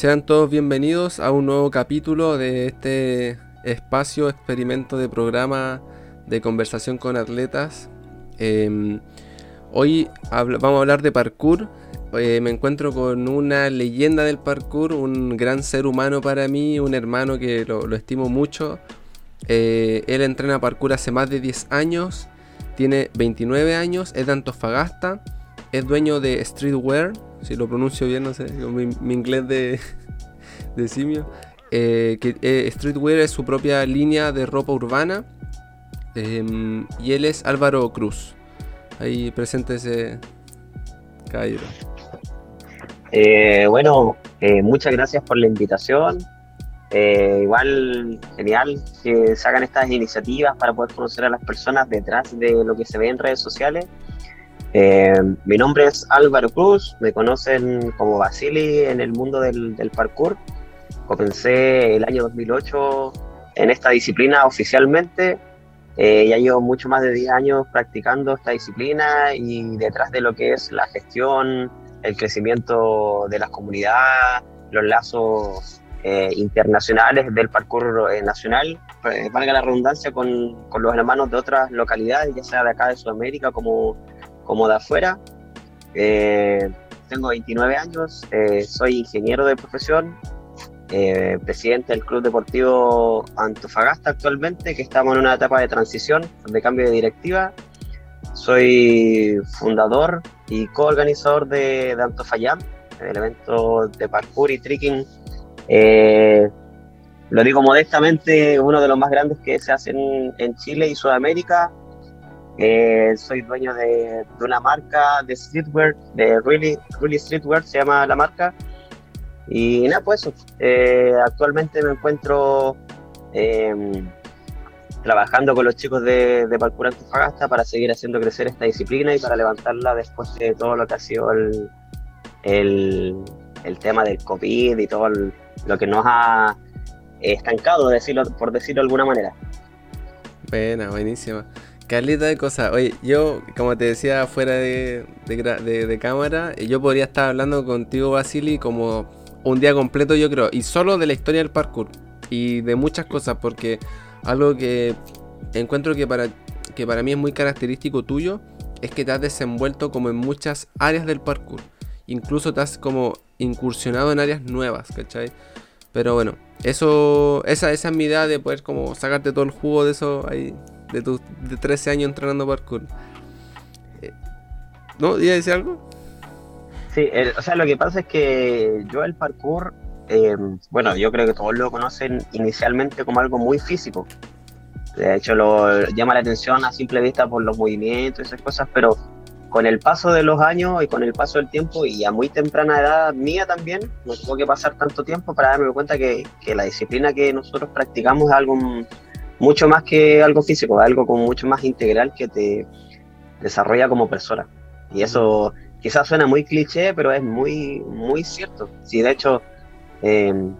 Sean todos bienvenidos a un nuevo capítulo de este espacio, experimento de programa de conversación con atletas. Em, hoy vamos a hablar de parkour. Eh, me encuentro con una leyenda del parkour, un gran ser humano para mí, un hermano que lo, estimo mucho. Eh, él entrena parkour hace más de 10 años, tiene 29 años, es de Antofagasta, es dueño de Streetwear, si lo pronuncio bien, no sé, mi, inglés de, simio. Eh, que eh, Streetwear es su propia línea de ropa urbana. Em, y él es Álvaro Cruz. Ahí presente ese caballero. Eh, bueno, muchas gracias por la invitación. igual, genial que se hagan estas iniciativas para poder conocer a las personas detrás de lo que se ve en redes sociales eh, mi nombre es Álvaro Cruz, me conocen como Basili en el mundo del, parkour. Comencé el año 2008 en esta disciplina oficialmente. Eh, ya llevo mucho más de 10 años practicando esta disciplina y detrás de lo que es la gestión, el crecimiento de la comunidad, los lazos eh, internacionales del parkour nacional, valga la redundancia, con, con los hermanos de otras localidades, ya sea de acá de Sudamérica como como de afuera. Eh, tengo 29 años, eh, soy ingeniero de profesión, eh, presidente del Club Deportivo Antofagasta actualmente, que estamos en una etapa de transición, de cambio de directiva. Soy fundador y coorganizador de, de Antofayam, el evento de parkour y trekking. lo digo modestamente, uno de los más grandes que se hacen en Chile y Sudamérica, eh, soy dueño de, una marca de streetwear, de Really, really Streetwear se llama la marca. Y nada, pues eh, actualmente me encuentro em, trabajando con los chicos de, de Antofagasta para seguir haciendo crecer esta disciplina y para levantarla después de todo lo que ha sido el, el, tema del COVID y todo lo que nos ha estancado, por decirlo de alguna manera. Buena, buenísima. Caleta de cosas. Oye, yo, como te decía fuera de, de, cámara, yo podría estar hablando contigo, Basili, como un día completo, yo creo. Y solo de la historia del parkour. Y de muchas cosas, porque algo que encuentro que para, que para mí es muy característico tuyo es que te has desenvuelto como en muchas áreas del parkour. Incluso te has como incursionado en áreas nuevas, ¿cachai? Pero bueno, eso, esa, esa es mi idea de poder como sacarte todo el jugo de eso ahí de tus de 13 años entrenando parkour. Eh, ¿No? ¿Iba a decir algo? Sí, o sea, lo que pasa es que yo el parkour, eh, bueno, yo creo que todos lo conocen inicialmente como algo muy físico. De hecho, lo llama la atención a simple vista por los movimientos esas cosas, pero con el paso de los años y con el paso del tiempo y a muy temprana edad mía también, no tuvo que pasar tanto tiempo para darme cuenta que, que la disciplina que nosotros practicamos es algo mucho más que algo físico, algo como mucho más integral que te desarrolla como persona. Y eso quizás suena muy cliché, pero es muy, muy cierto. Sí, de hecho, em,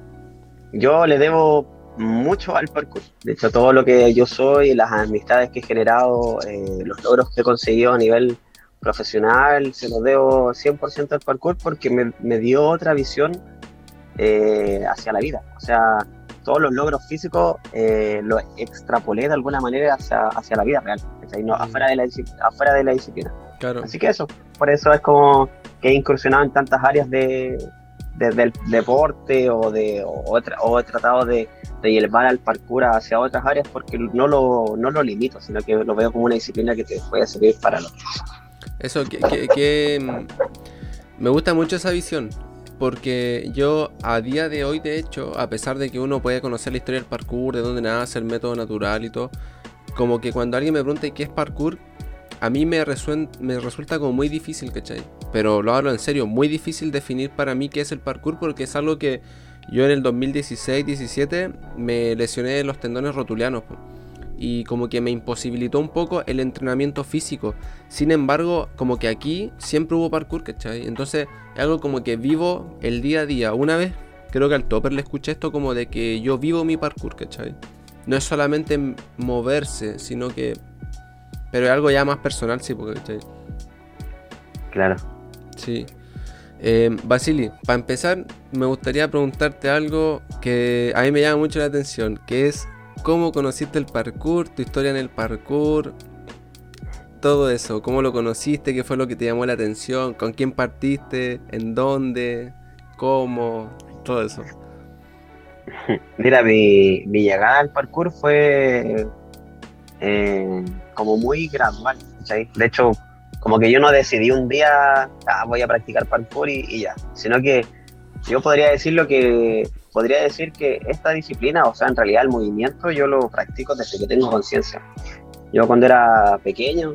yo le debo mucho al parkour. De hecho, todo lo que yo soy, las amistades que he generado, eh, los logros que he conseguido a nivel profesional, se los debo 100% al parkour porque me, me dio otra visión eh, hacia la vida. O sea, todos los logros físicos eh, los extrapolé de alguna manera hacia, hacia la vida real, no, afuera, de la, afuera de la disciplina. Claro. Así que eso, por eso es como que he incursionado en tantas áreas de, del deporte o, de, o, he tratado de, de, llevar al parkour hacia otras áreas porque no lo, no lo limito, sino que lo veo como una disciplina que te puede servir para lo Eso, que, que mm, me gusta mucho esa visión, porque yo a día de hoy, de hecho, a pesar de que uno puede conocer la historia del parkour, de dónde nace el método natural y todo, como que cuando alguien me pregunta qué es parkour, a mí me, me resulta como muy difícil, ¿cachai? Pero lo hablo en serio, muy difícil definir para mí qué es el parkour porque es algo que yo en el 2016-17 me lesioné los tendones rotulianos y como que me imposibilitó un poco el entrenamiento físico. Sin embargo, como que aquí siempre hubo parkour, ¿cachai? Entonces es algo como que vivo el día a día. Una vez, creo que al topper le escuché esto como de que yo vivo mi parkour, ¿cachai? No es solamente moverse, sino que... Pero es algo ya más personal, sí, porque, ¿cachai? Claro. Sí. Eh, Basili, para empezar, me gustaría preguntarte algo que a mí me llama mucho la atención, que es cómo conociste el parkour, tu historia en el parkour, todo eso, cómo lo conociste, qué fue lo que te llamó la atención, con quién partiste, en dónde, cómo, todo eso. Mira, mi, llegada al parkour fue eh, como muy gradual. De hecho, como que yo no decidí un día, ah, voy a practicar parkour y, ya, sino que yo podría decir lo que podría decir que esta disciplina, o sea, en realidad el movimiento, yo lo practico desde que tengo conciencia. Yo cuando era pequeño,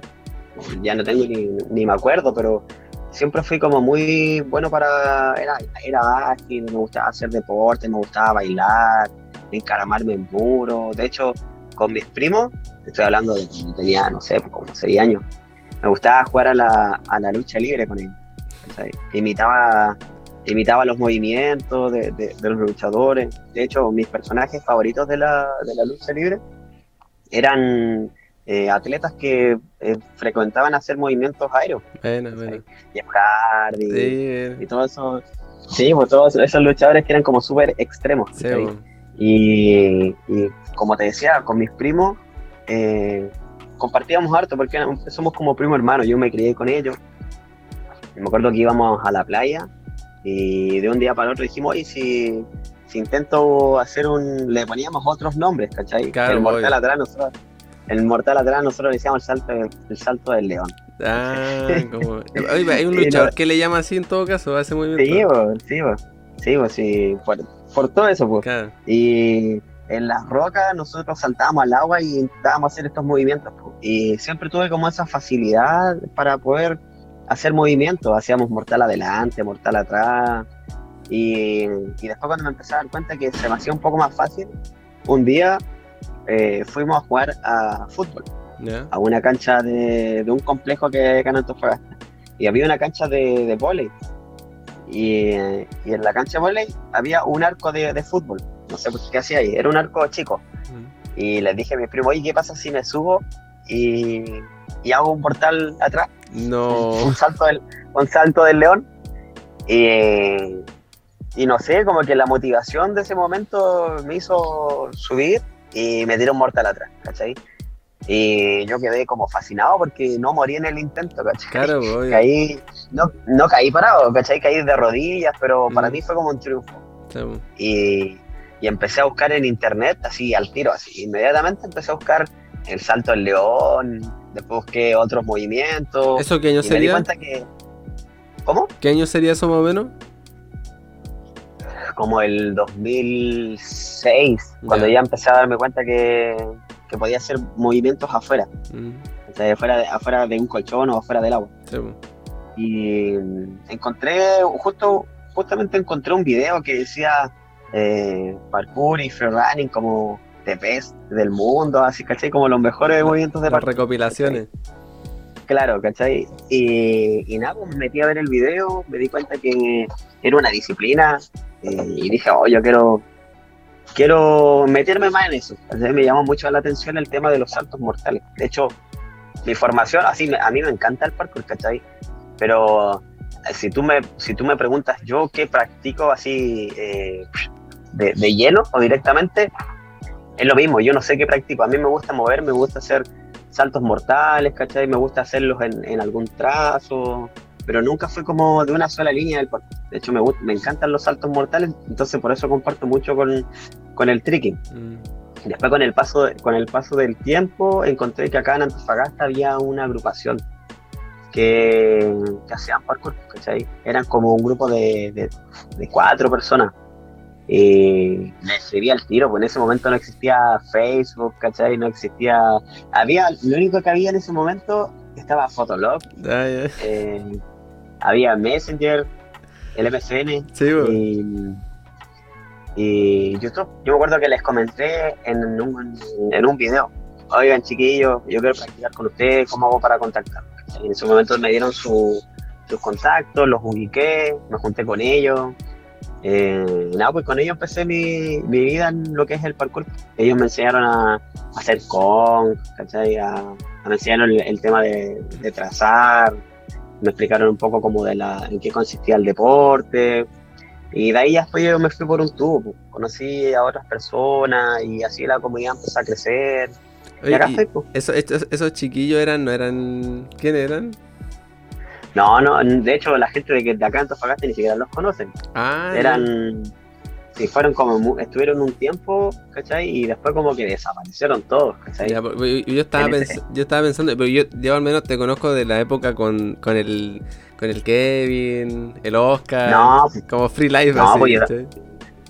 ya no tengo ni, ni, me acuerdo, pero siempre fui como muy bueno para, era, era ágil, me gustaba hacer deporte, me gustaba bailar, encaramarme en muro. De hecho, con mis primos, estoy hablando de cuando tenía, no sé, como 6 años, me gustaba jugar a la, a la lucha libre con ellos. imitaba, imitaba los movimientos de, de, los luchadores. De hecho, mis personajes favoritos de la, de la lucha libre eran eh, atletas que eh, frecuentaban hacer movimientos aéreos. Bueno, bueno. Jeff Hardy sí. y todo eso. Sí, pues todos esos luchadores que eran como súper extremos. Sí, y, y, como te decía, con mis primos eh, compartíamos harto porque somos como primo hermano. Yo me crié con ellos. Me acuerdo que íbamos a la playa y de un día para el otro dijimos, oye, si, si intento hacer un... Le poníamos otros nombres, ¿cachai? el mortal atrás nosotros... El mortal atrás nosotros le decíamos el salto, el salto del león. Ah, como... Oye, hay un luchador que le llama así en todo caso, hace muy bien. Sí, sí, sí, sí, por, por todo eso, pues. Y en las rocas nosotros saltábamos al agua y intentábamos hacer estos movimientos. Y siempre tuve como esa facilidad para poder hacer movimientos. Hacíamos mortal adelante, mortal atrás. Y, después cuando me empecé a dar cuenta que se me hacía un poco más fácil, un día eh, fuimos a jugar a fútbol. A una cancha de, un complejo que en Antofagasta. Y había una cancha de, de volei. Y, en la cancha de volei había un arco de, de fútbol no sé qué hacía ahí, era un arco chico. Y les dije a mi primo, oye, ¿qué pasa si me subo y, hago un portal atrás? No. Un salto del, un salto del león. Y, y no sé, como que la motivación de ese momento me hizo subir y me dieron mortal atrás, ¿cachai? Y yo quedé como fascinado porque no morí en el intento, ¿cachai? Claro, Caí, no, no caí parado, ¿cachai? Caí de rodillas, pero para mí fue como un triunfo. Y, y empecé a buscar en internet, así al tiro, así. Inmediatamente empecé a buscar el salto del león, después busqué otros movimientos. ¿Eso qué año sería? Me di cuenta que. ¿Cómo? ¿Qué año sería eso más o menos? Como el 2006, cuando ya empecé a darme cuenta que, que podía hacer movimientos afuera. Mm. O sea, afuera, de, afuera de un colchón o afuera del agua. Y encontré, justo, justamente encontré un video que decía eh, parkour y freerunning como de best del mundo, así, ¿cachai? Como los mejores movimientos de parkour. recopilaciones. Claro, ¿cachai? Y, nada, pues, me metí a ver el video, me di cuenta que era una disciplina eh, y dije, oh, yo quiero, quiero meterme más en eso. me llamó mucho la atención el tema de los saltos mortales. De hecho, mi formación, así, a mí me encanta el parkour, ¿cachai? Pero eh, si tú me, si tú me preguntas yo qué practico así eh, de, de, lleno o directamente, es lo mismo, yo no sé qué practico. A mí me gusta mover, me gusta hacer saltos mortales, ¿cachai? Me gusta hacerlos en, en algún trazo, pero nunca fue como de una sola línea del De hecho, me, me encantan los saltos mortales, entonces por eso comparto mucho con, con el tricking. Mm. Después con el, paso, con el paso del tiempo encontré que acá en Antofagasta había una agrupación que, hacían parkour, ¿cachai? Eran como un grupo de, de, cuatro personas. Y me escribía el tiro, pues en ese momento no existía Facebook, ¿cachai? No existía... Había, lo único que había en ese momento estaba Fotolog, ah, eh, había Messenger, el MSN y, y, YouTube. Yo me acuerdo que les comenté en un, en un video, oigan chiquillos, yo quiero practicar con ustedes, ¿cómo hago para contactar? En ese momento me dieron sus contactos, los ubiqué, me junté con ellos. Eh, nada, pues con ellos empecé mi, vida en lo que es el parkour. Ellos me enseñaron a, hacer con, ¿cachai? A, me enseñaron el, tema de, trazar, me explicaron un poco como de la, en qué consistía el deporte. Y de ahí ya fui, yo me fui por un tubo, pues. conocí a otras personas y así la comunidad empezó a crecer. Y Oye, acá y estoy, pues. esos, estos- esos chiquillos eran, no eran. ¿Quién eran? No, no, de hecho la gente de, que- de acá en Antofagasta ni siquiera los conocen. Ah, Eran, sí, fueron como, estuvieron un tiempo, ¿cachai? Y después como que desaparecieron todos, ¿cachai? Ya, yo, estaba ese- yo estaba pensando, pero yo, yo al menos te conozco de la época con, con el con el Kevin, el Oscar, No, como Free Life No, así, pues yo-.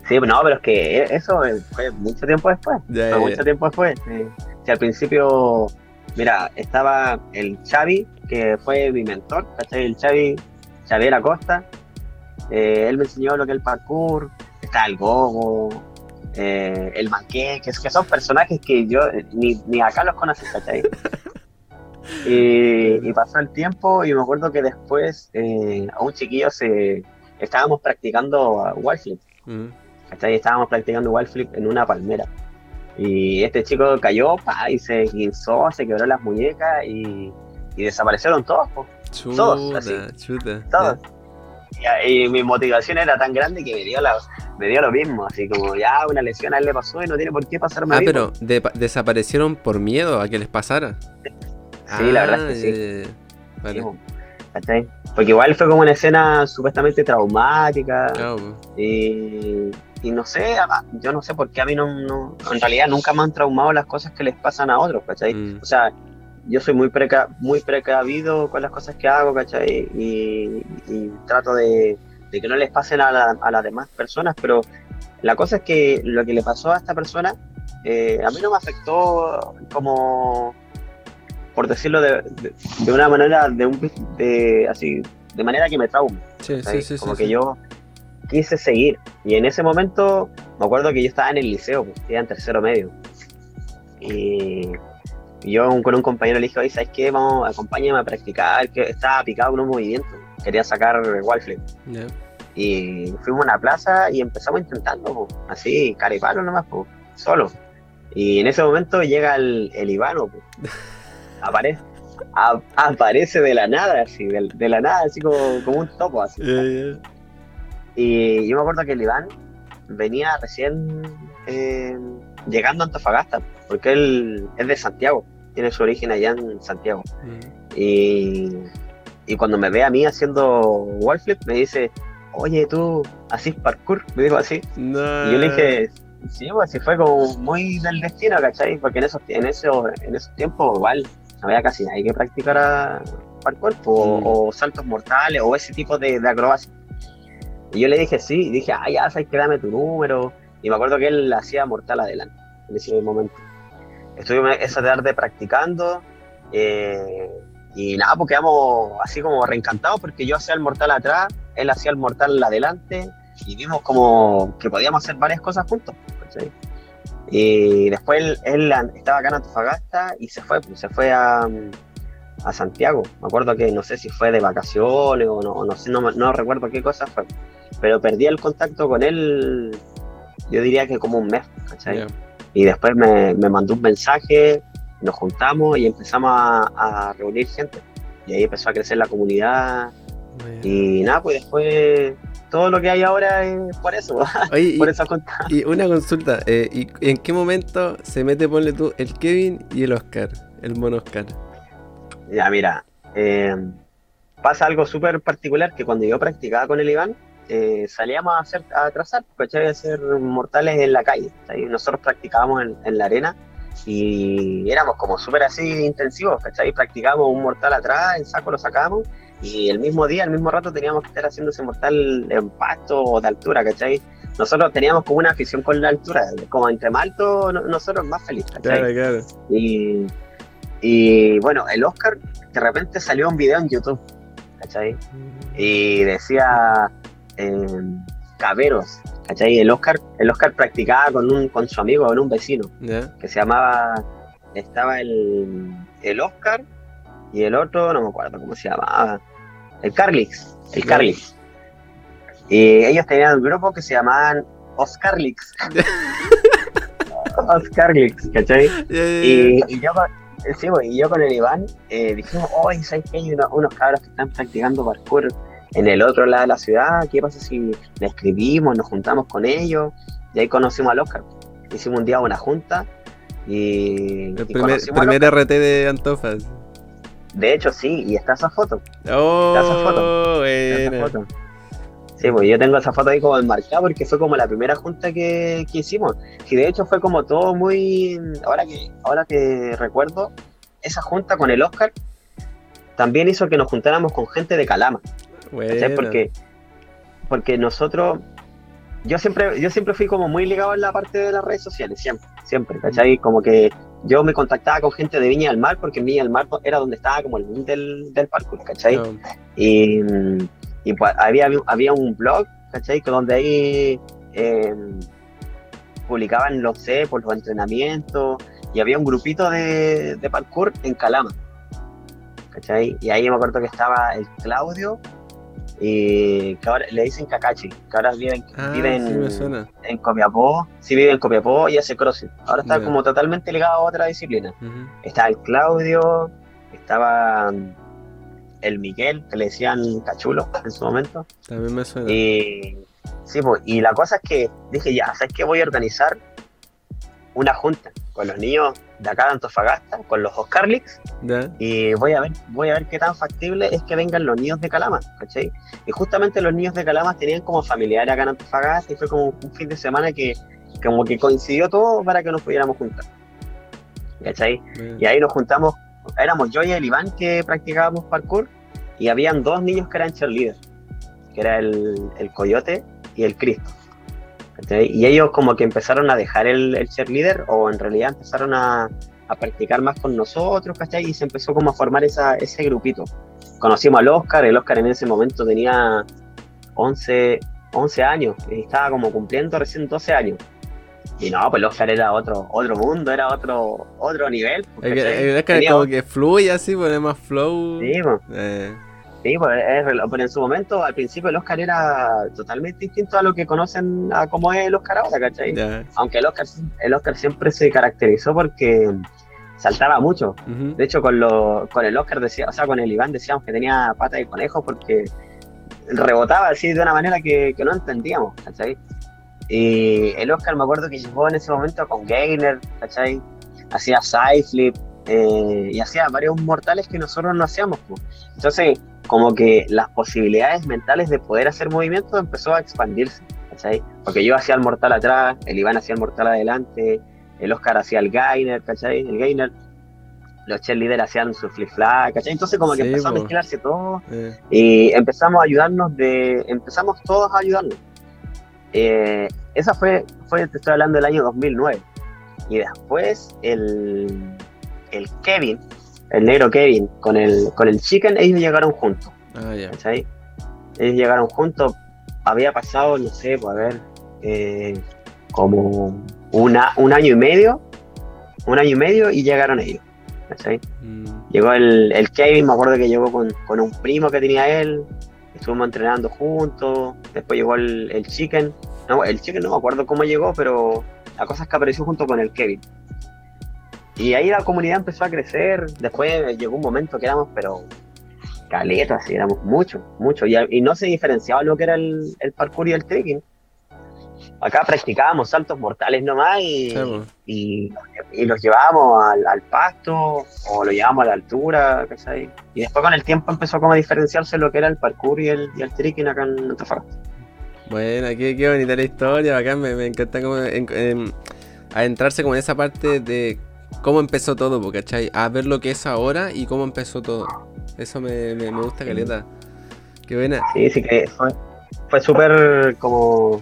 Sí, no, pero es que eso fue mucho tiempo después. Fue mucho tiempo después. sí. Sí, al principio, mira, estaba el Xavi, que fue mi mentor, ¿cachai? El Xavi, Xavier Acosta. Eh, él me enseñó lo que es el parkour. Está el Gogo, eh, el Manqué, que, son personajes que yo ni, ni acá los conocí, ¿cachai? Y, y pasó el tiempo y me acuerdo que después eh, a un chiquillo se estábamos practicando wall flip. Mm. ¿cachai? Estábamos practicando wall flip en una palmera. Y este chico cayó pa, y se guinzó, se quebró las muñecas y, y desaparecieron todos. po, Chuta, Todos, así. chuta. todos. Y, y mi motivación era tan grande que me dio, la, me dio lo mismo. Así como ya una lesión a él le pasó y no tiene por qué pasarme Ah, a mí, pero de- desaparecieron por miedo a que les pasara. Sí, la verdad es que sí. Sí, Vale. ¿cachai? Porque igual fue como una escena supuestamente traumática. Claro. Y, y no sé, yo no sé por qué a mí no, no- en realidad nunca me han traumado las cosas que les pasan a otros, ¿cachai? Mm. O sea, yo soy muy, preca muy precavido con las cosas que hago, ¿cachai? Y, y trato de, de que no les pasen a, la- a las demás personas, pero la cosa es que lo que le pasó a esta persona, eh, a mí no me afectó como, por decirlo de, de- de una manera, de un, de, así, de manera que me traume. Sí, sí, sí, como que yo quise seguir. Y en ese momento me acuerdo que yo estaba en el liceo, pues, iba en tercero medio. Y yo con un compañero le dije, oye, ¿sabes qué? Vamos, acompáñame a practicar, que estaba picado con un movimiento. Quería sacar wall flip. Ya. Y fuimos a una plaza y empezamos intentando, po, así, cara y palo nomás, po, solo. Y en ese momento llega el, el Ivano, po. aparece, a- aparece de la nada, así, de, de la nada, así como, como un topo, así. Y yo me acuerdo que el Iván venía recién eh, llegando a Antofagasta, porque él es de Santiago, tiene su origen allá en Santiago. Mm. Y, y cuando me ve a mí haciendo wall flip, me dice, oye, tú haces parkour, me dijo así. No. Y yo le dije, sí, pues sí fue como muy del destino, ¿cachai? Porque en esos, en esos, en esos tiempos igual no había casi nadie que practicara parkour, o, Mm. o saltos mortales, o ese tipo de, de acrobacia. Y yo le dije sí, y dije, ah, ya sabes que dame tu número. Y me acuerdo que él hacía mortal adelante en ese momento. Estuve esa tarde practicando, eh, y nada, pues quedamos así como reencantados porque yo hacía el mortal atrás, él hacía el mortal adelante, y vimos como que podíamos hacer varias cosas juntos. Y después él, él estaba acá en Antofagasta y se fue, pues, se fue a, a Santiago. Me acuerdo que no sé si fue de vacaciones o no, no sé, no, no recuerdo qué cosa fue. Pero perdí el contacto con él, yo diría que como un mes, ¿cachai? Ya. Y después me, me mandó un mensaje, nos juntamos y empezamos a, a reunir gente. Y ahí empezó a crecer la comunidad. Y nada, pues después todo lo que hay ahora es por eso, Oye, por esa cuenta. y una consulta. eh, ¿y ¿En qué momento se mete, ponle tú, el Kevin y el Oscar? El mono Oscar. Ya, mira, eh, pasa algo súper particular que cuando yo practicaba con el Iván, eh, salíamos a, hacer, a trazar, ¿cachai? A hacer mortales en la calle. ¿cachai? Nosotros practicábamos en, en la arena y éramos como súper así intensivos, ¿cachai? Practicábamos un mortal atrás, en saco lo sacábamos y el mismo día, el mismo rato teníamos que estar haciendo ese mortal en pasto o de altura, ¿cachai? Nosotros teníamos como una afición con la altura, como entre más alto, no- nosotros más felices, ¿cachai? Claro, claro. Y, y bueno, el Oscar de repente salió un video en YouTube, ¿cachai? Y decía eh, caberos, ¿cachai? El Oscar, el Oscar practicaba con, un, con su amigo, con un vecino, que se llamaba, estaba el, el Oscar y el otro, no me acuerdo cómo se llamaba, el Carlix, el. Carlix. Y ellos tenían un grupo que se llamaban Oscarlix. Oscarlix, ¿cachai? Y, y yo, sí, pues, y yo con el Iván eh, dijimos, oye, ¿sabes qué? Hay unos cabros que están practicando parkour en el otro lado de la ciudad, ¿qué pasa si le escribimos, nos juntamos con ellos? Y ahí conocimos al Oscar. Hicimos un día una junta y... El primer, primer RT de Antofas. De hecho, sí, y está esa foto. Oh, está esa foto. Está esa foto. Sí, pues yo tengo esa foto ahí como enmarcada porque fue como la primera junta que, que hicimos. Y de hecho fue como todo muy. Ahora que, ahora que recuerdo, esa junta con el Oscar también hizo que nos juntáramos con gente de Calama. Porque, porque nosotros. Yo siempre, yo siempre fui como muy ligado en la parte de las redes sociales, siempre, siempre, ¿cachai? Como que yo me contactaba con gente de Viña del Mar, porque Viña del Mar era donde estaba como el del, del parkour, ¿cachai? Y y pues había, había un blog, ¿cachai? Que donde ahí em, publicaban, no sé, por los entrenamientos, y había un grupito de, de parkour en Calama, ¿cachai? Y ahí me acuerdo que estaba el Claudio, y que ahora le dicen Kakachi, que ahora vive, ah, en Copiapó, sí vive en Copiapó y hace crossfit. Ahora está como totalmente ligado a otra disciplina. Estaba el Claudio, estaba el Miguel, que le decían cachulo en su momento. También me suena. Y, sí, pues, y la cosa es que dije, ya, ¿sabes qué? Voy a organizar una junta con los niños de acá de Antofagasta, con los Oscarlix, y voy a ver, voy a ver qué tan factible es que vengan los niños de Calama, ¿cachai? Y justamente los niños de Calama tenían como familiares acá en Antofagasta y fue como un fin de semana que como que coincidió todo para que nos pudiéramos juntar. ¿Cachai? Y ahí nos juntamos éramos yo y el Iván que practicábamos parkour y habían dos niños que eran cheerleaders, que era el, el Coyote y el Cristo. Y ellos como que empezaron a dejar el, el cheerleader o en realidad empezaron a, a, practicar más con nosotros, ¿cachai? Y se empezó como a formar esa, ese grupito. Conocimos al Oscar, el Oscar en ese momento tenía 11, 11 años y estaba como cumpliendo recién 12 años. Y no, pues Oscar era otro, otro mundo, era otro, otro nivel. El, el Oscar es como que fluye así, pone más flow. Sí, pues. Eh. Sí, pues, pero en su momento, al principio el Oscar era totalmente distinto a lo que conocen a cómo es el Oscar ahora, ¿cachai? Aunque el Oscar, el Oscar siempre se caracterizó porque saltaba mucho. De hecho, con, lo, con el Oscar decía, o sea, con el Iván decíamos que tenía pata de conejo porque rebotaba así de una manera que, que no entendíamos, ¿cachai? Y el Oscar me acuerdo que llegó en ese momento con Gainer, ¿cachai? Hacía sideflip eh, y hacía varios mortales que nosotros no hacíamos. Entonces, como que las posibilidades mentales de poder hacer movimientos empezó a expandirse, ¿cachai? Porque yo hacía el mortal atrás, el Iván hacía el mortal adelante, el Oscar hacía el Gainer, ¿cachai? El Gainer los cheerleaders hacían su flip flap, ¿cachai? Entonces como que empezó a mezclarse todo eh. y empezamos a ayudarnos de, empezamos todos a ayudarnos. Eh, esa fue, fue, te estoy hablando del año 2009. Y después el, el Kevin, el negro Kevin, con el, con el Chicken, ellos llegaron juntos. Ah, Ellos llegaron juntos. Había pasado, no sé, pues a ver, eh, como una, un año y medio. Un año y medio y llegaron ellos. Mm. Llegó el, el, Kevin, me acuerdo que llegó con, con un primo que tenía él, estuvimos entrenando juntos, después llegó el, el Chicken, el Chicken no me acuerdo cómo llegó, pero la cosa es que apareció junto con el Kevin. Y ahí la comunidad empezó a crecer, después llegó un momento que éramos, pero caletas, y éramos muchos, muchos, y, no se diferenciaba lo que era el, el parkour y el trekking. Acá practicábamos saltos mortales nomás y, y, los llevábamos al, pasto o lo llevábamos a la altura, ¿cachai? Y después con el tiempo empezó como a diferenciarse lo que era el parkour y el, y el trekking acá en Antofagasta. Bueno, qué, qué bonita la historia, acá me, me encanta como adentrarse como en esa parte de cómo empezó todo, ¿cachai? A ver lo que es ahora y cómo empezó todo. Eso me, me, gusta, Caleta. Qué buena. Sí, sí que fue, fue súper como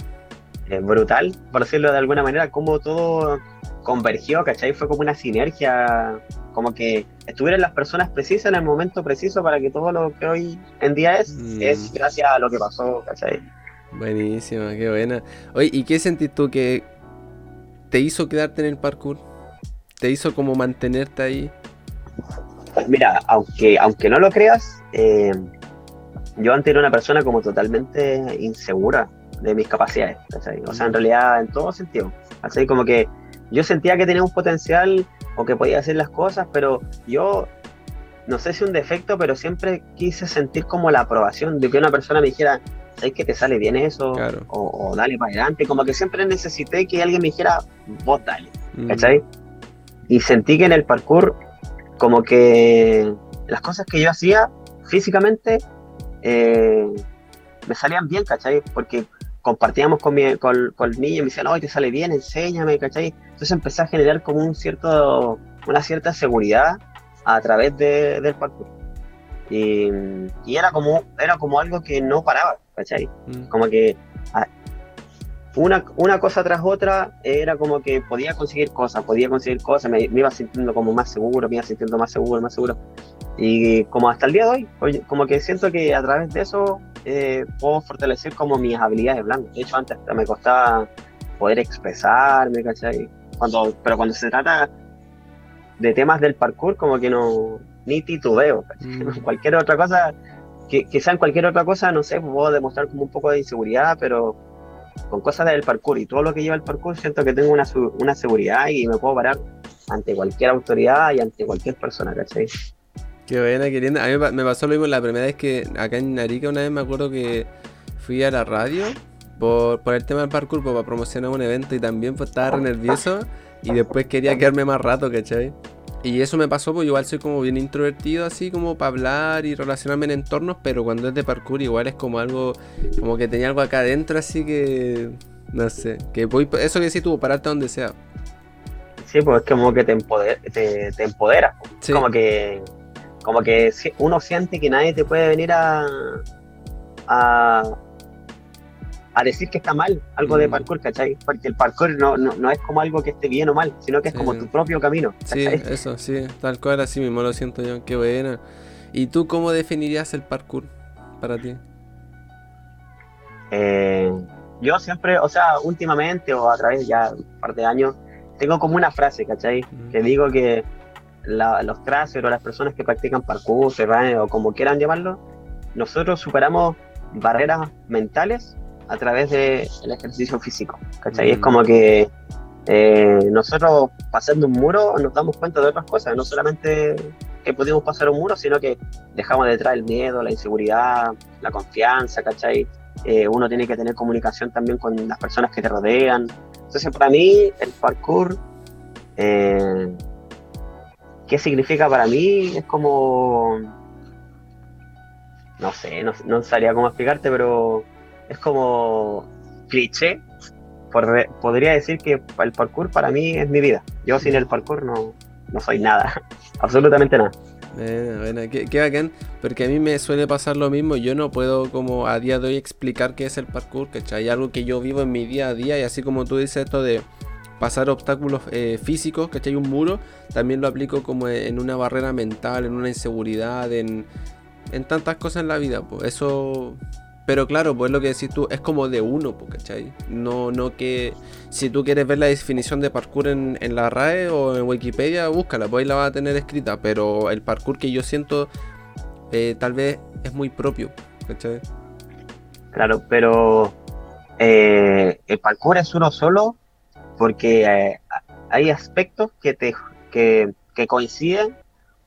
brutal, por decirlo de alguna manera, cómo todo convergió, ¿cachai? Fue como una sinergia, como que estuvieran las personas precisas en el momento preciso para que todo lo que hoy en día es, mm. es gracias a lo que pasó, ¿cachai? Buenísima, qué buena. Oye, ¿y qué sentís tú que te hizo quedarte en el parkour? ¿Te hizo como mantenerte ahí? Mira, aunque, aunque no lo creas, eh, yo antes era una persona como totalmente insegura de mis capacidades, O sea, en realidad en todo sentido. Así como que yo sentía que tenía un potencial o que podía hacer las cosas, pero yo no sé si un defecto, pero siempre quise sentir como la aprobación de que una persona me dijera, ¿sabes que te sale bien eso? O, dale para adelante. Como que siempre necesité que alguien me dijera, vos dale. Mm. ¿Cachai? Y sentí que en el parkour, como que las cosas que yo hacía físicamente eh, me salían bien, ¿cachai? Porque compartíamos con, mi, con, con el niño me decían, hoy te sale bien, enséñame, ¿cachai? Entonces empecé a generar como un cierto, una cierta seguridad a través de, del parkour. Y, y, era, como, era como algo que no paraba, ¿cachai? Mm. Como que ah, una, una cosa tras otra era como que podía conseguir cosas, podía conseguir cosas, me, iba sintiendo como más seguro, me iba sintiendo más seguro, más seguro. Y como hasta el día de hoy, como que siento que a través de eso eh, puedo fortalecer como mis habilidades blandas. De hecho, antes me costaba poder expresarme, ¿cachai? Cuando, pero cuando se trata de temas del parkour, como que no, ni titubeo. Mm. Cualquier otra cosa, que, sea en cualquier otra cosa, no sé, puedo demostrar como un poco de inseguridad, pero con cosas del parkour y todo lo que lleva el parkour, siento que tengo una, una seguridad y me puedo parar ante cualquier autoridad y ante cualquier persona, ¿cachai? Qué buena, qué. A mí me pasó lo mismo la primera vez que acá en Narica una vez me acuerdo que fui a la radio por, por el tema del parkour pues, para promocionar un evento y también pues estaba nervioso y después quería quedarme más rato, ¿cachai? Y eso me pasó, pues igual soy como bien introvertido, así como para hablar y relacionarme en entornos, pero cuando es de parkour igual es como algo, como que tenía algo acá adentro, así que, no sé, que voy, eso que sí tuvo, pararte donde sea. Sí, pues es como que te, te, te empodera, como que, como que uno siente que nadie te puede venir a, a, a decir que está mal algo de mm. parkour, ¿cachai? Porque el parkour no, no, es como algo que esté bien o mal, sino que es como tu propio camino. Sí, eso, sí, tal cual, así mismo lo siento yo, qué buena. ¿Y tú cómo definirías el parkour para ti? Eh, yo siempre, o sea, últimamente o a través ya un par de años, tengo como una frase, ¿cachai? Mm. Que digo que los tracers o las personas que practican parkour, o como quieran llamarlo, nosotros superamos barreras mentales a través del ejercicio físico. ¿cachai? Es mm. como que eh, nosotros pasando un muro nos damos cuenta de otras cosas, no solamente que pudimos pasar un muro, sino que dejamos detrás el miedo, la inseguridad, la confianza, ¿cachai? Eh, uno tiene que tener comunicación también con las personas que te rodean. Entonces, para mí, el parkour, eh, ¿qué significa para mí? Es como, no sé, no, no sabría cómo explicarte, pero es como cliché. podría decir que el parkour para mí es mi vida. Yo sin el parkour no, no soy nada, absolutamente nada. Qué, qué, bacán, porque a mí me suele pasar lo mismo, yo no puedo como a día de hoy explicar qué es el parkour, Hay algo que yo vivo en mi día a día y así como tú dices esto de pasar obstáculos eh, físicos, hay Un muro, también lo aplico como en una barrera mental, en una inseguridad, en, en tantas cosas en la vida, pues eso pero claro, pues lo que decís tú es como de uno, ¿cachai? No, no que si tú quieres ver la definición de parkour en, la RAE o en Wikipedia, búscala, pues ahí la vas a tener escrita. Pero el parkour que yo siento eh, tal vez es muy propio, ¿cachai? Claro, pero eh, el parkour es uno solo porque eh, hay aspectos que, te, que, coinciden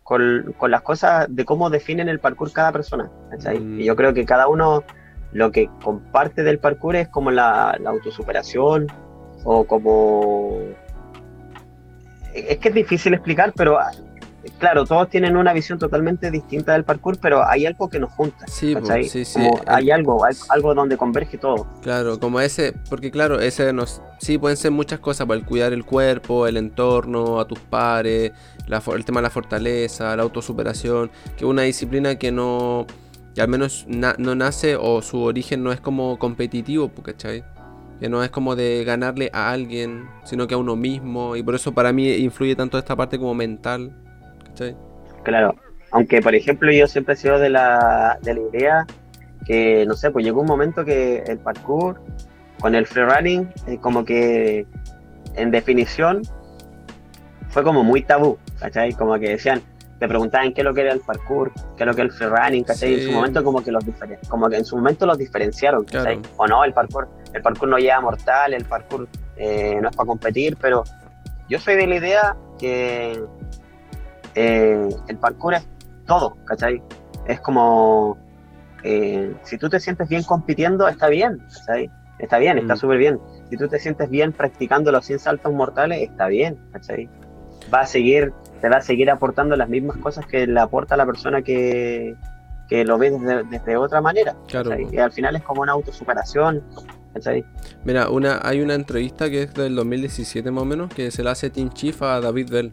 con, las cosas de cómo definen el parkour cada persona. ¿cachai? Mm. Y yo creo que cada uno lo que comparte del parkour es como la, autosuperación o como... Es que es difícil explicar, pero ah, claro, todos tienen una visión totalmente distinta del parkour, pero hay algo que nos junta. Sí, sí, sí. hay algo, hay algo donde converge todo. Claro, como ese, porque claro, ese nos, sí pueden ser muchas cosas, para el cuidar el cuerpo, el entorno, a tus pares, el tema de la fortaleza, la autosuperación, que es una disciplina que no y al menos no nace o su origen no es como competitivo, ¿cachai? Que no es como de ganarle a alguien, sino que a uno mismo. Y por eso para mí influye tanto esta parte como mental, ¿cachai? Claro, aunque por ejemplo yo siempre he sido de la, de la idea que, no sé, pues llegó un momento que el parkour con el freerunning, eh, como que en definición fue como muy tabú, ¿cachai? Como que decían, te preguntaban qué es lo que era el parkour, qué es lo que era el freerunning, ¿cachai? En su momento como que los como que en su momento los diferenciaron, ¿cachai? O no, el parkour, el parkour no lleva mortal, el parkour eh, no es para competir, pero yo soy de la idea que eh, el parkour es todo, ¿cachai? Es como, eh, si tú te sientes bien compitiendo, está bien, ¿cachai? Está bien, está mm. súper bien. Si tú te sientes bien practicando los 100 saltos mortales, está bien, ¿cachai? Va a seguir, te va a seguir aportando las mismas cosas que le aporta la persona que, que lo ve desde, otra manera. Claro. Y al final es como una autosuperación. Mira, una, hay una entrevista que es del 2017 más o menos, que se la hace Team Chief a David Bell.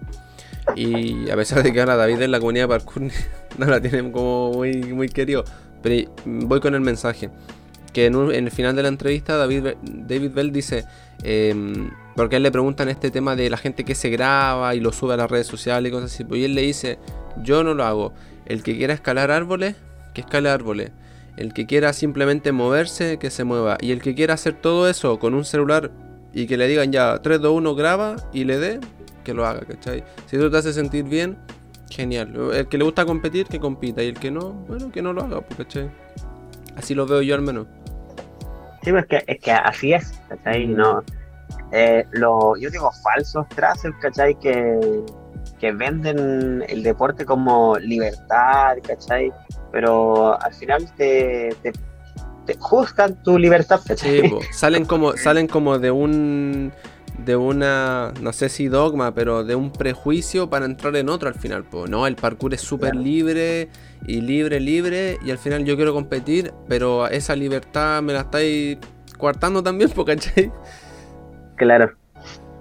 Y a pesar de que ahora David en la comunidad de parkour no la tienen como muy, muy querido, pero voy con el mensaje. Que en, el final de la entrevista David, David Bell dice, em, porque a él le preguntan este tema de la gente que se graba y lo sube a las redes sociales y cosas así, pues, y él le dice, yo no lo hago. El que quiera escalar árboles, que escale árboles. El que quiera simplemente moverse, que se mueva. Y el que quiera hacer todo eso con un celular y que le digan ya 3, 2, 1, graba y le dé, que lo haga, ¿cachai? Si tú te hace sentir bien, genial. El que le gusta competir, que compita. Y el que no, bueno, que no lo haga, pues, ¿cachai? Así lo veo yo al menos. Sí, pues que, es que así es, ¿cachai? No, eh, lo, yo digo falsos trazos, ¿cachai? Que, que venden el deporte como libertad, ¿cachai? Pero al final te, te, juzgan tu libertad, ¿cachai? Sí, salen como, salen como de un de una, no sé si dogma, pero de un prejuicio para entrar en otro al final. Pues, no, el parkour es súper libre y libre, libre, y al final yo quiero competir, pero esa libertad me la estáis coartando también, ¿cachai? Claro.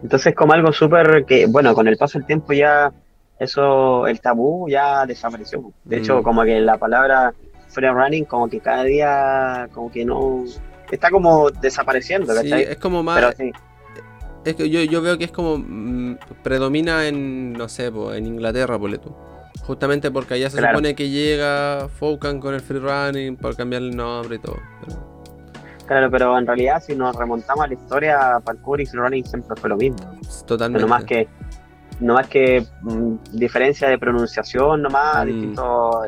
Entonces como algo súper que, bueno, con el paso del tiempo ya eso, el tabú ya desapareció. De hecho, mm. como que la palabra free running como que cada día como que no está como desapareciendo, ¿cachai? Sí, es como más es que yo, yo veo que es como mm, predomina en, no sé, en Inglaterra, por tú. Justamente porque allá se supone que llega Foucan con el free running por cambiar el nombre y todo. Claro, pero en realidad si nos remontamos a la historia, parkour y free running siempre fue lo mismo. Totalmente. No más que, no más que mm, diferencia de pronunciación, nomás, mm. distinto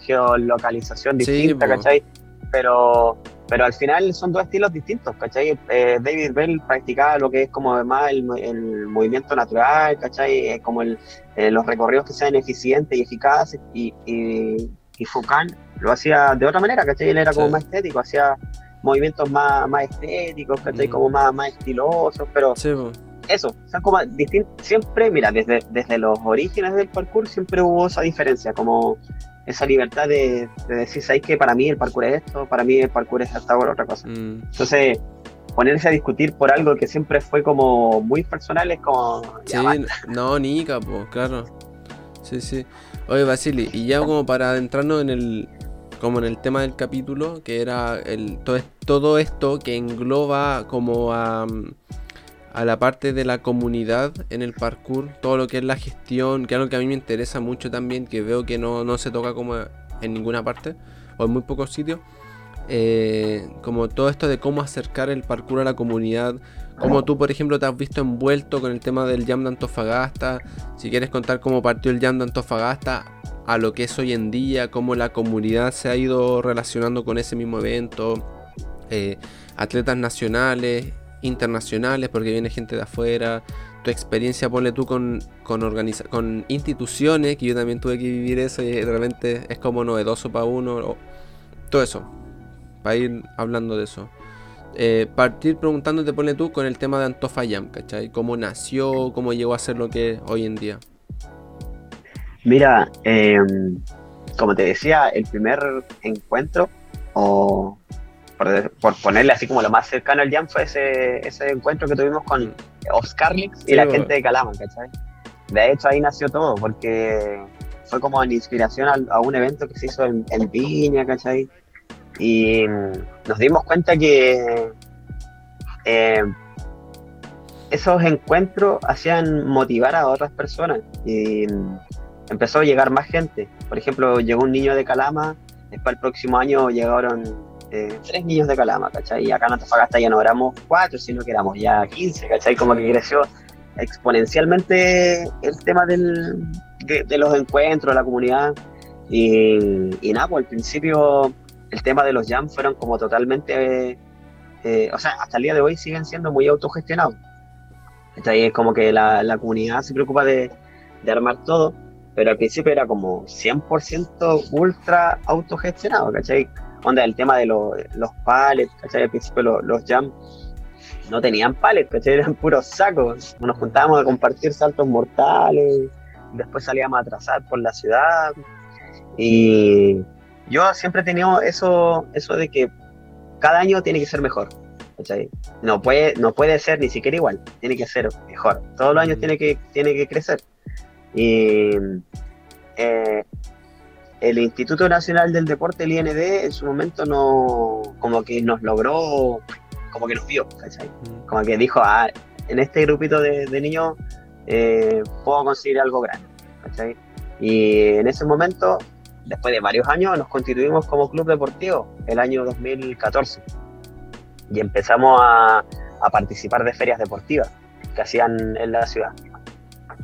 geolocalización distinta, ¿cachai? Pero pero al final son dos estilos distintos, ¿cachai? Eh, David Bell practicaba lo que es como además el, movimiento natural, ¿cachai? Eh, como el, eh, los recorridos que sean eficientes y eficaces, y, y, Foucault lo hacía de otra manera, ¿cachai? Él era como más estético, hacía movimientos más, más estéticos, ¿cachai? Mm. Como más, más estilosos, pero eso, son como distintos, siempre, mira, desde, desde los orígenes del parkour siempre hubo esa diferencia, como esa libertad de, decir, ¿sabes que Para mí el parkour es esto, para mí el parkour es hasta ahora otra cosa. Mm. Entonces, ponerse a discutir por algo que siempre fue como muy personal es como... Sí, no, ni pues, claro. Sí, sí. Oye, Basili, y ya como para adentrarnos en el, como en el tema del capítulo, que era el, todo, todo esto que engloba como a a la parte de la comunidad en el parkour, todo lo que es la gestión, que es algo que a mí me interesa mucho también, que veo que no, se toca como en ninguna parte o en muy pocos sitios. Eh, como todo esto de cómo acercar el parkour a la comunidad, como tú por ejemplo te has visto envuelto con el tema del Jam de Antofagasta, si quieres contar cómo partió el Jam de Antofagasta a lo que es hoy en día, cómo la comunidad se ha ido relacionando con ese mismo evento, eh, atletas nacionales, internacionales, porque viene gente de afuera, tu experiencia, ponle tú con, con, con instituciones, que yo también tuve que vivir eso y realmente es como novedoso para uno, todo eso, para ir hablando de eso. Eh, partir preguntándote, ponle tú, con el tema de Antofayam, ¿cachai? ¿Cómo nació? ¿Cómo llegó a ser lo que es hoy en día? Mira, em, como te decía, el primer encuentro o por, ponerle así como lo más cercano al jam, fue ese, ese encuentro que tuvimos con Oscar Lix y la gente de Calama, ¿cachai? De hecho, ahí nació todo, porque fue como en inspiración a, un evento que se hizo en, en, Viña, ¿cachai? Y nos dimos cuenta que eh, esos encuentros hacían motivar a otras personas y empezó a llegar más gente. Por ejemplo, llegó un niño de Calama, después el próximo año llegaron tres niños de Calama, ¿cachai? Y acá en Antofagasta ya no éramos cuatro, sino que éramos ya 15, ¿cachai? Como que creció exponencialmente el tema del, de, los encuentros, la comunidad. Y, nada, pues al principio el tema de los jams fueron como totalmente, eh, o sea, hasta el día de hoy siguen siendo muy autogestionados. Es como que la, la comunidad se preocupa de, de, armar todo, pero al principio era como 100% ultra autogestionado, ¿cachai? Onda, el tema de los palets, ¿cachai? Al principio los, los jam no tenían palets, ¿cachai? Eran puros sacos. Nos juntábamos a compartir saltos mortales, después salíamos a trazar por la ciudad. Y yo siempre he tenido eso, eso de que cada año tiene que ser mejor. No puede, no puede ser ni siquiera igual, tiene que ser mejor. Todos los años tiene que, tiene que crecer. Y eh, el Instituto Nacional del Deporte, el IND, en su momento no, como que nos logró, como que nos vio, mm. Como que dijo, ah, en este grupito de, niños eh, puedo conseguir algo grande, Y en ese momento, después de varios años, nos constituimos como club deportivo, el año 2014 y empezamos a, participar de ferias deportivas que hacían en la ciudad.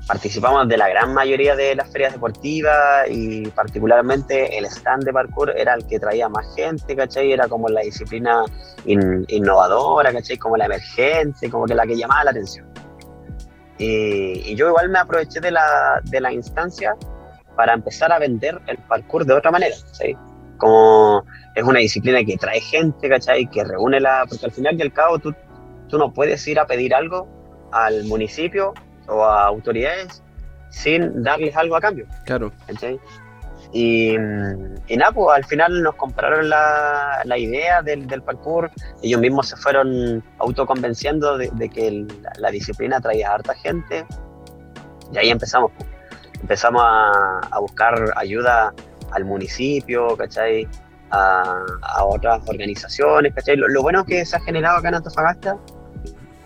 Participamos de la gran mayoría de las ferias deportivas y particularmente el stand de parkour era el que traía más gente, ¿cachai? Era como la disciplina innovadora, ¿cachai? Como la emergente, como que la que llamaba la atención. Y, yo igual me aproveché de la, de la instancia para empezar a vender el parkour de otra manera, ¿sí? Como es una disciplina que trae gente, ¿cachai? Que reúne la... Porque al final y al cabo tú, tú no puedes ir a pedir algo al municipio o a autoridades sin darles algo a cambio. Claro. ¿cachai? Y, y nada, pues al final nos compraron la, la idea del, del, parkour, ellos mismos se fueron autoconvenciendo de, de que la, disciplina traía a harta gente y ahí empezamos. Pues. Empezamos a, a buscar ayuda al municipio, ¿cachai? A, otras organizaciones, ¿cachai? Lo, bueno que se ha generado acá en Antofagasta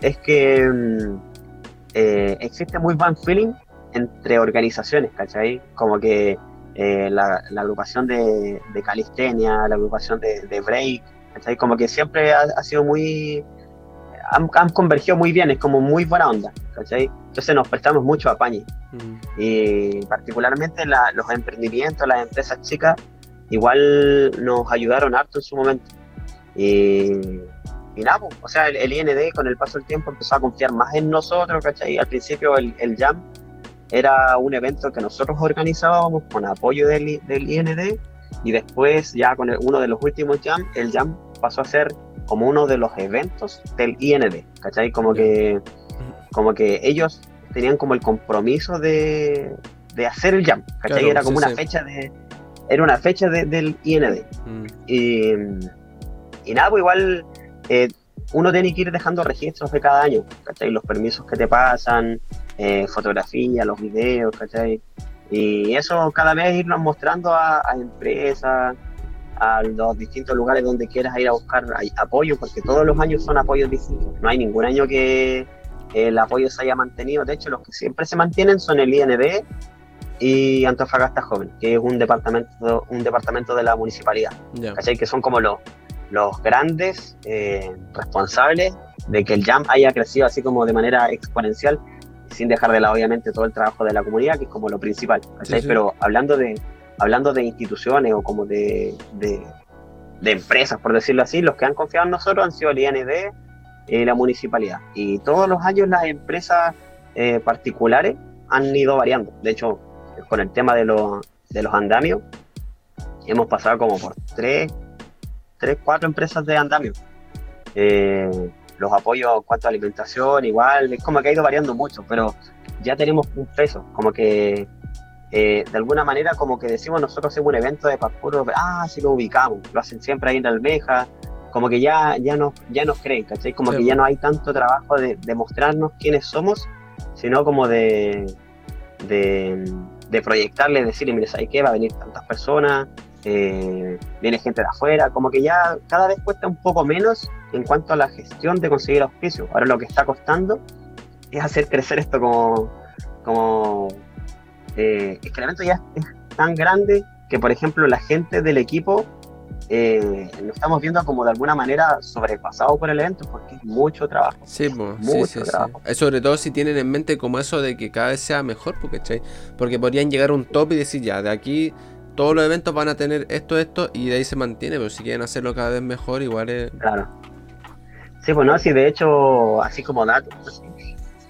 es que mm, eh, existe muy buen feeling entre organizaciones, ¿cachai? Como que eh, la, agrupación de, calistenia, la agrupación de, break, ¿cachai? Como que siempre ha, sido muy... Han, convergido muy bien, es como muy buena onda, ¿cachai? Entonces nos prestamos mucho a Pañi. Y particularmente los emprendimientos, las empresas chicas, igual nos ayudaron harto en su momento. Y, nada, pues, o sea, el, IND con el paso del tiempo empezó a confiar más en nosotros, ¿cachai? Al principio el, el Jam era un evento que nosotros organizábamos con apoyo del, del IND y después ya con uno de los últimos Jam, el Jam pasó a ser como uno de los eventos del IND, ¿cachai? Como que, como que ellos tenían como el compromiso de, de hacer el jam, ¿cachai? era como una fecha de era una fecha del IND. Mm. Y, y, nada, pues igual eh, uno tiene que ir dejando registros de cada año, ¿cachai? Los permisos que te pasan, eh, fotografía, los videos, ¿cachai? Y eso cada vez irnos mostrando a, a empresas, a los distintos lugares donde quieras ir a buscar apoyo, porque todos los años son apoyos distintos. No hay ningún año que, el apoyo se haya mantenido. De hecho, los que siempre se mantienen son el INB y Antofagasta Joven, que es un departamento, un departamento de la municipalidad. Que son como los, los grandes eh, responsables de que el JAM haya crecido así como de manera exponencial, sin dejar de lado obviamente todo el trabajo de la comunidad, que es como lo principal. Pero hablando de, hablando de instituciones o como de, de, de, empresas, por decirlo así, los que han confiado en nosotros han sido el IND, la municipalidad. Y todos los años las empresas eh, particulares han ido variando. De hecho, con el tema de los, de los andamios, hemos pasado como por tres, tres cuatro empresas de andamios. Eh, los apoyos en cuanto a alimentación, igual, es como que ha ido variando mucho, pero ya tenemos un peso, como que eh, de alguna manera como que decimos nosotros hacemos un evento de parkour, ah, sí lo ubicamos, lo hacen siempre ahí en almeja, como que ya, ya, nos, ya nos creen, ¿cachai? Como que ya no hay tanto trabajo de, de, mostrarnos quiénes somos, sino como de, de, de proyectarle, decirle, mire, ¿sabes qué? Va a venir tantas personas, eh, viene gente de afuera, como que ya cada vez cuesta un poco menos en cuanto a la gestión de conseguir auspicios. Ahora lo que está costando es hacer crecer esto como... como eh, es que el evento ya es tan grande que, por ejemplo, la gente del equipo eh, lo estamos viendo como de alguna manera sobrepasado por el evento porque es mucho trabajo. Sí, mucho trabajo. Eh, sobre todo si tienen en mente como eso de que cada vez sea mejor, porque, porque podrían llegar a un top y decir ya, de aquí todos los eventos van a tener esto, esto y de ahí se mantiene, pero si quieren hacerlo cada vez mejor, igual es... Claro. Sí, bueno, pues, sí, de hecho, así como datos,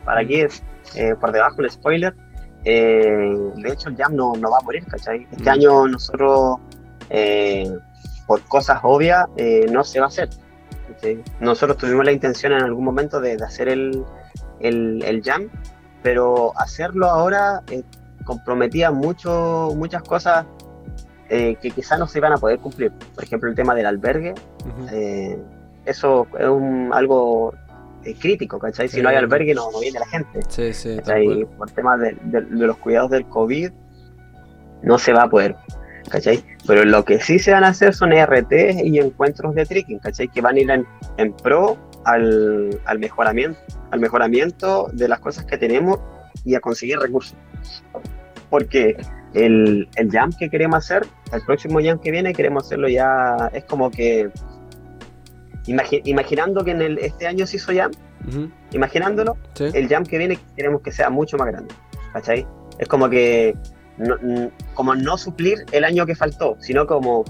para aquí es eh, por debajo el spoiler. Eh, de hecho, el Jam no, no va a morir, ¿cachai? Este Mm. año nosotros, eh, por cosas obvias, no se va a hacer. Nosotros tuvimos la intención en algún momento de, de hacer el, el, el Jam, pero hacerlo ahora comprometía mucho, muchas cosas eh, que quizás no se iban a poder cumplir. Por ejemplo, el tema del albergue, Ujú. eh, eso es un, algo eh, crítico, ¿cachai? Si no hay albergue no, no viene la gente. Sí, sí, ¿cachai? Por temas de, de- de los cuidados del COVID, no se va a poder, ¿cachai? Pero lo que sí se van a hacer son RT y encuentros de trekking, ¿cachai? Que van a ir en, en pro al, al mejoramiento, al mejoramiento de las cosas que tenemos y a conseguir recursos. Porque el, el jam que queremos hacer, el próximo jam que viene, queremos hacerlo ya, es como que, imagi- imaginando que en el, este año se hizo jam, imaginándolo, Sí. el jam que viene queremos que sea mucho más grande, ¿cachai? Es como que, no, como no suplir el año que faltó, sino como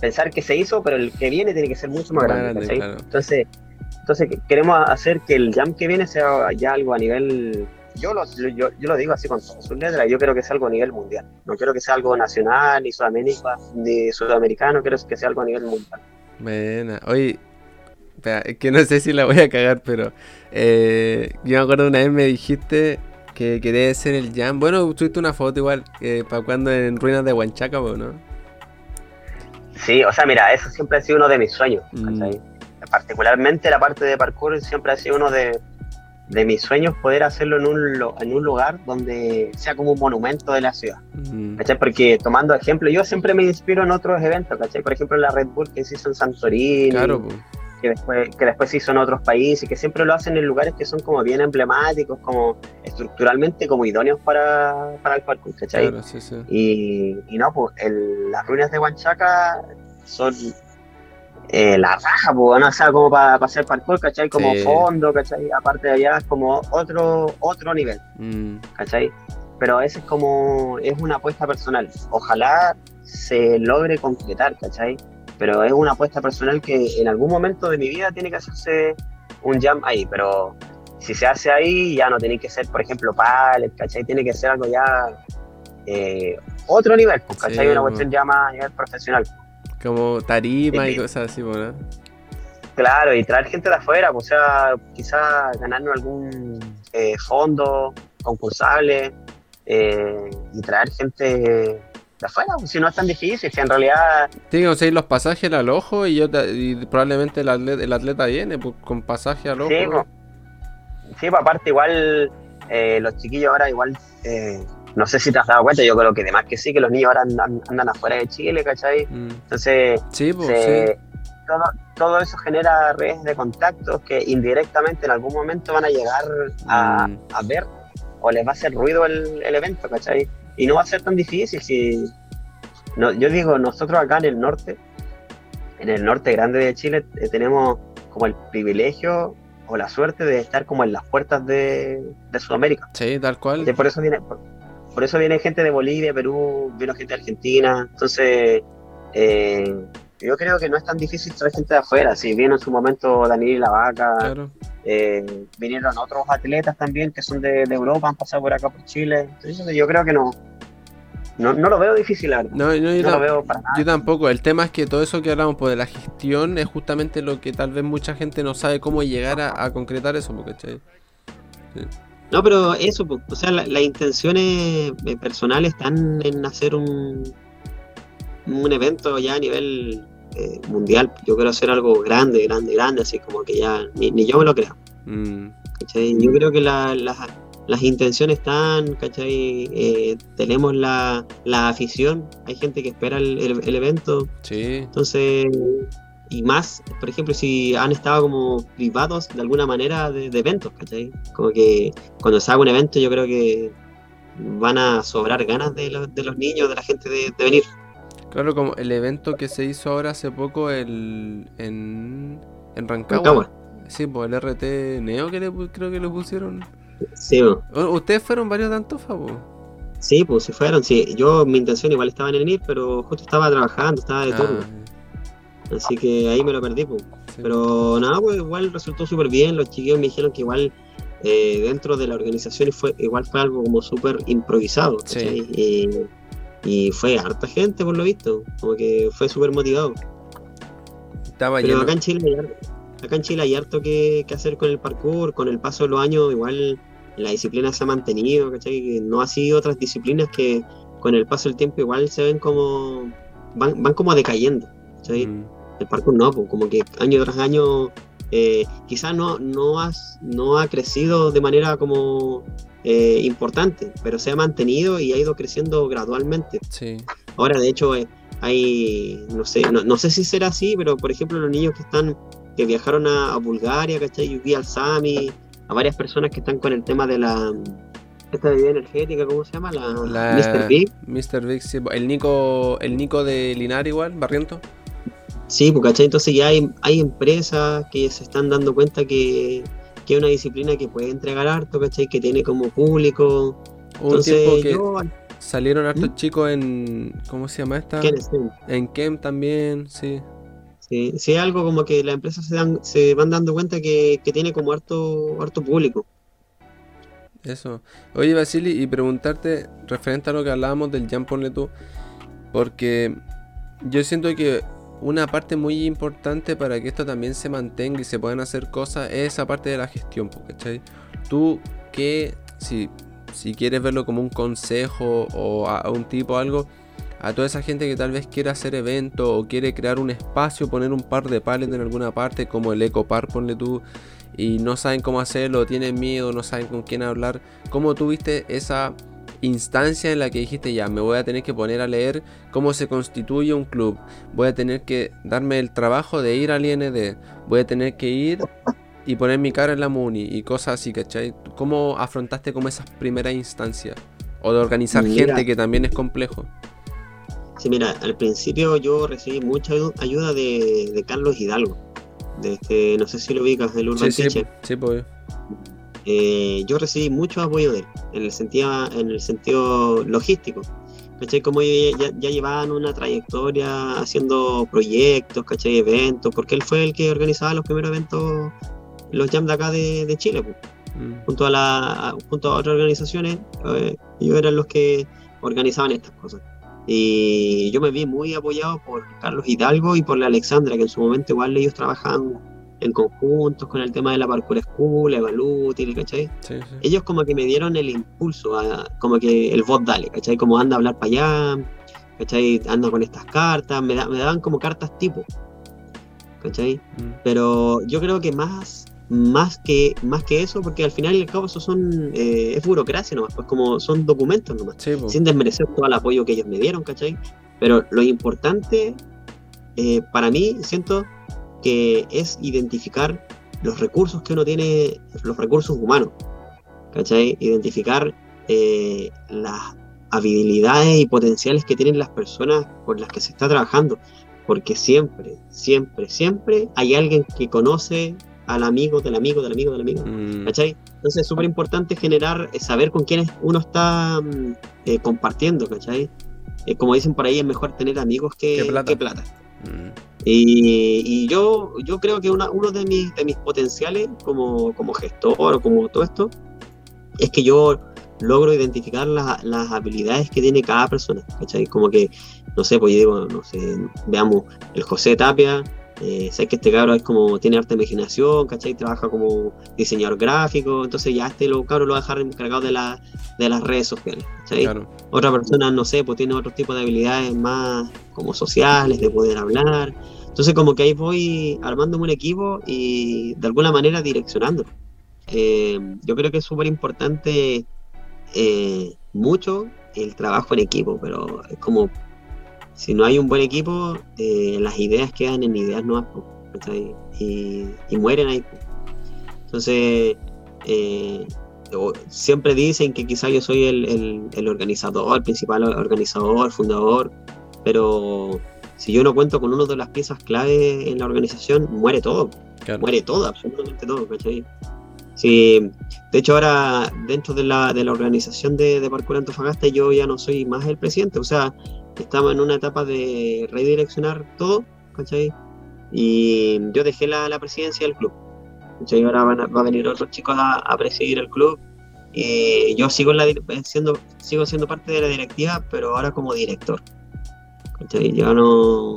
pensar que se hizo, pero el que viene tiene que ser mucho más Más grande, grande, ¿cachai? claro. Entonces, entonces que- queremos hacer que el jam que viene sea ya algo a nivel, yo lo, yo, yo lo digo así con sus letras, yo quiero que sea algo a nivel mundial, no quiero que sea algo nacional, ni Sudamérica, ni sudamericano, quiero que sea algo a nivel mundial. Buena. Oye, que no sé si la voy a cagar, pero eh, yo me acuerdo una vez me dijiste que quería ser el jam. Bueno, tuviste una foto igual, para cuando en ruinas de Huanchaca, ¿no? Sí, o sea, mira, eso siempre ha sido uno de mis sueños, Mm. Particularmente la parte de parkour siempre ha sido uno de, de mis sueños poder hacerlo en un, en un lugar donde sea como un monumento de la ciudad, Mm, ¿cachai? Porque tomando ejemplo, yo siempre me inspiro en otros eventos, ¿cachai? Por ejemplo, la Red Bull que se hizo en Santorini, Claro, que, después, que después se hizo en otros países, que siempre lo hacen en lugares que son como bien emblemáticos, como estructuralmente como idóneos para, para el parkour, ¿cachai? Claro, sí, sí. Y, y no, pues el- las ruinas de Huanchaca son eh, la raja, pues, ¿no? o sea, como para hacer parkour, ¿cachai? Como Sí. fondo, ¿cachai? Aparte de allá es como otro, otro nivel, Mm, ¿cachai? Pero ese es como, es una apuesta personal. Ojalá se logre concretar, ¿cachai? Pero es una apuesta personal que en algún momento de mi vida tiene que hacerse un jam ahí, pero si se hace ahí ya no tiene que ser, por ejemplo, pallet, ¿cachai? Tiene que ser algo ya eh, otro nivel, pues, ¿cachai? Sí, una cuestión ya más a nivel profesional. Como tarima y cosas así, ¿no? Claro, y traer gente de afuera, o sea, quizás ganarnos algún eh, fondo concursable eh, y traer gente de afuera, si no es tan difícil, si en realidad Tiene que conseguir los pasajes al ojo y, yo te- y probablemente el atleta, el atleta viene pues, con pasaje al ojo. Sí, po. sí, aparte igual eh, los chiquillos ahora igual, eh, no sé si te has dado cuenta, yo creo que además que sí, que los niños ahora andan, andan afuera de Chile, ¿cachai? Mm. Entonces, Sí, pues se- sí. todo, todo eso genera redes de contactos que indirectamente en algún momento van a llegar a, Mm. a ver o les va a hacer ruido el, el evento, ¿cachai? Y no va a ser tan difícil si... No, yo digo, nosotros acá en el norte, en el norte grande de Chile, eh, tenemos como el privilegio o la suerte de estar como en las puertas de, de Sudamérica. Sí, tal cual. Y por eso viene, por, por eso viene gente de Bolivia, Perú, vino gente de Argentina. Entonces, eh, yo creo que no es tan difícil traer gente de afuera. Si vino en su momento Daniel y la Vaca, Claro. eh, vinieron otros atletas también que son de, de Europa, han pasado por acá por Chile. Entonces, yo creo que no, no, no lo veo difícil, la verdad. No, no, yo, No lo veo para nada. yo tampoco. El tema es que todo eso que hablamos pues, de la gestión es justamente lo que tal vez mucha gente no sabe cómo llegar a, a concretar eso. No, pero eso, o sea, la- las intenciones eh, personales están en hacer un, un evento ya a nivel eh, mundial. Yo quiero hacer algo grande, grande, grande, así como que ya ni, ni yo me lo creo. Mm, ¿cachai? Yo creo que la- la- las intenciones están, ¿cachai? Eh, tenemos la, la afición, hay gente que espera el, el- el evento, sí. entonces, y más, por ejemplo, si han estado como privados de alguna manera de, de eventos, ¿cachai? Como que cuando se haga un evento yo creo que van a sobrar ganas de, los- de los niños, de la gente de, de venir. Claro, como el evento que se hizo ahora hace poco el, en, en Rancagua. Rancagua. Sí, pues el RT Neo que le, creo que le pusieron. Sí, Ustedes fueron varios de Antofa, sí, pues se fueron, sí. Yo, mi intención igual estaba en venir, pero justo estaba trabajando, estaba de turno. Así que ahí me lo perdí, pues. sí. Pero nada, pues igual resultó súper bien. Los chiquillos me dijeron que igual eh, dentro de la organización fue, igual fue algo como súper improvisado. Y, y, fue harta gente por lo visto, como que fue súper motivado. Estaba Pero acá en Chile acá en Chile hay harto que, hacer con el parkour, con el paso de los años igual la disciplina se ha mantenido, ¿cachai? No ha sido otras disciplinas que con el paso del tiempo igual se ven como, van, van como decayendo, Mm. El parkour no, pues, como que año tras año eh, quizás no, no, has, no ha crecido de manera como eh, importante, pero se ha mantenido y ha ido creciendo gradualmente. Sí. Ahora, de hecho, eh, hay, no sé, no, sé si será así, pero por ejemplo los niños que están, que viajaron a, Bulgaria, ¿cachai? Yo vi al Sami, a varias personas que están con el tema de la esta bebida energética, ¿cómo se llama? La, Mr. Big. Mr. Big, sí. El Nico, el Nico de Linar igual, Barriento. Sí, pues, ¿cachai? Entonces ya hay, hay empresas que se están dando cuenta que, que es una disciplina que puede entregar harto, ¿cachai? Que tiene como público. Entonces, que salieron hartos ¿Mm? chicos en. ¿Cómo se llama esta? En Kem también, sí. Sí, sí, algo como que las empresas se, dan, se van dando cuenta que, tiene como harto, harto público. Eso. Oye, Basili, y preguntarte referente a lo que hablábamos del Jump Ponle tú, porque yo siento que una parte muy importante para que esto también se mantenga y se puedan hacer cosas es esa parte de la gestión, ¿cachai? Tú, que si, si quieres verlo como un consejo o a, un tipo algo, a toda esa gente que tal vez quiere hacer eventos o quiere crear un espacio, poner un par de palets en alguna parte, como el Eco Park, ponle tú, y no saben cómo hacerlo, tienen miedo, no saben con quién hablar. ¿Cómo tuviste esa instancia en la que dijiste ya, me voy a tener que poner a leer cómo se constituye un club, voy a tener que darme el trabajo de ir al IND, voy a tener que ir y poner mi cara en la MUNI y cosas así, ¿cachai? ¿Cómo afrontaste como esas primeras instancias? O de organizar gente que también es complejo. Sí, mira, al principio yo recibí mucha ayuda de, Carlos Hidalgo. De este, no sé si lo ubicas, del Urban sí, Sí, sí, pues. Eh, yo recibí mucho apoyo de él, en el sentido, en el sentido logístico. ¿Cachai? Como ya, ya, llevaban una trayectoria haciendo proyectos, ¿cachai? Eventos, porque él fue el que organizaba los primeros eventos, los jams de acá de, Chile, mm. junto, a la, junto a otras organizaciones, eh, ellos eran los que organizaban estas cosas. Y yo me vi muy apoyado por Carlos Hidalgo y por la Alexandra, que en su momento igual ellos trabajaban en conjuntos con el tema de la parkour school, Evalutil, ¿cachai? Ellos como que me dieron el impulso, a, como que el voz dale, ¿cachai? Como anda a hablar para allá, ¿cachai? Anda con estas cartas, me, me daban como cartas tipo, ¿cachai? Mm. Pero yo creo que más más que más que eso porque al final y al cabo eso son eh, es burocracia nomás pues como son documentos nomás sin desmerecer todo el apoyo que ellos me dieron ¿cachai? pero lo importante eh, para mí siento que es identificar los recursos que uno tiene, los recursos humanos, ¿cachai? Identificar eh, las habilidades y potenciales que tienen las personas por las que se está trabajando, porque siempre, siempre, siempre hay alguien que conoce al amigo del amigo del amigo del amigo, mm. ¿cachai? Entonces es súper importante generar, eh, saber con quiénes uno está mm, eh, compartiendo, ¿cachai? como dicen por ahí, es mejor tener amigos que, Que plata. Y, yo, yo creo que uno de mis, de mis potenciales como, como gestor o como todo esto es que yo logro identificar las habilidades que tiene cada persona, ¿cachai? Como que, no sé, pues yo digo, no sé, veamos, el José Tapia, eh, sé que este cabro es como, tiene arte de imaginación, ¿cachai? Trabaja como diseñador gráfico, entonces ya este lo, cabro lo va a dejar encargado de, la, de las redes sociales, ¿cachai? Otra persona, no sé, pues tiene otro tipo de habilidades más como sociales, de poder hablar. Entonces como que ahí voy armando un equipo y de alguna manera direccionando. Eh, yo creo que es súper importante eh, mucho el trabajo en equipo, pero es como si no hay un buen equipo, eh, las ideas quedan en ideas nuevas y, y, mueren ahí. Entonces, eh, siempre dicen que quizá yo soy el, el, organizador, el principal organizador, fundador, pero si yo no cuento con una de las piezas clave en la organización, muere todo. Muere todo, absolutamente todo. ¿cachai? Sí, de hecho ahora dentro de la, de la organización de, de Parkour Antofagasta yo ya no soy más el presidente, o sea, estamos en una etapa de redireccionar todo, ¿cachai? Y yo dejé la, presidencia del club. ¿cachai? Ahora van a, va a venir otros chicos a, a presidir el club. Y yo sigo, en la, siendo, sigo siendo parte de la directiva, pero ahora como director. ¿cachai? Yo no.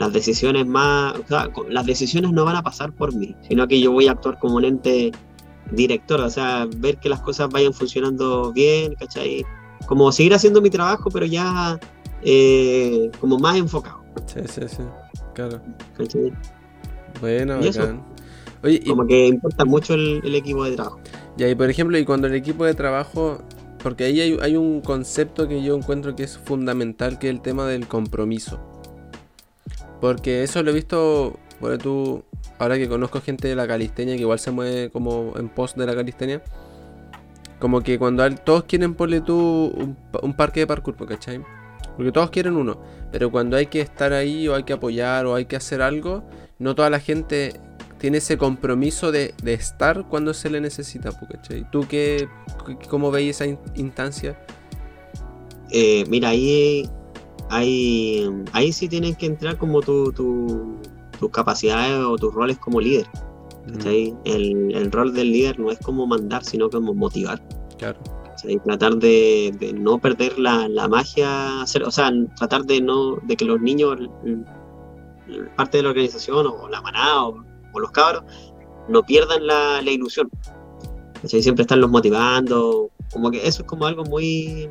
Las decisiones más. O sea, las decisiones no van a pasar por mí, sino que yo voy a actuar como un ente director, o sea, ver que las cosas vayan funcionando bien, ¿cachai? Como seguir haciendo mi trabajo, pero ya eh, como más enfocado. Sí, sí, sí, claro. ¿cachai? Bueno, Y bacán. Oye, y, Como que importa mucho el, el equipo de trabajo. ya, y por ejemplo, y cuando el equipo de trabajo, porque ahí hay, hay un concepto que yo encuentro que es fundamental, que es el tema del compromiso. Porque eso lo he visto, por tú, ahora que conozco gente de la calistenia que igual se mueve como en pos de la calistenia, como que cuando todos quieren ponle tú un, un parque de parkour, pues, ¿cachai? Porque todos quieren uno, pero cuando hay que estar ahí o hay que apoyar o hay que hacer algo, no toda la gente tiene ese compromiso de, de estar cuando se le necesita, ¿cachai? ¿Tú qué, cómo veis esa in- instancia? Eh, mira, ahí, ahí, ahí sí tienes que entrar como tu, tu- tus capacidades o tus roles como líder. ¿cachai? El, el rol del líder no es como mandar, sino como motivar. Claro. ¿Cachai? Tratar de, no perder la, la magia, o sea, tratar de no de que los niños, parte de la organización o la manada o, los cabros, no pierdan la, la ilusión. ¿cachai? Siempre están los motivando, como que eso es como algo muy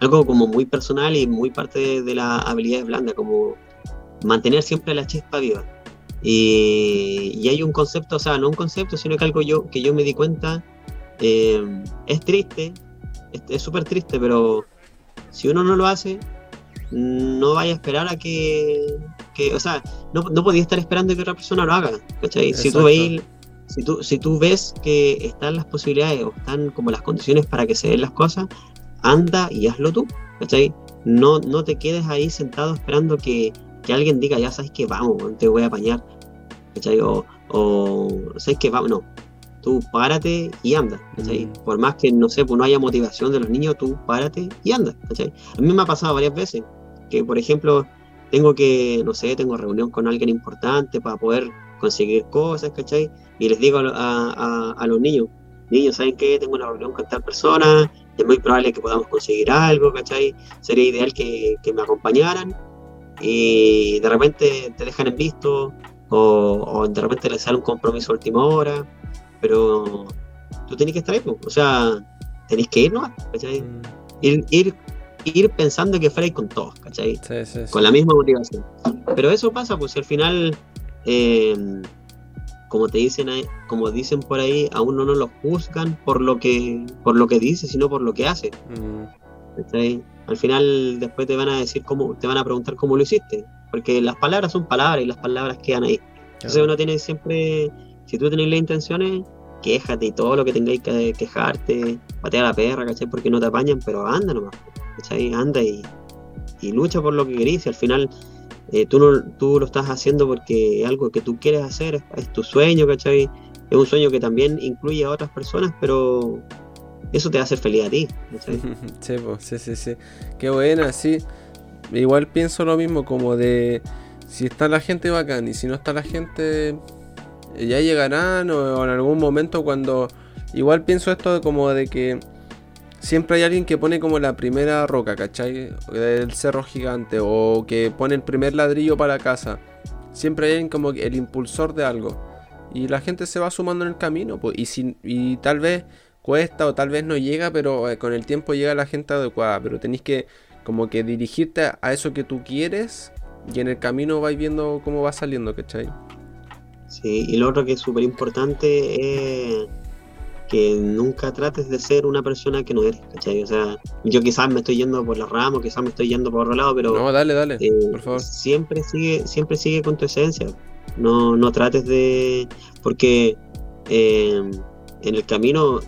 algo como muy personal y muy parte de, de las habilidades blandas, como mantener siempre la chispa viva. Y, y hay un concepto, o sea, no un concepto, sino que algo yo, que yo me di cuenta, eh, es triste, es- súper triste, pero si uno no lo hace, no vaya a esperar a que, que o sea, no, no podía estar esperando que otra persona lo haga, ¿cachai? Si tú, veis, si, tú, si tú ves que están las posibilidades o están como las condiciones para que se den las cosas, anda y hazlo tú, ¿cachai? No, no te quedes ahí sentado esperando que, que alguien diga, ya sabes que vamos, te voy a apañar, ¿cachai? O, o sabes que vamos, no, tú párate y anda, ¿cachai? Mm. Por más que, no sé, pues no haya motivación de los niños, tú párate y anda, ¿cachai? A mí me ha pasado varias veces que, por ejemplo, tengo que, no sé, tengo reunión con alguien importante para poder conseguir cosas, ¿cachai? Y les digo a, lo- a- a- a los niños, niños, ¿saben qué? Tengo una reunión con tal persona, es muy probable que podamos conseguir algo, ¿cachai? Sería ideal que, que me acompañaran y de repente te dejan en visto o, o de repente les sale un compromiso a última hora, pero tú tenés que estar ahí, pues. o sea, tenés que ir nomás, ¿cachai? Mm, Ir, ir, ir pensando que fuera con todos, ¿cachai? Sí, sí, sí. con la misma motivación. Pero eso pasa, pues si al final, eh, como te dicen, ahí- como dicen por ahí, a uno no lo juzgan por lo que, por lo que dice, sino por lo que hace. Mm, ¿cachai? Al final después te van a decir cómo, te van a preguntar cómo lo hiciste, porque las palabras son palabras y las palabras quedan ahí. Entonces uno tiene siempre, si tú tenés las intenciones, quéjate y todo lo que tengáis que quejarte, patea la perra, ¿cachai? Porque no te apañan, pero anda nomás, ¿cachai? Anda y, y lucha por lo que querís. Y al final eh, tú, no, tú lo estás haciendo porque algo que tú quieres hacer, es, tu sueño, ¿cachai? Es un sueño que también incluye a otras personas, pero eso te va a hacer feliz a ti, ¿cachai? Sí, sí, sí, sí. Qué buena, sí. Igual pienso lo mismo, como de si está la gente bacán y si no está la gente, ya llegarán o, en algún momento cuando... Igual pienso esto como de que siempre hay alguien que pone como la primera roca, ¿cachai? El cerro gigante o que pone el primer ladrillo para casa. Siempre hay alguien como el impulsor de algo. Y la gente se va sumando en el camino, pues, y, si, y tal vez cuesta o tal vez no llega, pero eh, con el tiempo llega la gente adecuada. Pero tenéis que como que dirigirte a- a eso que tú quieres y en el camino vais viendo cómo va saliendo, ¿cachai? Sí, y lo otro que es súper importante es que nunca trates de ser una persona que no eres, ¿cachai? O sea, yo quizás me estoy yendo por la rama, quizás me estoy yendo por otro lado, pero No, dale, dale, eh, por favor. siempre sigue, siempre sigue con tu esencia. No, no trates de. porque eh, en el camino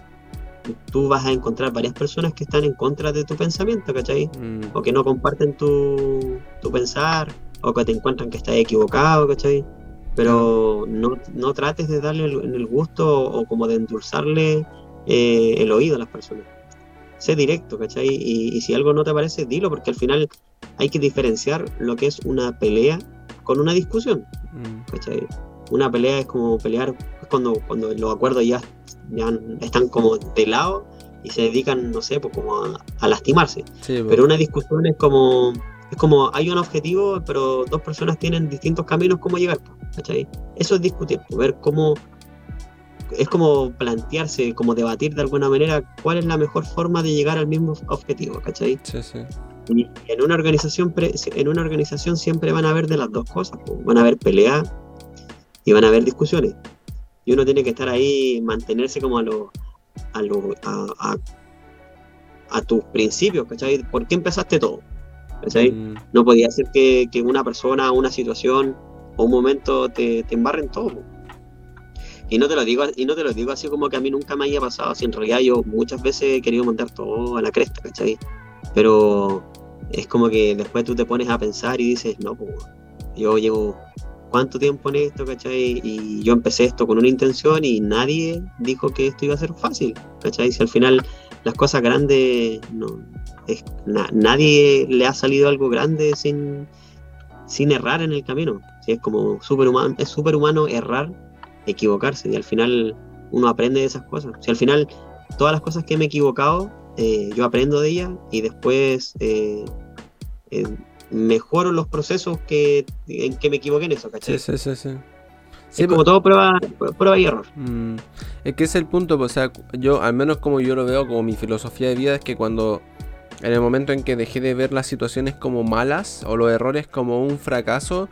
tú vas a encontrar varias personas que están en contra de tu pensamiento, ¿cachai? Mm, o que no comparten tu, tu pensar, o que te encuentran que estás equivocado, ¿cachai? Pero no, no trates de darle el, el gusto o, como de endulzarle eh, el oído a las personas. Sé directo, ¿cachai? Y, y si algo no te parece, dilo, porque al final hay que diferenciar lo que es una pelea con una discusión, mm, ¿cachai? Una pelea es como pelear cuando, cuando los acuerdos ya, ya están como de lado y se dedican, no sé, pues como a, lastimarse. Sí, Pero una discusión es como, es como hay un objetivo, pero dos personas tienen distintos caminos como llegar, ¿cachai? Eso es discutir, ver cómo, es como plantearse, como debatir de alguna manera cuál es la mejor forma de llegar al mismo objetivo, ¿cachai? Sí, sí. Y en una organización, en una organización siempre van a haber de las dos cosas, van a haber peleas y van a haber discusiones. Y uno tiene que estar ahí, mantenerse como a los a, lo, a, a, tus principios, ¿cachai? ¿Por qué empezaste todo? ¿Cachai? Mm. No podía ser que, que, una persona, una situación o un momento te, te embarren todo. Y no te lo digo, y no te lo digo así como que a mí nunca me haya pasado, así en realidad yo muchas veces he querido montar todo a la cresta, ¿cachai? Pero es como que después tú te pones a pensar y dices, no, pues, yo llevo cuánto tiempo en esto, ¿cachai? Y yo empecé esto con una intención y nadie dijo que esto iba a ser fácil, ¿cachai? Si al final las cosas grandes, no, es, nadie le ha salido algo grande sin, sin errar en el camino. Si es como superhumano, es superhumano errar, equivocarse y al final uno aprende de esas cosas. Si al final todas las cosas que me he equivocado, eh, yo aprendo de ellas y después eh, eh, mejoro los procesos que, en que me equivoqué en eso. Sí, sí, sí. sí. Es como todo prueba, prueba y error. Mm, es que es el punto, pues, o sea, yo, al menos como yo lo veo, como mi filosofía de vida, es que cuando, en el momento en que dejé de ver las situaciones como malas o los errores como un fracaso,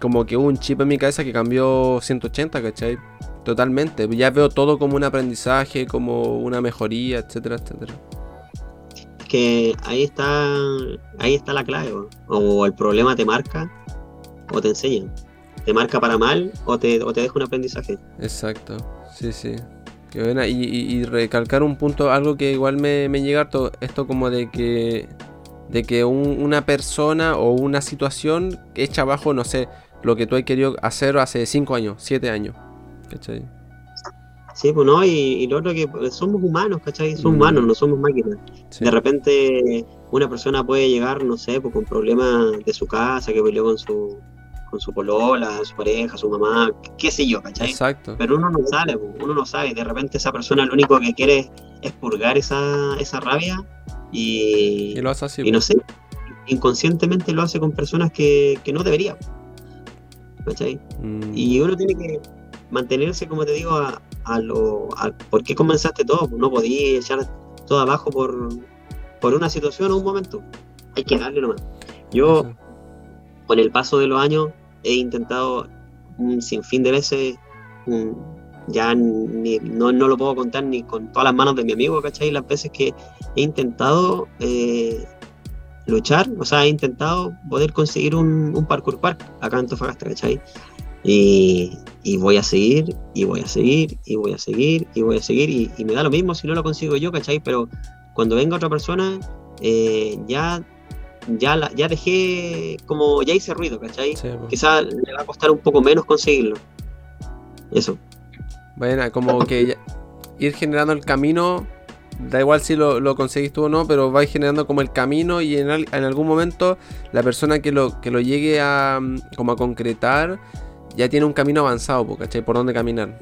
como que hubo un chip en mi cabeza que cambió 180, ¿cachai? Totalmente. Ya veo todo como un aprendizaje, como una mejoría, etcétera, etcétera que ahí está, ahí está la clave, o el problema te marca o te enseña. Te marca para mal o te, o te deja un aprendizaje. Exacto, sí, sí. Qué buena. Y, recalcar un punto, algo que igual me, me llega esto, esto como de que de que una persona o una situación echa abajo, no sé, lo que tú has querido hacer hace 5 años, 7 años. ¿Cachai? Sí, pues no, y, lo otro que somos humanos, ¿cachai? Somos mm. humanos, no somos máquinas. De repente una persona puede llegar, no sé, pues, con problemas de su casa, que peleó con su con su polola, su pareja, su mamá, qué sé yo, ¿cachai? Exacto. Pero uno no sabe, uno no sabe. De repente esa persona lo único que quiere es purgar esa, esa rabia y, y lo hace así. Y no sé, inconscientemente lo hace con personas que, que no debería. ¿Cachai? Mm. Y uno tiene que mantenerse, como te digo, a, a lo. ¿Por qué comenzaste todo? No podías echar todo abajo por, por una situación o un momento. Hay que darle nomás. Yo, con el paso de los años, he intentado un sinfín de veces. ya no, no, lo puedo contar ni con todas las manos de mi amigo, ¿cachai? Las veces que he intentado eh, luchar, o sea, he intentado poder conseguir un, un parkour park acá en Tofagasta, ¿cachai? Y, voy a seguir, y voy a seguir, y voy a seguir, y voy a seguir, y, me da lo mismo si no lo consigo yo, ¿cachai? Pero cuando venga otra persona, eh, ya, ya, ya dejé, como ya hice ruido, ¿cachai? Quizás le va a costar un poco menos conseguirlo. Eso. Bueno, como que ir generando el camino, da igual si lo, lo conseguís tú o no, pero vais generando como el camino y en, en, algún momento la persona que lo, que lo llegue a, como a concretar ya tiene un camino avanzado, ¿cachai? Por dónde caminar.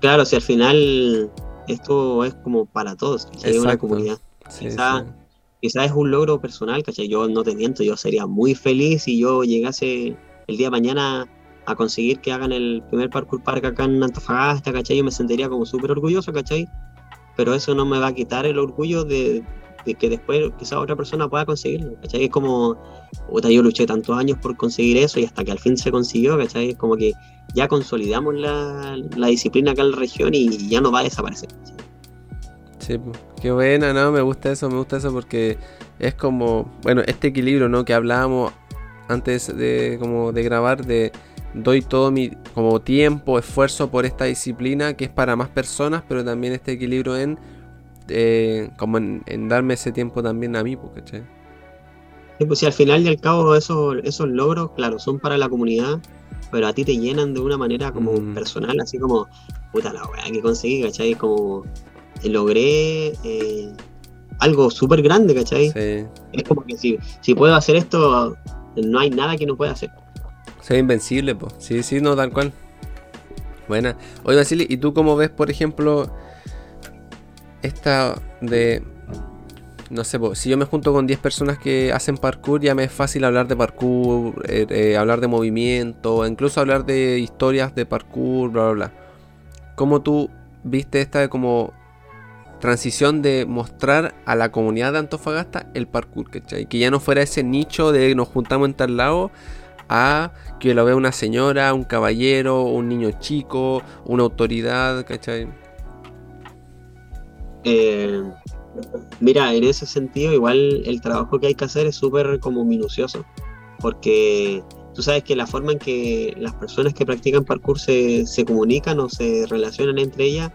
Claro, si al final esto es como para todos, ¿cachai? una comunidad. Quizás es un logro personal, ¿cachai? Yo no te miento, yo sería muy feliz si yo llegase el día de mañana a conseguir que hagan el primer parkour park acá en Antofagasta, ¿cachai? Yo me sentiría como súper orgulloso, ¿cachai? Pero eso no me va a quitar el orgullo de, de que después quizá otra persona pueda conseguirlo, ¿cachai? Es como, puta, yo luché tantos años por conseguir eso y hasta que al fin se consiguió, ¿cachai? Es como que ya consolidamos la, disciplina acá en la región y ya no va a desaparecer. Sí, qué buena, ¿no? Me gusta eso, me gusta eso porque es como, bueno, este equilibrio, ¿no? Que hablábamos antes de, como de grabar, de doy todo mi como tiempo, esfuerzo por esta disciplina que es para más personas, pero también este equilibrio en eh, como en, darme ese tiempo también a mí, ¿cachai? Sí, pues si al final y al cabo esos, esos logros, claro, son para la comunidad, pero a ti te llenan de una manera como mm. personal, así como, puta la weá que conseguí, ¿cachai? Como logré eh, algo súper grande, ¿cachai? Es como que si, si puedo hacer esto, no hay nada que no pueda hacer. Soy invencible, pues. Sí, sí, no, tal cual. Buena. Oye, Vasily, ¿y tú cómo ves, por ejemplo, esta de. No sé, si yo me junto con 10 personas que hacen parkour, ya me es fácil hablar de parkour, eh, eh, hablar de movimiento, incluso hablar de historias de parkour, bla, bla, bla. ¿Cómo tú viste esta como transición de mostrar a la comunidad de Antofagasta el parkour, ¿cachai? Que ya no fuera ese nicho de nos juntamos en tal lado a que lo vea una señora, un caballero, un niño chico, una autoridad, ¿cachai? Eh, mira, en ese sentido, igual el trabajo que hay que hacer es súper como minucioso, porque tú sabes que la forma en que las personas que practican parkour se, se comunican o se relacionan entre ellas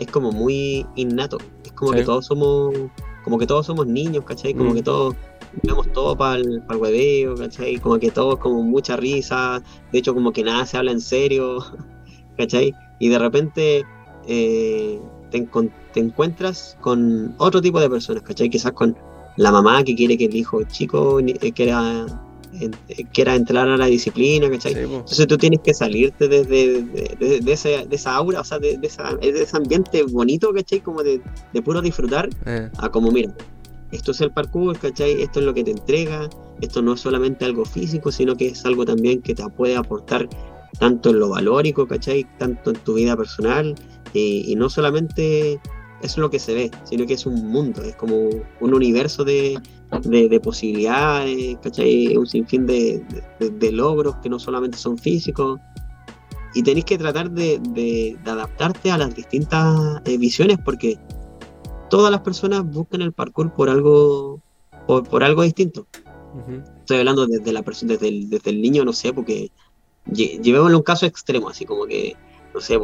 es como muy innato. Es como que todos somos, como que todos somos niños, ¿cachai? Como mm. que todos vemos todo para el, para hueveo, ¿cachai? Como que todos como mucha risa, de hecho como que nada se habla en serio, ¿cachai? Y de repente eh, te, te, encuentras con otro tipo de personas, ¿cachai? Quizás con la mamá que quiere que el hijo chico eh, quiera quiera entrar a la disciplina, ¿cachai? Entonces tú tienes que salirte desde de, de, esa aura, o sea, de, ese ambiente bonito, ¿cachai? Como de, puro disfrutar, eh. a como, mira, esto es el parkour, ¿cachai? Esto es lo que te entrega, esto no es solamente algo físico, sino que es algo también que te puede aportar tanto en lo valórico, ¿cachai? Tanto en tu vida personal, y, y no solamente es lo que se ve, sino que es un mundo, es como un universo de, de, posibilidades, ¿cachai? Un sinfín de, de, logros que no solamente son físicos. Y tenéis que tratar de, adaptarte a las distintas eh, visiones porque todas las personas buscan el parkour por algo, por, algo distinto. Estoy hablando desde, la desde, el, desde el niño, no sé, porque llevémoslo un caso extremo, así como que no sé,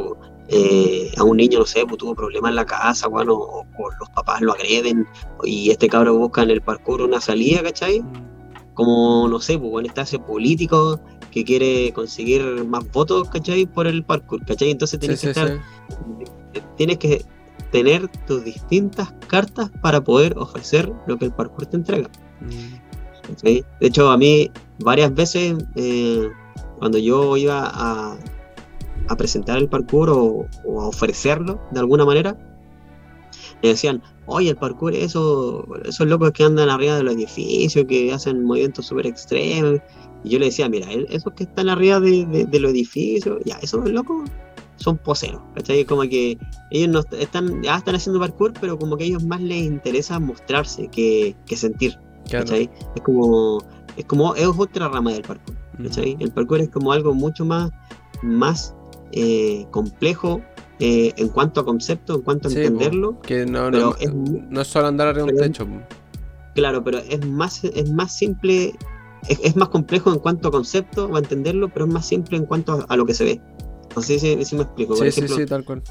eh, a un niño, no sé, tuvo problemas en la casa, bueno, o, los papás lo agreden, y este cabro busca en el parkour una salida, ¿cachai? Como, no sé, pues bueno, está ese político que quiere conseguir más votos, ¿cachai? Por el parkour, ¿cachai? Entonces tienes que estar, tienes que tener tus distintas cartas para poder ofrecer lo que el parkour te entrega. Mm. De hecho, a mí varias veces, eh, cuando yo iba a, a presentar el parkour o, a ofrecerlo de alguna manera, me decían, oye, el parkour, eso, esos locos que andan arriba de los edificios, que hacen movimientos súper extremos. Y yo le decía, mira, esos que están arriba de, los edificios, ya, esos locos son poseros, ¿cachai? Como que ellos no están, ya están haciendo parkour, pero como que a ellos más les interesa mostrarse que, sentir, ¿cachai? Es como, es como, es otra rama del parkour, ¿cachai? El parkour es como algo mucho más, más eh, complejo eh, en cuanto a concepto, en cuanto a entenderlo. Que no, no, es, no es solo andar arriba de un techo. Claro, pero es más, es más simple, es, más complejo en cuanto a concepto o a entenderlo, pero es más simple en cuanto a, lo que se ve. Si, me explico. Por sí, ejemplo, sí, tal cual.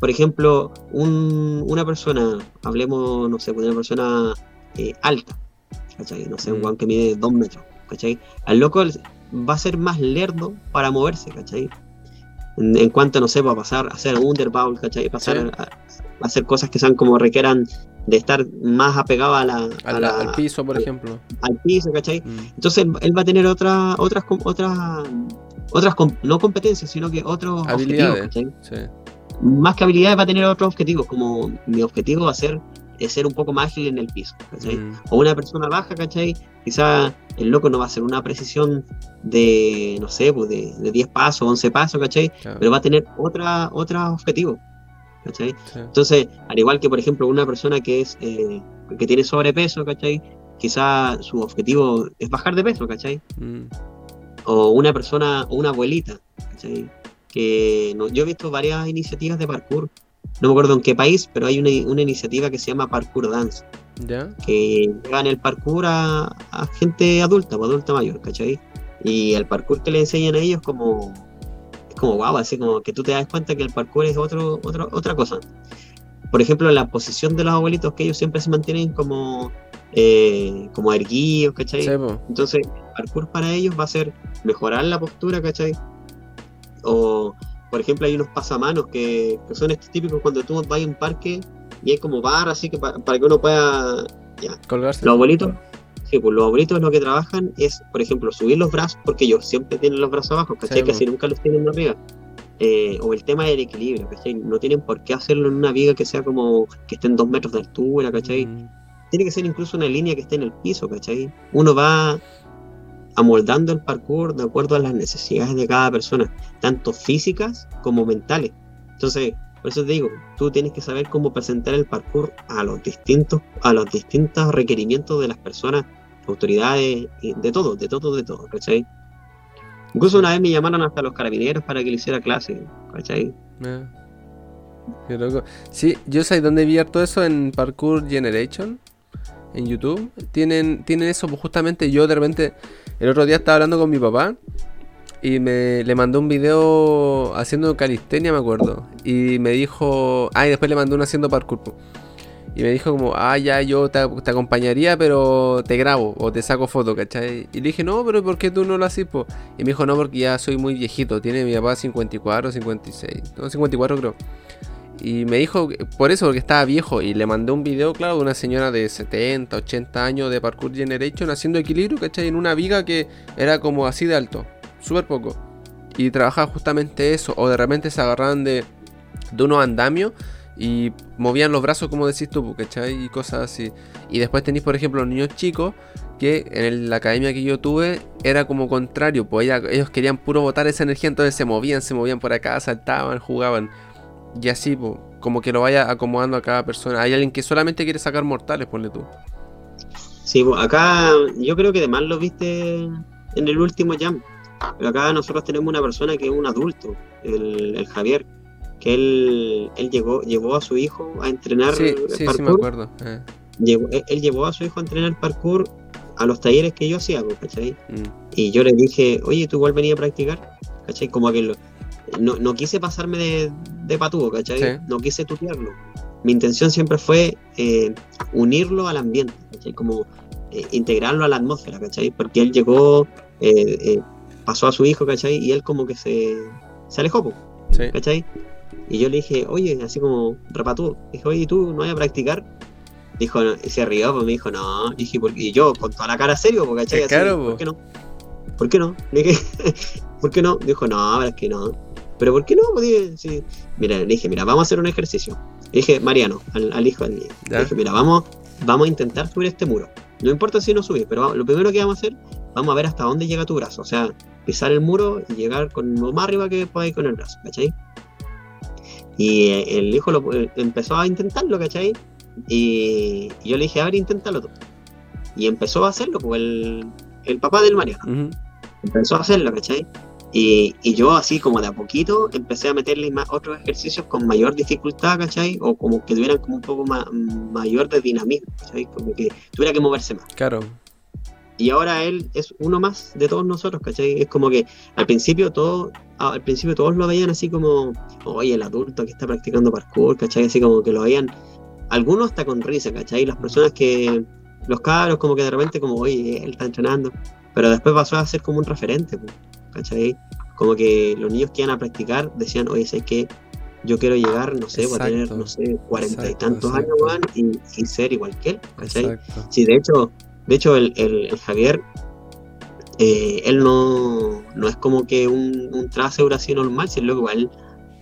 Por ejemplo, una persona, hablemos, no sé, una persona eh, alta, ¿cachai? No sé, un mm. guan que mide dos metros, ¿cachai? Al loco va a ser más lerdo para moverse, ¿cachai? En, cuanto, no sé, va a pasar a hacer underbound, ¿cachai? Pasar a, hacer cosas que sean como requieran de estar más apegado a la, al piso, por ejemplo. Al piso, ¿cachai? Mm. Entonces él va a tener otra, otras, otras, otras, no competencias, sino que otros habilidades. Más que habilidades va a tener otros objetivos, como mi objetivo va a ser ser un poco más ágil en el piso, ¿cachai? Mm. O una persona baja, ¿cachai? Quizá el loco no va a hacer una precisión de, no sé, pues de, de 10 pasos, 11 pasos, ¿cachai? Pero va a tener otra, otra objetivo, ¿cachai? Entonces, al igual que, por ejemplo, una persona que es eh, que tiene sobrepeso, ¿cachai? Quizá su objetivo es bajar de peso, ¿cachai? Mm. O una persona, o una abuelita, ¿cachai? Que no, yo he visto varias iniciativas de parkour no me acuerdo en qué país, pero hay una, iniciativa que se llama Parkour Dance. ¿Ya? Que llevan el parkour a, gente adulta, o pues, adulta mayor, ¿cachai? Y el parkour que le enseñan a ellos como es como guau, así como que tú te das cuenta que el parkour es otro, otro, otra cosa. Por ejemplo, la posición de los abuelitos, que ellos siempre se mantienen como, eh, como erguidos, ¿cachai? Entonces, el parkour para ellos va a ser mejorar la postura, ¿cachai? O por ejemplo, hay unos pasamanos que, son estos típicos cuando tú vas a un parque y hay como bar, así que para que uno pueda. Ya. Colgarse. Los abuelitos. Sí, pues los abuelitos lo que trabajan es, por ejemplo, subir los brazos, porque ellos siempre tienen los brazos abajo, ¿cachai? que si nunca los tienen arriba. eh, o el tema del equilibrio, ¿cachai? No tienen por qué hacerlo en una viga que sea como que esté en dos metros de altura, ¿cachai? Mm, Tiene que ser incluso una línea que esté en el piso, ¿cachai? Uno va amoldando el parkour de acuerdo a las necesidades de cada persona, tanto físicas como mentales. Entonces, por eso te digo, tú tienes que saber cómo presentar el parkour a los distintos, a los distintos requerimientos de las personas, autoridades, de todo, de todo, de todo, ¿cachai? Incluso una vez me llamaron hasta los carabineros para que le hiciera clase, ¿cachai? ah. Qué loco. Sí, yo sé dónde vi todo eso en Parkour Generation. En YouTube. Tienen, tienen eso, pues justamente yo de repente. El otro día estaba hablando con mi papá. Y me le mandó un video haciendo calistenia, me acuerdo. Y me dijo. Ah, y después le mandó uno haciendo parkour. Y me dijo como, ah, ya, yo te, acompañaría, pero te grabo o te saco foto, ¿cachai? Y le dije, no, pero ¿por qué tú no lo haces? Y me dijo, no, porque ya soy muy viejito. Tiene mi papá 54, 56. No, 54 creo. Y me dijo, por eso, porque estaba viejo. Y le mandé un video, claro, de una señora de 70, 80 años de Parkour Generation haciendo equilibrio, ¿cachai? En una viga que era como así de alto, súper poco. Y trabajaba justamente eso. O de repente se agarraban de, de unos andamios y movían los brazos, como decís tú, ¿cachai? Y cosas así. Y después tenéis, por ejemplo, los niños chicos que en la academia que yo tuve era como contrario, pues ella- ellos querían puro botar esa energía, entonces se movían, se movían por acá, saltaban, jugaban. Y así, como que lo vaya acomodando a cada persona. Hay alguien que solamente quiere sacar mortales, ponle tú. Sí, acá yo creo que además lo viste en el último jam. Pero acá nosotros tenemos una persona que es un adulto, el, el Javier, que él, él llegó, llevó a su hijo a entrenar Sí, sí, sí, me parkour. acuerdo. eh, Llevó- él, él llevó a su hijo a entrenar parkour a los talleres que yo hacía, ¿cachai? mm, Y yo le dije, oye, ¿tú igual venías a practicar? ¿Cachai? Como que lo- no, no quise pasarme de, de patudo, ¿cachai? Sí. No quise tutearlo. Mi intención siempre fue eh, unirlo al ambiente, ¿cachai? Como eh, integrarlo a la atmósfera, ¿cachai? Porque él llegó, eh, pasó a su hijo, ¿cachai? Y él como que se, se alejó, sí. ¿cachai? Y yo le dije, oye, así como rapatúo, dije, oye, ¿tú no vas a practicar? Dijo, no, y se rió, pues me dijo, no, dije, ¿por qué? y yo con toda la cara serio, ¿cachai? Así, claro, po. ¿por qué no? ¿Por qué no? Le dije, ¿por qué no? Dijo, no, pero es que no. ¿Pero por qué no? Pues sí. Mira, le dije, mira, vamos a hacer un ejercicio. Le dije, Mariano, al, al hijo del niño. Le dije, mira, vamos, vamos a intentar subir este muro. No importa si no subís, pero vamos- lo primero que vamos a hacer, vamos a ver hasta dónde llega tu brazo. O sea, pisar el muro y llegar con lo más arriba que podáis con el brazo, ¿cachai? Y eh, el hijo lo- eh, empezó a intentarlo, ¿cachai? Y, y yo le dije, a ver, inténtalo tú. Y empezó a hacerlo, pues el, el papá del Mariano ujú, empezó a hacerlo, ¿cachai? Y, y yo así como de a poquito empecé a meterle más otros ejercicios con mayor dificultad, ¿cachai? O como que tuvieran como un poco ma- mayor de dinamismo, ¿cachai? Como que tuviera que moverse más. Claro. Y ahora él es uno más de todos nosotros, ¿cachai? Es como que al principio todo, al principio todos lo veían así como, oye, el adulto que está practicando parkour, ¿cachai? Así como que lo veían, algunos hasta con risa, ¿cachai? Las personas que, los cabros como que de repente como, oye, él está entrenando, pero después pasó a ser como un referente, pues, ¿cachai? Como que los niños que iban a practicar decían, oye, ¿sabes qué? Yo quiero llegar, no sé, voy a tener, Exacto. no sé, cuarenta y Exacto, tantos años, exacto. weón, y, y ser igual que él, ¿cachai? Exacto. Sí, de hecho, de hecho el, el- el Javier, eh, él no, no es como que un, un traseur así normal, si es lo igual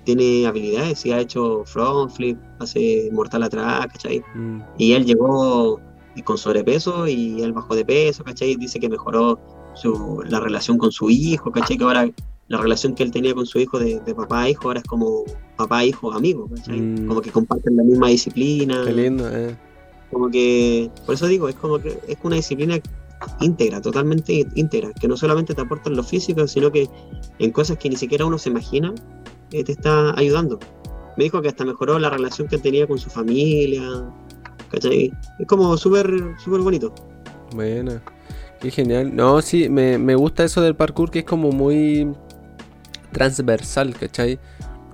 tiene habilidades, sí ha hecho front flip, hace mortal atrás, ¿cachai? Mm, Y él llegó con sobrepeso y él bajó de peso, ¿cachai? Dice que mejoró su, la relación con su hijo, ¿cachai? Que ahora la relación que él tenía con su hijo de, de papá a hijo ahora es como papá, hijo, amigo, ¿cachai? Mm. Como que comparten la misma disciplina Qué lindo, eh. como que por eso digo es como que es una disciplina íntegra totalmente íntegra que no solamente te aporta en lo físico sino que en cosas que ni siquiera uno se imagina eh, te está ayudando me dijo que hasta mejoró la relación que tenía con su familia ¿cachai? es como súper súper bonito Buena. Qué genial. No, sí, me, me gusta eso del parkour que es como muy transversal, ¿cachai?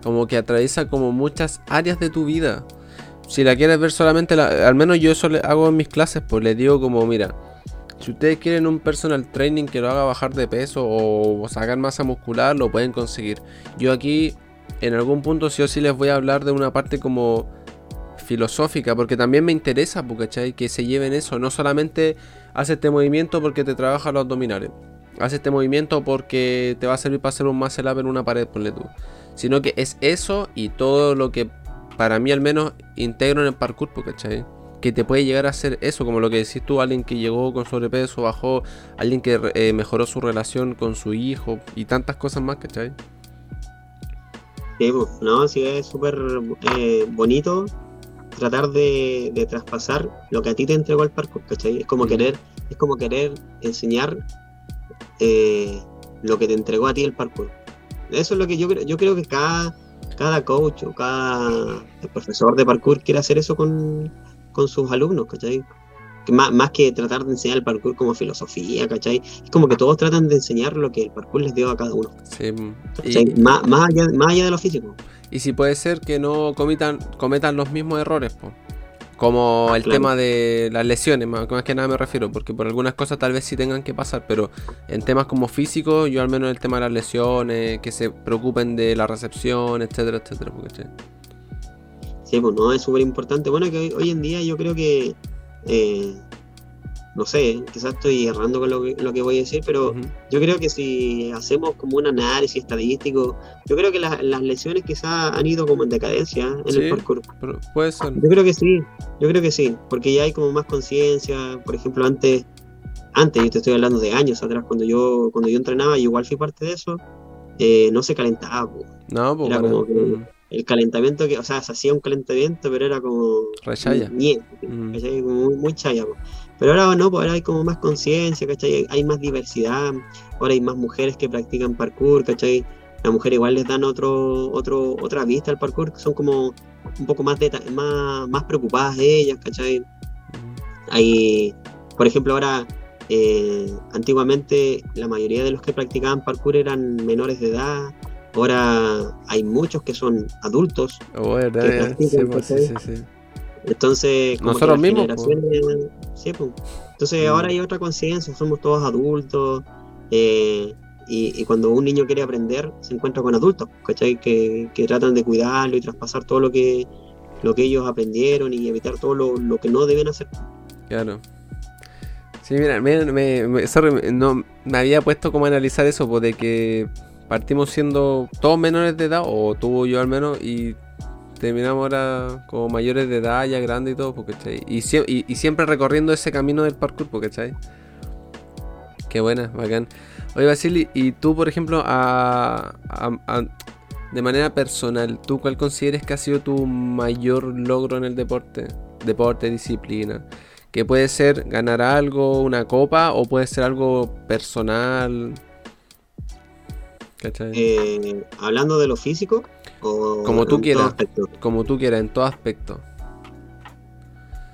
Como que atraviesa como muchas áreas de tu vida. Si la quieres ver solamente, la- al menos yo eso le hago en mis clases, pues les digo como, mira, si ustedes quieren un personal training que lo haga bajar de peso o sacar masa muscular, lo pueden conseguir. Yo aquí, en algún punto, sí o sí les voy a hablar de una parte como filosófica, porque también me interesa, pues, ¿cachai? Que se lleven eso, no solamente hace este movimiento porque te trabaja los abdominales, hace este movimiento porque te va a servir para hacer un muscle up en una pared, ponle tú, Sino que es eso y todo lo que para mí al menos integro en el parkour, ¿cachai? Que te puede llegar a hacer eso, como lo que decís tú, alguien que llegó con sobrepeso, bajó, alguien que eh, mejoró su relación con su hijo y tantas cosas más, ¿cachai? Sí, no, sí es súper eh, bonito tratar de, traspasar lo que a ti te entregó el parkour, ¿cachai? Es como querer, es como querer enseñar eh, lo que te entregó a ti el parkour. Eso es lo que yo creo, yo creo que cada, cada coach o cada profesor de parkour quiere hacer eso con, con sus alumnos, ¿cachai? Más, más, que tratar de enseñar el parkour como filosofía, ¿cachai? Es como que todos tratan de enseñar lo que el parkour les dio a cada uno. Sí. más, más, allá, más allá de lo físico. Y si puede ser que no cometan, cometan los mismos errores, pues. Como el tema de las lesiones, más, que nada me refiero, porque por algunas cosas tal vez sí tengan que pasar, pero en temas como físicos, yo al menos el tema de las lesiones, que se preocupen de la recepción, etcétera, etcétera. Sí, pues no, es súper importante. Bueno, que hoy, en día yo creo que eh, no sé, quizás estoy errando con lo que, voy a decir, pero yo creo que si hacemos como un análisis estadístico, yo creo que las lesiones quizás han ido como en decadencia en el parkour. Puede ser. Yo creo que sí, yo creo que sí, porque ya hay como más conciencia, por ejemplo, antes, antes, yo te estoy hablando de años atrás, cuando yo, cuando yo entrenaba, y igual fui parte de eso, eh, no se calentaba. No, era como que el calentamiento que, o sea, se hacía un calentamiento, pero era como... Rechaya. muy, muy chaya. Pero ahora no, pues ahora hay como más conciencia, ¿cachai? Hay más diversidad, ahora hay más mujeres que practican parkour, ¿cachai? Las mujeres igual les dan otro, otro, otra vista al parkour, son como un poco más, más, más preocupadas de ellas, ¿cachai? Hay, por ejemplo, ahora, eh, antiguamente la mayoría de los que practicaban parkour eran menores de edad, ahora hay muchos que son adultos. Oh, verdad, sí, sí, sí. Entonces, como nosotros mismos. Sí, pues. Entonces, mm. ahora hay otra conciencia, somos todos adultos. Eh, y, cuando un niño quiere aprender, se encuentra con adultos, ¿cachai? Que, que tratan de cuidarlo y traspasar todo lo que, lo que ellos aprendieron y evitar todo lo, que no deben hacer. Claro. Sí, mira, me, me, sorry, no, me había puesto como a analizar eso, pues de que partimos siendo todos menores de edad, o tú yo al menos, y terminamos ahora como mayores de edad, ya grande y todo, porque y, y, siempre recorriendo ese camino del parkour, porque Qué buena, bacán. Oye, Basili, y tú, por ejemplo, a, de manera personal, ¿tú cuál consideres que ha sido tu mayor logro en el deporte? Deporte, disciplina. Que puede ser ganar algo, una copa, o puede ser algo personal. Eh, hablando de lo físico, como tú quieras. Como tú quieras, en todo aspecto.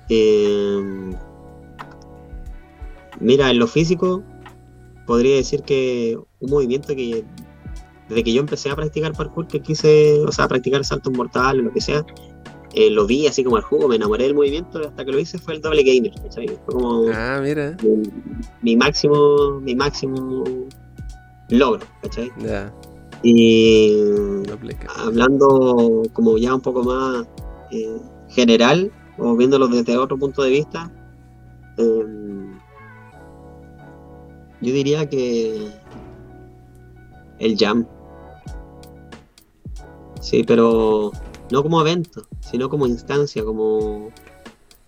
Em, mira, en lo físico, podría decir que un movimiento que desde que yo empecé a practicar parkour, que quise, o sea, practicar saltos mortales, lo que sea, eh, lo vi así como al jugo, me enamoré del movimiento, hasta que lo hice fue el doble gamer, Fue como ah, mira. Mi, máximo, mi máximo logro, ¿cachai? Y hablando como ya un poco más eh, general, o viéndolo desde otro punto de vista, em, yo diría que el jam. Sí, pero no como evento, sino como instancia, como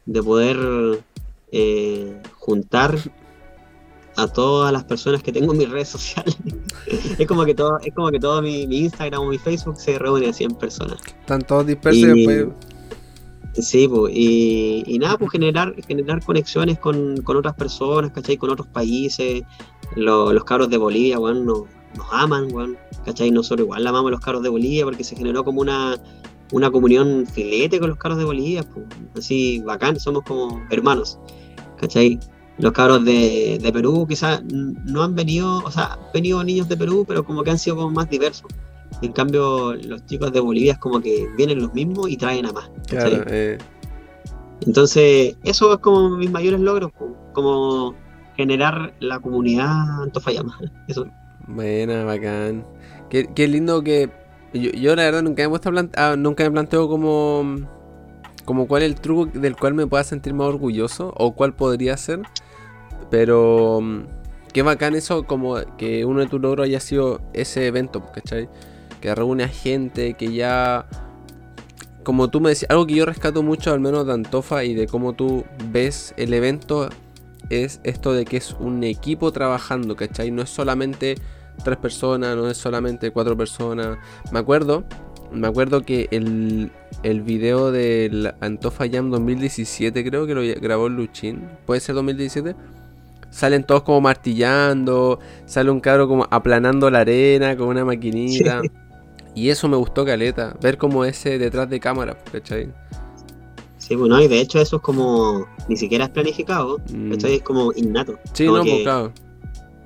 de poder eh, juntar a todas las personas que tengo en mis redes sociales. es como que todo, es como que todo mi, Instagram o mi Facebook se reúne a 100 personas. Están todos dispersos y, Sí, pues, y, nada, pues generar, generar conexiones con, otras personas, ¿cachai? Con otros países. los cabros de Bolivia, bueno, nos, nos aman, bueno, ¿cachai? Nosotros igual amamos los cabros de Bolivia porque se generó como una, una comunión filete con los cabros de Bolivia, pues, así bacán, somos como hermanos, ¿cachai? Los cabros de, Perú quizás no han venido, o sea, han venido niños de Perú, pero como que han sido como más diversos. En cambio, los chicos de Bolivia es como que vienen los mismos y traen a más. Claro, eh. Entonces, eso es como mis mayores logros, como generar la comunidad Antofayama. Eso. Buena, bacán. Qué, lindo que. Yo, la verdad nunca me, he ah, nunca me planteo como. Como cuál es el truco del cual me pueda sentir más orgulloso o cuál podría ser. Pero mm, qué bacán eso, como que uno de tus logros haya sido ese evento, ¿cachai? que reúne a gente, que ya como tú me decías, algo que yo rescato mucho al menos de Antofa y de cómo tú ves el evento es esto de que es un equipo trabajando, ¿cachai? No es solamente tres personas, no es solamente cuatro personas. Me acuerdo, me acuerdo que el, el video del Antofa Jam 2017, creo que lo grabó Luchín, puede ser 2017. Salen todos como martillando, sale un cabro como aplanando la arena con una maquinita. Y eso me gustó, Caleta, ver como ese detrás de cámara, ¿cachai? Sí, bueno, y de hecho eso es como, ni siquiera es planificado, mm. Es como innato. Sí, no, pues, claro.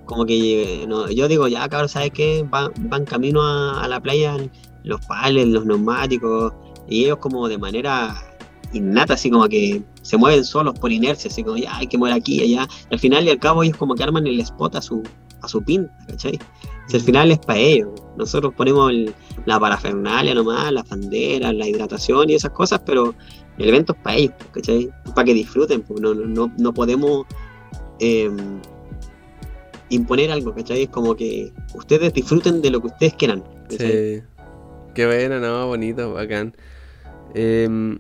Como que no, yo digo, ya cabrón, ¿sabes qué? Van, van camino a, la playa los pales, los neumáticos, y ellos como de manera innata, así como que se mueven solos por inercia, así como ya hay que mover aquí, allá. al final y al cabo ellos como que arman el spot a su, a su pin, ¿cachai? Si al final es para ellos. Nosotros ponemos la parafernalia nomás, las banderas, la hidratación y esas cosas, pero el evento es para ellos, ¿cachai? Para que disfruten, porque no, podemos em, imponer algo, ¿cachai? Es como que ustedes disfruten de lo que ustedes quieran. Sí. Qué bueno, ¿no? Bonito, bacán. Em,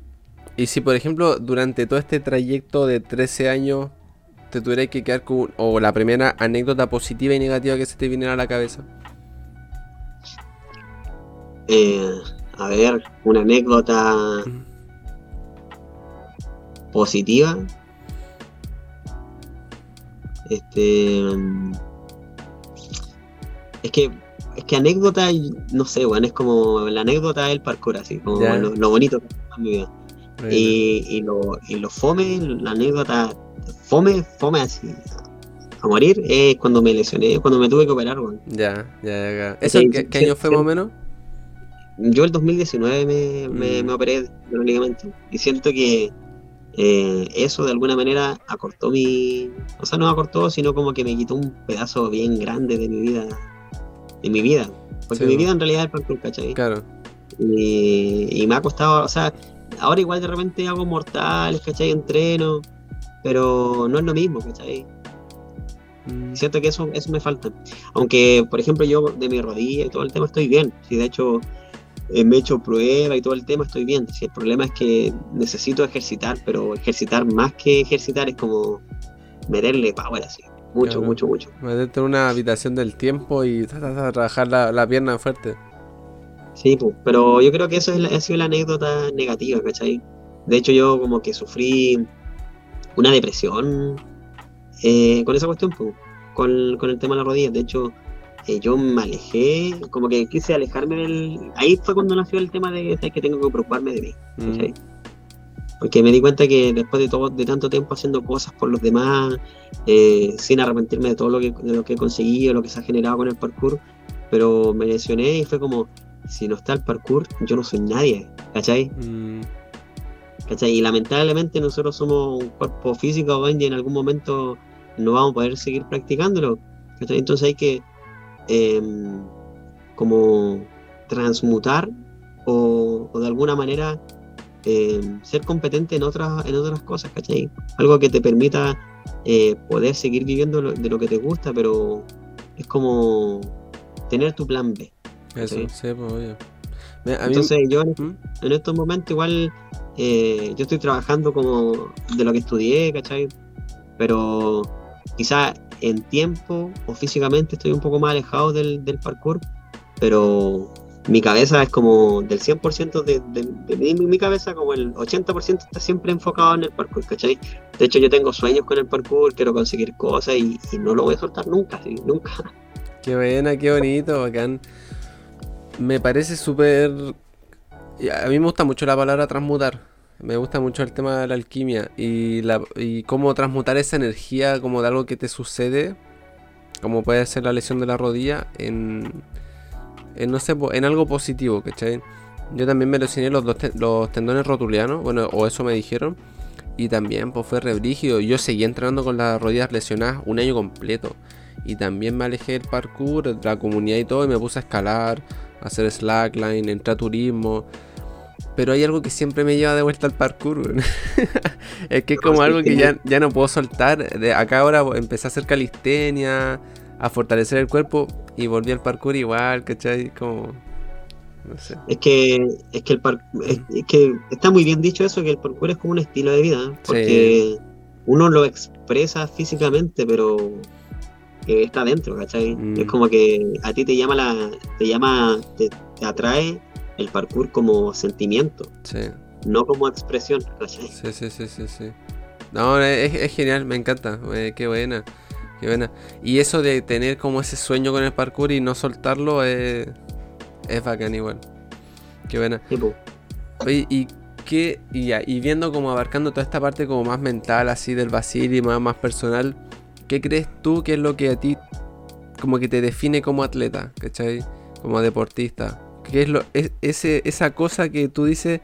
y si, por ejemplo, durante todo este trayecto de 13 años te tuvieras que quedar con. o la primera anécdota positiva y negativa que se te viniera a la cabeza? Eh, a ver, una anécdota positiva. Este. Es que. Es que anécdota, no sé, bueno, es como la anécdota del parkour, así, como lo, bonito que en mi vida. Y, y, lo, y lo fome, la anécdota fome, fome así a morir es cuando me lesioné, cuando me tuve que operar, Ya, ya, ya. ¿Eso qué, año fue más o menos? Yo el 2019 me, me, mm. me operé de los ligamentos y siento que eh, eso de alguna manera acortó mi... O sea, no acortó, sino como que me quitó un pedazo bien grande de mi vida. De mi vida. Porque mi vida en realidad es el parkour, ¿cachai? Claro. Y, y me ha costado, o sea, ahora igual de repente hago mortales, ¿cachai? Entreno pero no es lo mismo, ¿cachai? Mm. Siento que eso, eso me falta. Aunque, por ejemplo, yo de mi rodilla y todo el tema estoy bien. Si de hecho eh, me he hecho prueba y todo el tema estoy bien. Si el problema es que necesito ejercitar, pero ejercitar más que ejercitar es como meterle power así. Mucho, mucho, mucho. Meterte en una habitación del tiempo y trabajar la, la pierna fuerte. Sí, pues, pero yo creo que eso es ha sido la anécdota negativa, ¿cachai? De hecho, yo como que sufrí una depresión eh, con esa cuestión, con, el tema de la rodilla. De hecho, eh, yo me alejé, como que quise alejarme del... Ahí fue cuando nació el tema de que tengo que preocuparme de mí. Mm. Porque me di cuenta que después de todo, de tanto tiempo haciendo cosas por los demás, eh, sin arrepentirme de todo lo que, de lo que he conseguido, lo que se ha generado con el parkour, pero me lesioné y fue como, si no está el parkour, yo no soy nadie, ¿cachai? Mm. Y lamentablemente nosotros somos un cuerpo físico y en algún momento no vamos a poder seguir practicándolo. Entonces hay que em, como transmutar o, de alguna manera em, ser competente en otras, en otras cosas, ¿cachai? Algo que te permita eh, poder seguir viviendo de lo que te gusta, pero es como tener tu plan B. Eso, sí, pues, Entonces yo ¿Mm? en estos momentos igual eh, yo estoy trabajando como de lo que estudié, ¿cachai? Pero quizá en tiempo o físicamente estoy un poco más alejado del, parkour, pero mi cabeza es como del 100% de, de, mi, cabeza, como el 80% está siempre enfocado en el parkour, ¿cachai? De hecho, yo tengo sueños con el parkour, quiero conseguir cosas y, no lo voy a soltar nunca, ¿sí? nunca. Qué buena, qué bonito, bacán. Me parece súper... A mí me gusta mucho la palabra transmutar. Me gusta mucho el tema de la alquimia y, la, y cómo transmutar esa energía como de algo que te sucede, como puede ser la lesión de la rodilla, en, en no sé, en algo positivo, ¿cachai? Yo también me lesioné los, dos los tendones rotulianos, bueno, o eso me dijeron, y también pues fue rebrígido. Yo seguí entrenando con las rodillas lesionadas un año completo, y también me alejé del parkour, de la comunidad y todo, y me puse a escalar, hacer slackline, entrar a turismo pero hay algo que siempre me lleva de vuelta al parkour. es que es como algo que ya, ya no puedo soltar. De acá ahora empecé a hacer calistenia, a fortalecer el cuerpo y volví al parkour igual, ¿cachai? Como... Es que, es que el es, que está muy bien dicho eso, que el parkour es como un estilo de vida, porque uno lo expresa físicamente, pero está dentro, ¿cachai? Mm. Es como que a ti te llama la, te llama, te, atrae el parkour como sentimiento, no como expresión, ¿cachai? Sí, sí, sí, sí, sí. No, es, genial, me encanta, eh, qué buena, qué buena. Y eso de tener como ese sueño con el parkour y no soltarlo es, es bacán igual. Qué buena. Oye, y qué, y, y viendo como abarcando toda esta parte como más mental, así del Basil y más, más personal, ¿qué crees tú que es lo que a ti como que te define como atleta, ¿cachai? Como deportista. ¿Qué es lo, es, ese, esa cosa que tú dices,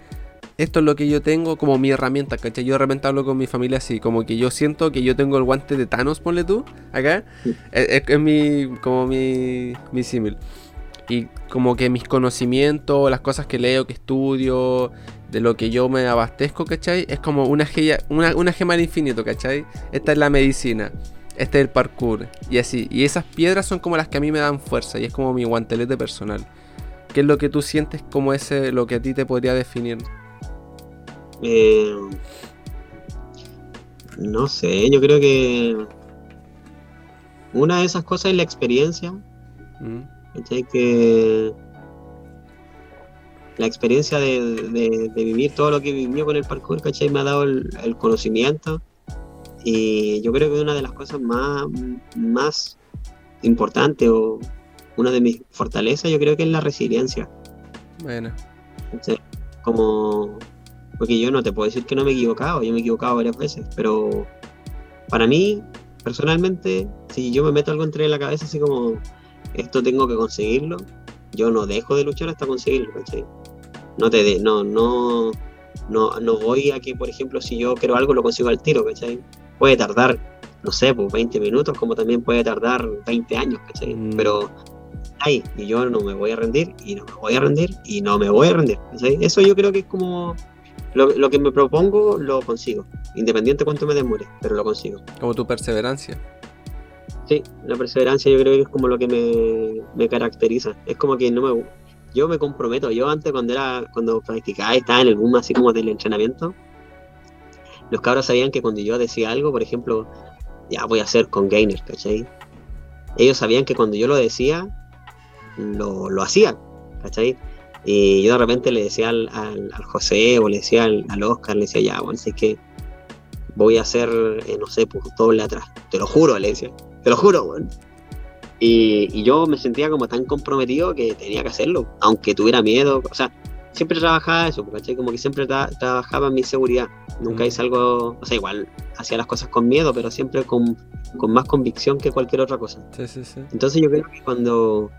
esto es lo que yo tengo como mi herramienta, ¿cachai? Yo de repente hablo con mi familia así, como que yo siento que yo tengo el guante de Thanos, ponle tú, acá. Es, mi, como mi, mi símil. Y como que mis conocimientos, las cosas que leo, que estudio, de lo que yo me abastezco, ¿cachai? Es como una, una, una gema al infinito, ¿cachai? Esta es la medicina este es el parkour. Y así. Y esas piedras son como las que a mí me dan fuerza. Y es como mi guantelete personal. ¿Qué es lo que tú sientes como ese, lo que a ti te podría definir? Eh, no sé, yo creo que una de esas cosas es la experiencia. Mm. Que la experiencia de, vivir todo lo que vivió con el parkour, ¿cachai? Me ha dado el conocimiento y yo creo que una de las cosas más, más importantes o una de mis fortalezas, yo creo que es la resiliencia. Bueno. como, porque yo no te puedo decir que no me he equivocado, yo me he equivocado varias veces, pero para mí, personalmente, si yo me meto algo entre la cabeza, así como, esto tengo que conseguirlo, yo no dejo de luchar hasta conseguirlo, No te de, no, no, no, no voy a que, por ejemplo, si yo quiero algo, lo consigo al tiro, ¿cachai? Puede tardar, no sé, pues 20 minutos, como también puede tardar 20 años, ¿cachai? Mm. Pero ahí, y yo no me voy a rendir, y no me voy a rendir, y no me voy a rendir. ¿cachai? Eso yo creo que es como lo, que me propongo, lo consigo, independiente cuánto me demore, pero lo consigo. Como tu perseverancia. Sí, la perseverancia yo creo que es como lo que me, me caracteriza. Es como que no me yo me comprometo, yo antes cuando era, cuando practicaba, estaba en el boom así como del entrenamiento, los cabros sabían que cuando yo decía algo, por ejemplo, ya voy a hacer con Gainer, ¿cachai? Ellos sabían que cuando yo lo decía, lo, lo hacían, ¿cachai? Y yo de repente le decía al, José o le decía al, Oscar, le decía, ya, bueno, es que voy a hacer, eh, no sé, pues doble atrás. Te lo juro, le te lo juro, bueno. Y, yo me sentía como tan comprometido que tenía que hacerlo, aunque tuviera miedo, o sea, siempre trabajaba eso, ¿cachai? Como que siempre trabajaba en mi seguridad. Nunca mm. hice algo, o sea, igual hacía las cosas con miedo, pero siempre con, más convicción que cualquier otra cosa. Sí, sí, sí. Entonces yo creo que cuando,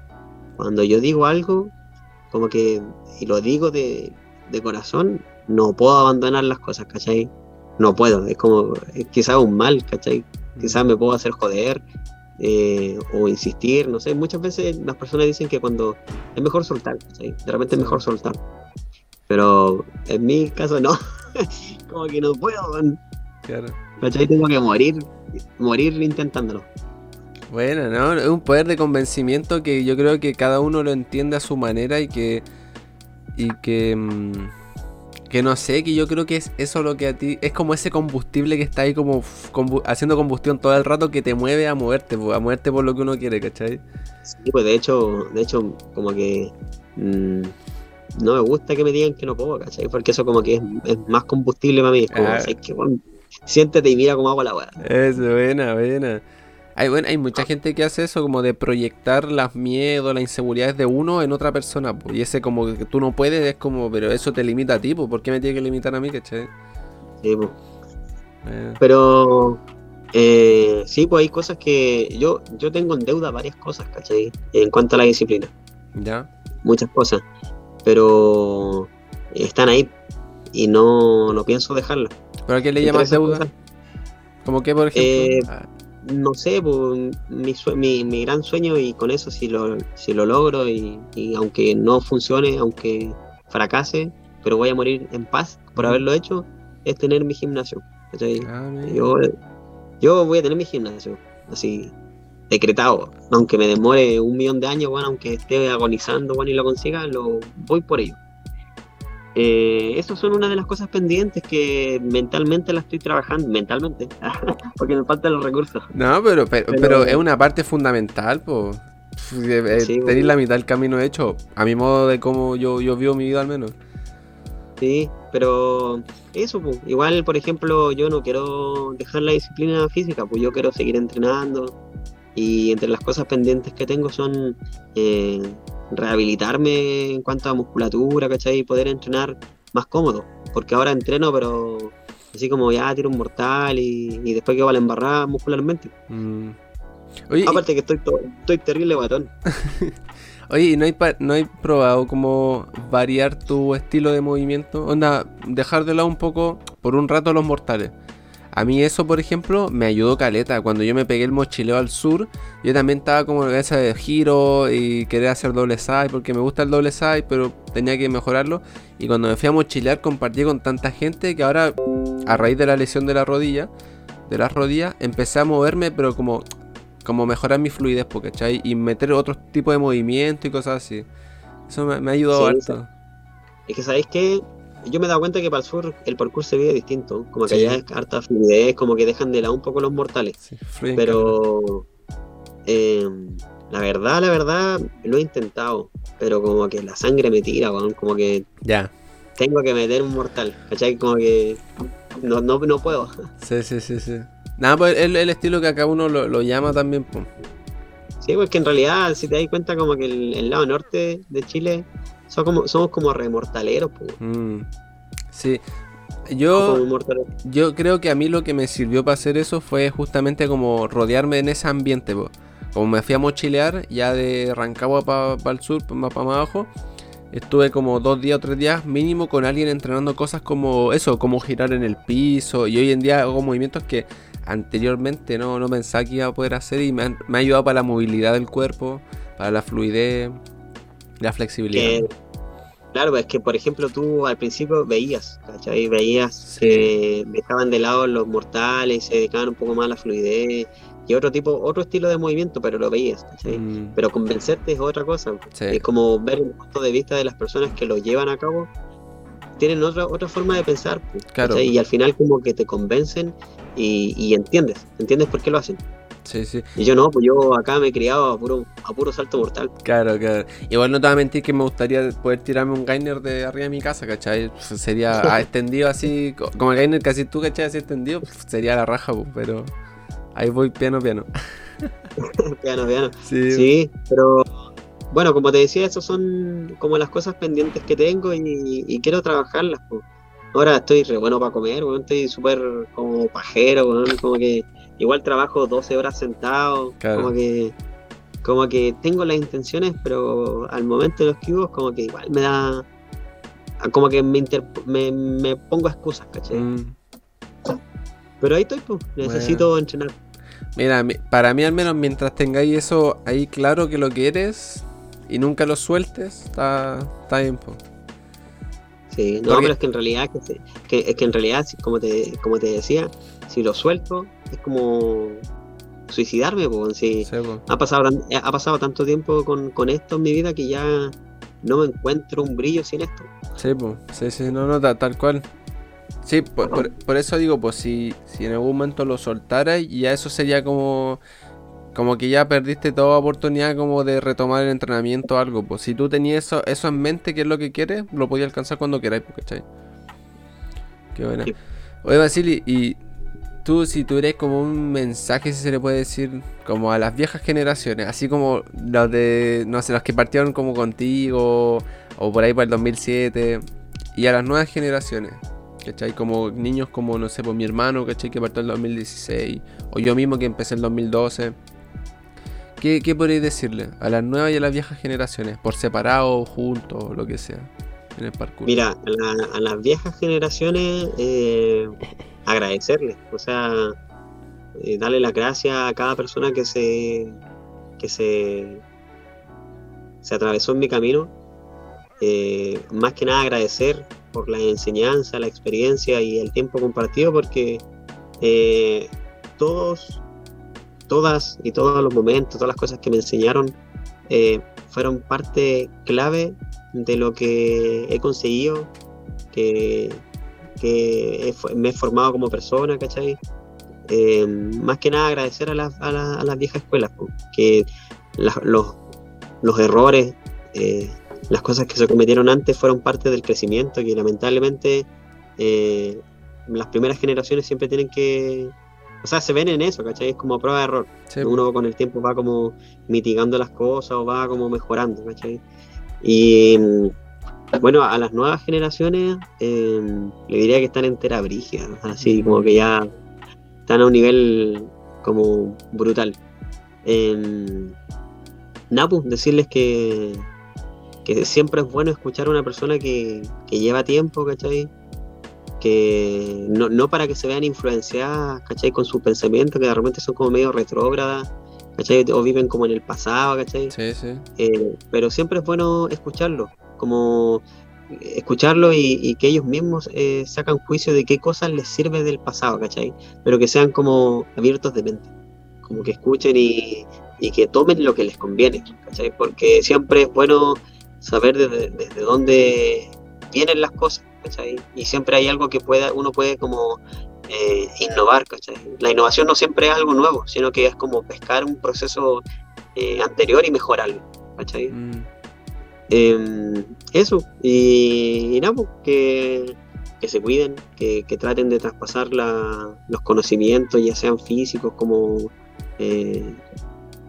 cuando yo digo algo, como que, y lo digo de, corazón, no puedo abandonar las cosas, ¿cachai? No puedo, es como, es quizás un mal, ¿cachai? Quizás me puedo hacer joder, eh, o insistir, no sé, muchas veces las personas dicen que cuando es mejor soltar, ¿cachai? de repente es mejor soltar. Pero en mi caso no. como que no puedo, Claro. Tengo que morir, morir intentándolo. Bueno, ¿no? Es un poder de convencimiento que yo creo que cada uno lo entiende a su manera y que. Y que. Mm, que no sé, que yo creo que es eso lo que a ti. Es como ese combustible que está ahí como haciendo combustión todo el rato que te mueve a moverte, a moverte por lo que uno quiere, ¿cachai? Sí, pues de hecho, de hecho, como que. Mm, no me gusta que me digan que no puedo, ¿cachai? Porque eso como que es, más combustible para mí. Es como, ah. que, bueno, siéntete y mira cómo hago la weá. Es buena, buena. Hay, bueno, hay mucha gente que hace eso, como de proyectar los miedos, las inseguridades de uno en otra persona. Y ese como que tú no puedes, es como, pero eso te limita a ti, ¿por qué me tiene que limitar a mí, cachai? Sí, pues. Pero eh, sí, pues hay cosas que yo, yo tengo en deuda varias cosas, ¿cachai? En cuanto a la disciplina. Ya. Muchas cosas pero están ahí y no, no pienso dejarlas. ¿Pero a qué le llamas deuda? ¿Cómo que, por ejemplo? Eh, ah. No sé, pues, mi, mi, gran sueño y con eso si lo, si lo logro y, aunque no funcione, aunque fracase, pero voy a morir en paz por haberlo hecho, es tener mi gimnasio. Ah, yo, yo voy a tener mi gimnasio, así, decretado. Aunque me demore un millón de años, bueno, aunque esté agonizando, bueno, y lo consiga, lo voy por ello. Eh, esas son una de las cosas pendientes que mentalmente la estoy trabajando, mentalmente, porque me faltan los recursos. No, pero, pero, es una parte fundamental, pues. Tener la mitad del camino hecho, a mi modo de cómo yo, yo vivo mi vida al menos. Sí, pero eso, pues, igual, por ejemplo, yo no quiero dejar la disciplina física, pues yo quiero seguir entrenando y entre las cosas pendientes que tengo son eh, rehabilitarme en cuanto a musculatura, ¿cachai? Y poder entrenar más cómodo, porque ahora entreno, pero así como ya tiro un mortal y, después que va a la embarrada muscularmente. Mm. Aparte que estoy, estoy terrible batón. Oye, ¿y no hay, no hay probado como variar tu estilo de movimiento? Onda, dejar de lado un poco por un rato los mortales. A mí eso, por ejemplo, me ayudó caleta. Cuando yo me pegué el mochileo al sur, yo también estaba como en esa de giro y quería hacer doble side porque me gusta el doble side, pero tenía que mejorarlo. Y cuando me fui a mochilear compartí con tanta gente que ahora, a raíz de la lesión de la rodilla, de las rodillas, empecé a moverme, pero como como mejorar mi fluidez, ¿cachai? Y meter otro tipo de movimiento y cosas así. Eso me, ha ayudado harto. Es que, ¿sabéis qué? Yo me he dado cuenta que para el sur el parkour se ve distinto. Como que allá es harta fluidez, como que dejan de lado un poco los mortales. Sí, pero. Em, la verdad, la verdad, lo he intentado. Pero como que la sangre me tira, como que. Ya. Tengo que meter un mortal, ¿cachai? Como que. No, no, no puedo. Sí, sí, sí, sí. Nada, pues el, el estilo que acá uno lo, llama también. Pues. Sí, pues que en realidad, si te das cuenta, como que el, lado norte de Chile somos como, somos como remortaleros. Pues. Mm, sí. Yo, yo creo que a mí lo que me sirvió para hacer eso fue justamente como rodearme en ese ambiente. Como me fui a mochilear, ya de Rancagua para el sur, más para abajo, estuve como dos días o tres días mínimo con alguien entrenando cosas como eso, como girar en el piso. Y hoy en día hago movimientos que anteriormente no, no pensaba que iba a poder hacer y me, ha ayudado para la movilidad del cuerpo, para la fluidez, la flexibilidad. claro, es que por ejemplo tú al principio veías, ¿cachai? Veías que dejaban de lado los mortales, se dedicaban un poco más a la fluidez y otro tipo, otro estilo de movimiento, pero lo veías, ¿cachai? Mm. Pero convencerte es otra cosa. Es como ver el punto de vista de las personas que lo llevan a cabo tienen otra, otra forma de pensar. Claro. Y al final como que te convencen y, entiendes, entiendes por qué lo hacen. Sí, sí. Y yo no, pues yo acá me he criado a puro, a puro salto mortal. Claro, claro. Igual no te voy a mentir que me gustaría poder tirarme un Gainer de arriba de mi casa, ¿cachai? Sería extendido así, como el Gainer casi tú, ¿cachai? Así extendido, sería la raja, pues, pero ahí voy piano, piano. piano, piano. Sí. sí, pero bueno, como te decía, esas son como las cosas pendientes que tengo y, quiero trabajarlas. Ahora estoy re bueno para comer, estoy súper como pajero, como que igual trabajo 12 horas sentado, como que como que tengo las intenciones, pero al momento de los cubos como que igual me da como que me, me, pongo excusas, ¿cachai? Mm. Pero ahí estoy, pues, necesito entrenar. Mira, para mí al menos mientras tengáis eso ahí claro que lo que eres, y nunca lo sueltes, está, está bien. Sí, no, pero es que en realidad, que, es que en realidad, como te, como te decía, si lo suelto, es como suicidarme, pues, si ha, pasado, ha pasado tanto tiempo con, esto en mi vida que ya no me encuentro un brillo sin esto. Sí, pues, sí, sí, no, no, tal, cual. Sí, por, por, eso digo, pues si, si en algún momento lo soltara, ya eso sería como como que ya perdiste toda oportunidad como de retomar el entrenamiento o algo. Pues si tú tenías eso, eso en mente, que es lo que quieres, lo podías alcanzar cuando queráis, pues, ¿cachai? Qué buena. Oye, Vasili, y tú, si tú eres como un mensaje, si se le puede decir, como a las viejas generaciones, así como los de, no sé, los que partieron como contigo, o por ahí para el 2007, y a las nuevas generaciones, ¿cachai? Como niños como, no sé, pues mi hermano, ¿cachai? Que partió en el 2016, o yo mismo que empecé en el 2012 ¿Qué, qué decirle a las nuevas y a las viejas generaciones? Por separado, juntos, lo que sea, en el parkour. Mira, a, las viejas generaciones eh, agradecerles, o sea, eh, darle las gracias a cada persona que se que se, se atravesó en mi camino. Eh, más que nada agradecer por la enseñanza, la experiencia y el tiempo compartido, porque todos todas y todos los momentos, todas las cosas que me enseñaron, fueron parte clave de lo que he conseguido, que, me he formado como persona, ¿cachai? Eh, más que nada agradecer a, las viejas escuelas, que los, errores, eh, las cosas que se cometieron antes fueron parte del crecimiento, que lamentablemente las primeras generaciones siempre tienen que o sea, se ven en eso, ¿cachai? Es como prueba de error. Uno con el tiempo va como mitigando las cosas o va como mejorando, ¿cachai? Y mm, bueno, a las nuevas generaciones em, le diría que están entera brigia, así como que ya están a un nivel como brutal. Eh, Napu, decirles que, que siempre es bueno escuchar a una persona que, que lleva tiempo, ¿cachai? Que no, para que se vean influenciadas, ¿cachai? Con sus pensamientos, que de repente son como medio retrógradas, ¿cachai? O viven como en el pasado, ¿cachai? Sí, sí. Eh, pero siempre es bueno escucharlo, como escucharlo y, que ellos mismos eh, sacan juicio de qué cosas les sirve del pasado, ¿cachai? Pero que sean como abiertos de mente, como que escuchen y, que tomen lo que les conviene, ¿cachai? Porque siempre es bueno saber desde, desde dónde vienen las cosas y siempre hay algo que pueda, uno puede como eh, innovar, La innovación no siempre es algo nuevo, sino que es como pescar un proceso eh, anterior y mejorarlo, mm. em, eso, y, nada, pues, que, se cuiden, que, traten de traspasar los conocimientos, ya sean físicos como eh,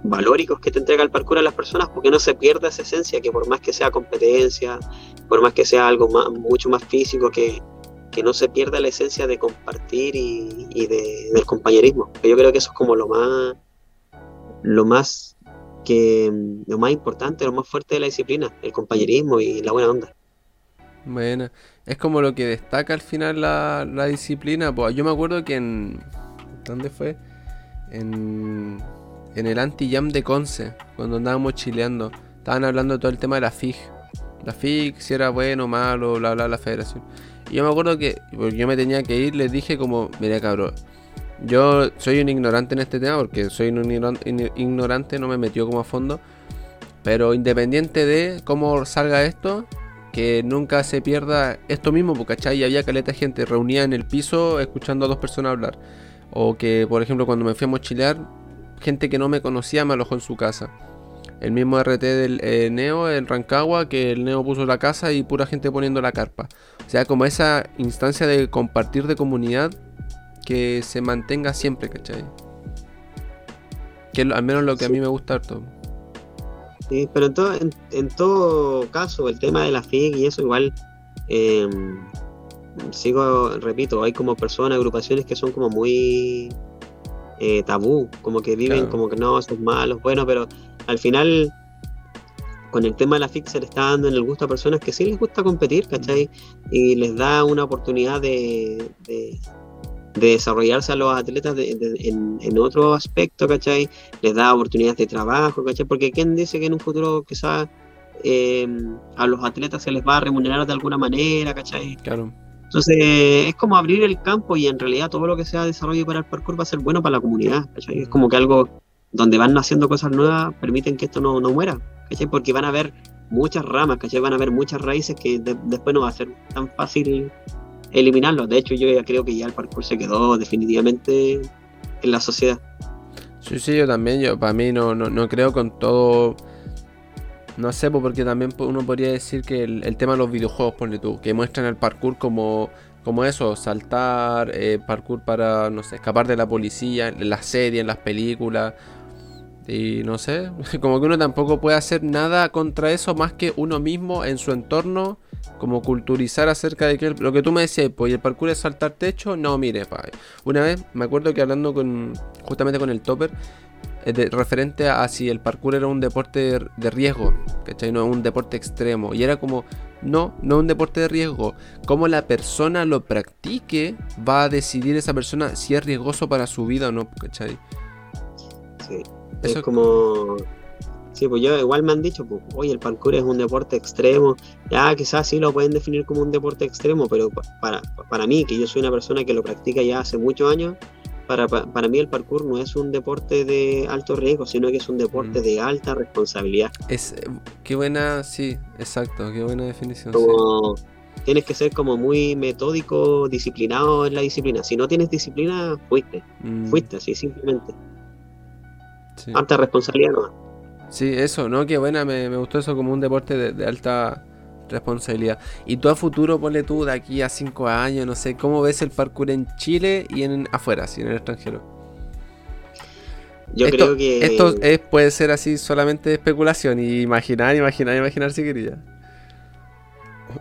valóricos que te entrega el parkour a las personas, porque no se pierda esa esencia, que por más que sea competencia, por más que sea algo más, mucho más físico, que, no se pierda la esencia de compartir y, de, del compañerismo. Yo creo que eso es como lo más, lo más que lo más importante, lo más fuerte de la disciplina, el compañerismo y la buena onda. Bueno, es como lo que destaca al final la, la disciplina. Pues yo me acuerdo que en. ¿Dónde fue? En en el anti-jam de Conce, cuando andábamos chileando, estaban hablando de todo el tema de la FIG. La FIG, si era bueno o malo, bla, bla, la federación. Y yo me acuerdo que yo me tenía que ir, les dije como, mira cabrón, yo soy un ignorante en este tema porque soy un ignorante, no me metió como a fondo. Pero independiente de cómo salga esto, que nunca se pierda esto mismo, porque ¿cachai? había caleta de gente reunida en el piso escuchando a dos personas hablar. O que, por ejemplo, cuando me fui a mochilear, gente que no me conocía me alojó en su casa. El mismo RT del eh, Neo en Rancagua, que el Neo puso la casa y pura gente poniendo la carpa. O sea, como esa instancia de compartir de comunidad que se mantenga siempre, ¿cachai? Que al menos lo que a mí me gusta harto. Sí, pero en todo, en, todo caso, el tema de la FIG y eso igual, em, sigo, repito, hay como personas, agrupaciones que son como muy eh, tabú, como que viven como que no, son malos, bueno, pero al final con el tema de la FIC se le está dando en el gusto a personas que sí les gusta competir, ¿cachai? Y les da una oportunidad de, de, desarrollarse a los atletas en, otro aspecto, ¿cachai? Les da oportunidades de trabajo, ¿cachai? Porque ¿quién dice que en un futuro quizás eh, a los atletas se les va a remunerar de alguna manera, ¿cachai? Claro. Entonces, es como abrir el campo y en realidad todo lo que sea desarrollo para el parkour va a ser bueno para la comunidad. Es como que algo donde van naciendo cosas nuevas permiten que esto no, no muera, Porque van a haber muchas ramas, ¿cachai? Van a haber muchas raíces que después no va a ser tan fácil eliminarlos. De hecho, yo ya creo que ya el parkour se quedó definitivamente en la sociedad. Sí, sí, yo también. Yo para mí no, no, no creo con todo no sé, porque también uno podría decir que el, tema de los videojuegos, ponle tú, que muestran el parkour como, como eso, saltar, eh, parkour para, no sé, escapar de la policía, en las series, en las películas. Y no sé, como que uno tampoco puede hacer nada contra eso más que uno mismo en su entorno, como culturizar acerca de que lo que tú me decías, pues el parkour es saltar techo, no, mire, pa. una vez me acuerdo que hablando con justamente con el topper, referente a si el parkour era un deporte de, riesgo, ¿cachai? No es un deporte extremo. Y era como, no, no es un deporte de riesgo. Como la persona lo practique, va a decidir esa persona si es riesgoso para su vida o no, ¿cachai? Sí. Eso es como. Sí, pues yo igual me han dicho, pues, oye, el parkour es un deporte extremo. Ya, quizás sí lo pueden definir como un deporte extremo, pero para, para mí, que yo soy una persona que lo practica ya hace muchos años, para, para mí el parkour no es un deporte de alto riesgo, sino que es un deporte Mm. de alta responsabilidad. Es, eh, qué buena, sí, exacto, qué buena definición. sí. Como tienes que ser como muy metódico, disciplinado en la disciplina. Si no tienes disciplina, fuiste, Mm, fuiste así simplemente. sí. Alta responsabilidad no. Sí, eso, ¿no? Qué buena, me, me gustó eso como un deporte de, de alta responsabilidad. Y tú a futuro, ponle tú de aquí a cinco años, no sé, ¿cómo ves el parkour en Chile y en afuera, así en el extranjero? Yo esto, creo que Esto es, puede ser así solamente especulación y imaginar, imaginar, imaginar si quería.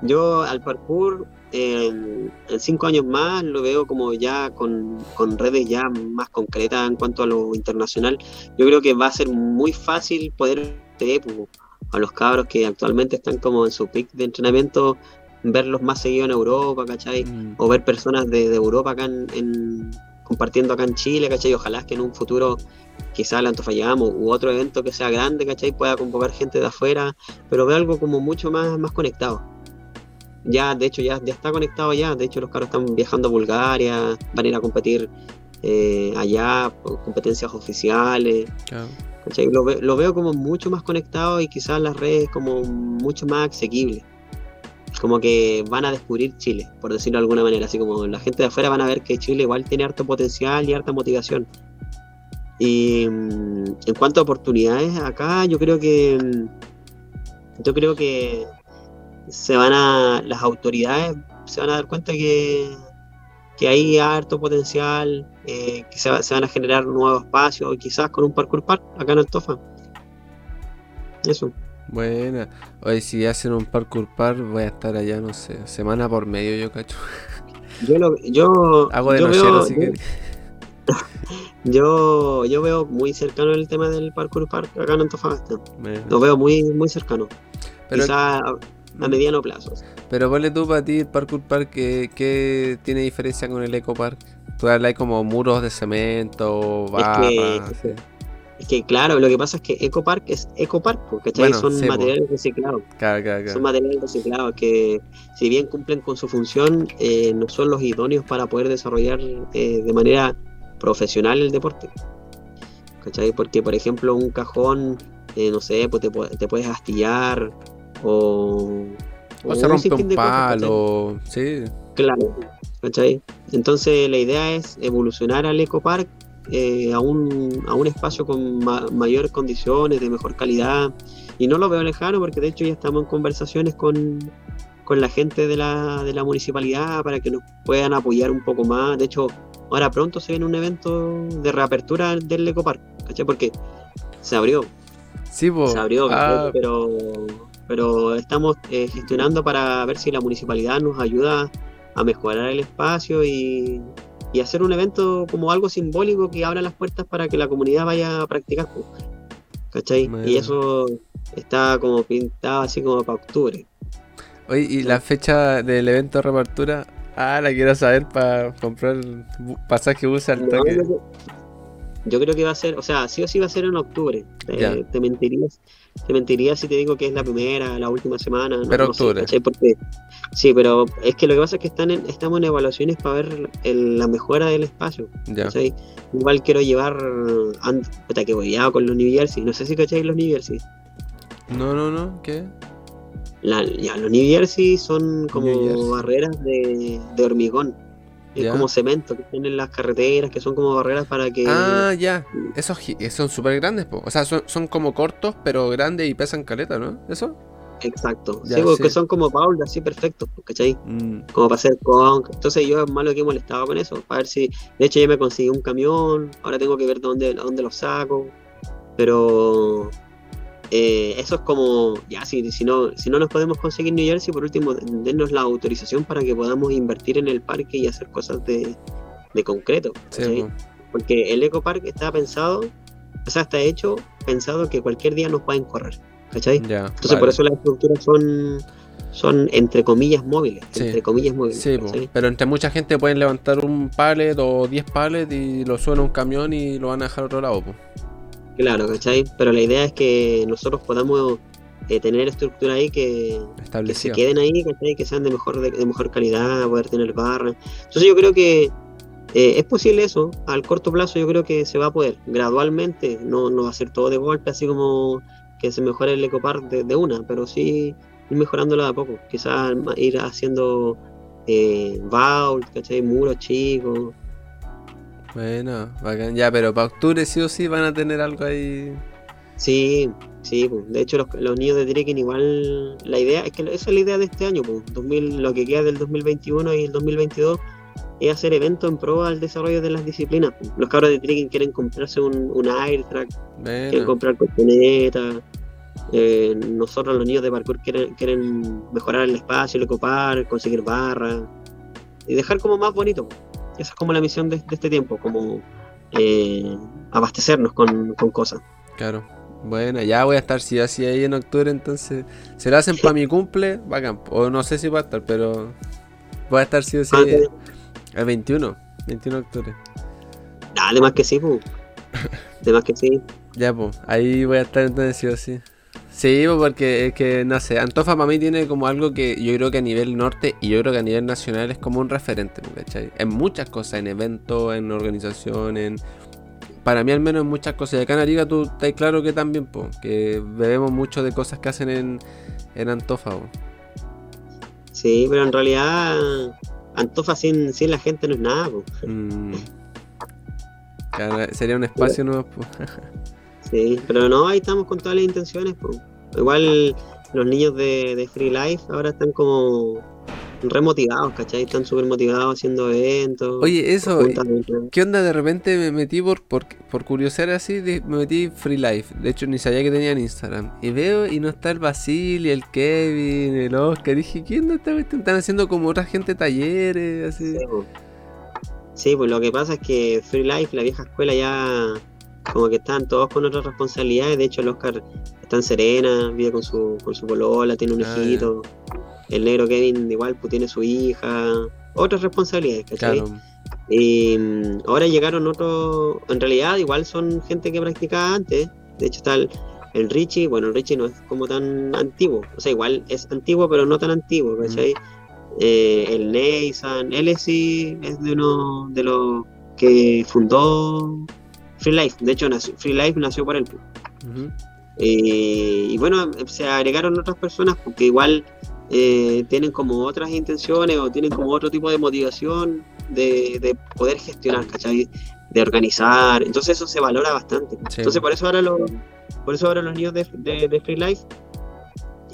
yo al parkour en, en cinco años más lo veo como ya con, con redes ya más concretas en cuanto a lo internacional. Yo creo que va a ser muy fácil poder pues, a los cabros que actualmente están como en su pick de entrenamiento, verlos más seguidos en Europa, ¿cachai? Mm, o ver personas de, de Europa acá en, en- compartiendo acá en Chile, ¿cachai? Ojalá que en un futuro quizá el Antofagasta u otro evento que sea grande, ¿cachai? Pueda convocar gente de afuera, pero veo algo como mucho más, más conectado. Ya, de hecho, ya, ya está conectado ya, de hecho los caros están viajando a Bulgaria, van a ir a competir eh, allá, por competencias oficiales, claro. Lo veo como mucho más conectado y quizás las redes como mucho más asequibles. Como que van a descubrir Chile, por decirlo de alguna manera. Así como la gente de afuera van a ver que Chile igual tiene harto potencial y harta motivación. Y mm, en cuanto a oportunidades, acá yo creo que mm, yo creo que se van a las autoridades se van a dar cuenta que, que hay harto potencial, eh, que se, se van a generar nuevos espacios, quizás con un parkour park acá en Altofa. Eso. Buena. Oye, si hacen un parkour par, voy a estar allá, no sé, semana por medio, yo cacho. Yo, lo, yo, Hago de yo nochero veo, si yo, querés. yo, yo veo muy cercano el tema del parkour park acá en Antofagasta. Lo veo muy, muy cercano. Pero, Quizás a, a mediano plazo. pero ponle tú para ti el parkour park, ¿qué, qué tiene diferencia con el eco park? Tú hablas como muros de cemento, barras. Es que-. Es que claro, lo que pasa es que Eco Park es Eco Park, ¿cachai? Bueno, son sí, po. materiales reciclados. Claro, claro, claro. Son materiales reciclados que, si bien cumplen con su función, eh, no son los idóneos para poder desarrollar eh, de manera profesional el deporte. ¿Cachai? Porque, por ejemplo, un cajón, eh, no sé, pues te, te puedes astillar o. O se un rompe un palo, sí. Claro, ¿cachai? Entonces la idea es evolucionar al ecopark eh, a, un, a un espacio con ma- mayores condiciones, de mejor calidad. Y no lo veo lejano porque de hecho ya estamos en conversaciones con, con la gente de la, de la municipalidad para que nos puedan apoyar un poco más. De hecho, ahora pronto se viene un evento de reapertura del ecopark, ¿cachai? Porque se abrió, Sí, se abrió, Ah, pero, pero estamos eh, gestionando para ver si la municipalidad nos ayuda a mejorar el espacio y, y hacer un evento como algo simbólico que abra las puertas para que la comunidad vaya a practicar. ¿Cachai? Bueno. Y eso está como pintado así como para octubre. Oye, ¿y la fecha del evento de reapertura? Ah, la quiero saber para comprar pasaje bus al toque. yo, creo que va a ser, o sea, sí o sí va a ser en octubre. Eh, te mentirías, te mentiría si te digo que es la primera, la última semana. no- Pero no sé, octubre. ¿cachai? Porque, sí, pero es que lo que pasa es que están en- estamos en evaluaciones para ver el- la mejora del espacio. Ya. ¿cachai? Igual quiero llevar, puta que voy ya con los New Jersey, no sé si cacháis los New Jersey. No, no, no, ¿qué? La- ya, los New Jersey son como Jersey. barreras de, de hormigón. Como cemento que están en las carreteras, que son como barreras para que... Ah, ya. Esos eh, son súper grandes, po. O sea, son, son como cortos, pero grandes y pesan caleta, ¿no? ¿Eso? Exacto. Sí, porque sí. son como Paul, así perfectos, ¿cachai? Mm, Como para hacer con. Entonces yo es malo que he molestado con eso. Para ver si. De hecho, ya me conseguí un camión. Ahora tengo que ver dónde, dónde lo saco. Pero. Eh, eso es como. Ya, si, si, no, si no nos podemos conseguir New Jersey, por último, dennos la autorización para que podamos invertir en el parque y hacer cosas de, de concreto. sí. Porque el Eco Park está pensado. O sea, está hecho pensado que cualquier día nos pueden correr. ¿Cachai? Ya. Entonces vale. por eso las estructuras son, son entre comillas móviles, Sí. entre comillas móviles. Sí. ¿cachai? pero entre mucha gente pueden levantar un pallet o 10 pallets y lo suben a un camión y lo van a dejar a otro lado. po. Claro, ¿cachai? Pero la idea es que nosotros podamos eh, tener estructura ahí que, que se queden ahí, ¿cachai? Que sean de mejor, de, de mejor calidad, poder tener barra. Entonces yo creo que Eh, es posible eso, al corto plazo yo creo que se va a poder, gradualmente, no, no va a ser todo de golpe, así como que se mejore el ecopar de, de una, pero sí ir mejorándolo de a poco, quizás ir haciendo eh, ¿cachai? Muros chicos. Bueno, bacán. Ya, pero para octubre sí o sí van a tener algo ahí. Sí, sí, pues. de hecho los, los niños de Trekken igual, la idea, es que esa es la idea de este año, pues. 2000, lo que queda del 2021 y el 2022 es hacer eventos en pro al desarrollo de las disciplinas. Pues. Los cabros de Trekken quieren comprarse un, un track quieren comprar colchonetas, eh, nosotros los niños de parkour quieren, quieren mejorar el espacio, el ecopar, conseguir barras y dejar como más bonito. Esa es como la misión de, este tiempo, como eh, abastecernos con, cosas. Claro. Bueno, ya voy a estar si así ahí en octubre, entonces se lo hacen para mi cumple, bacán. O no sé si va a estar, pero voy a estar si o sí ah, el 21, 21 de octubre. Dale más que sí, pues. De más que sí. Ya, pues, ahí voy a estar entonces sí o sí. Sí, porque es que, no sé, Antofa para mí tiene como algo que yo creo que a nivel norte y yo creo que a nivel nacional es como un referente, ¿cachai? En muchas cosas, en eventos, en organizaciones, Para mí al menos en muchas cosas. Y acá en Arica tú estás claro que también, pues, que bebemos mucho de cosas que hacen en, en Antofa. Pues. Sí, pero en realidad Antofa sin, sin la gente no es nada. Pues. sería un espacio nuevo. Pues. Sí, pero no, ahí estamos con todas las intenciones. Igual los niños de, Free Life ahora están como remotivados, ¿cachai? Están súper motivados haciendo eventos. Oye, eso, ¿qué onda? De repente me metí por, por, por curiosidad así, me metí Free Life. De hecho, ni sabía que tenían Instagram. Y veo y no está el Basil, el Kevin, el Oscar. Dije, ¿quién está? Están haciendo como otra gente talleres, así. Sí pues. sí, pues lo que pasa es que Free Life, la vieja escuela ya como que están todos con otras responsabilidades. De hecho, el Oscar está en Serena, vive con su, con su polola, tiene un ah, hijito. El negro Kevin igual pues, tiene su hija. Otras responsabilidades, ¿cachai? Y mm, ahora llegaron otros, en realidad igual son gente que practicaba antes. De hecho está el, Richie, bueno, el Richie no es como tan antiguo. O sea, igual es antiguo, pero no tan antiguo, ¿cachai? Eh, el Nathan, él sí es de uno de los que fundó Free Life. De hecho, Free Life nació por él. Eh, y bueno, se agregaron otras personas porque igual eh, tienen como otras intenciones o tienen como otro tipo de motivación de, poder gestionar, ¿cachai? De organizar. Entonces eso se valora bastante. Entonces por eso ahora los, por eso ahora los niños de, Free Life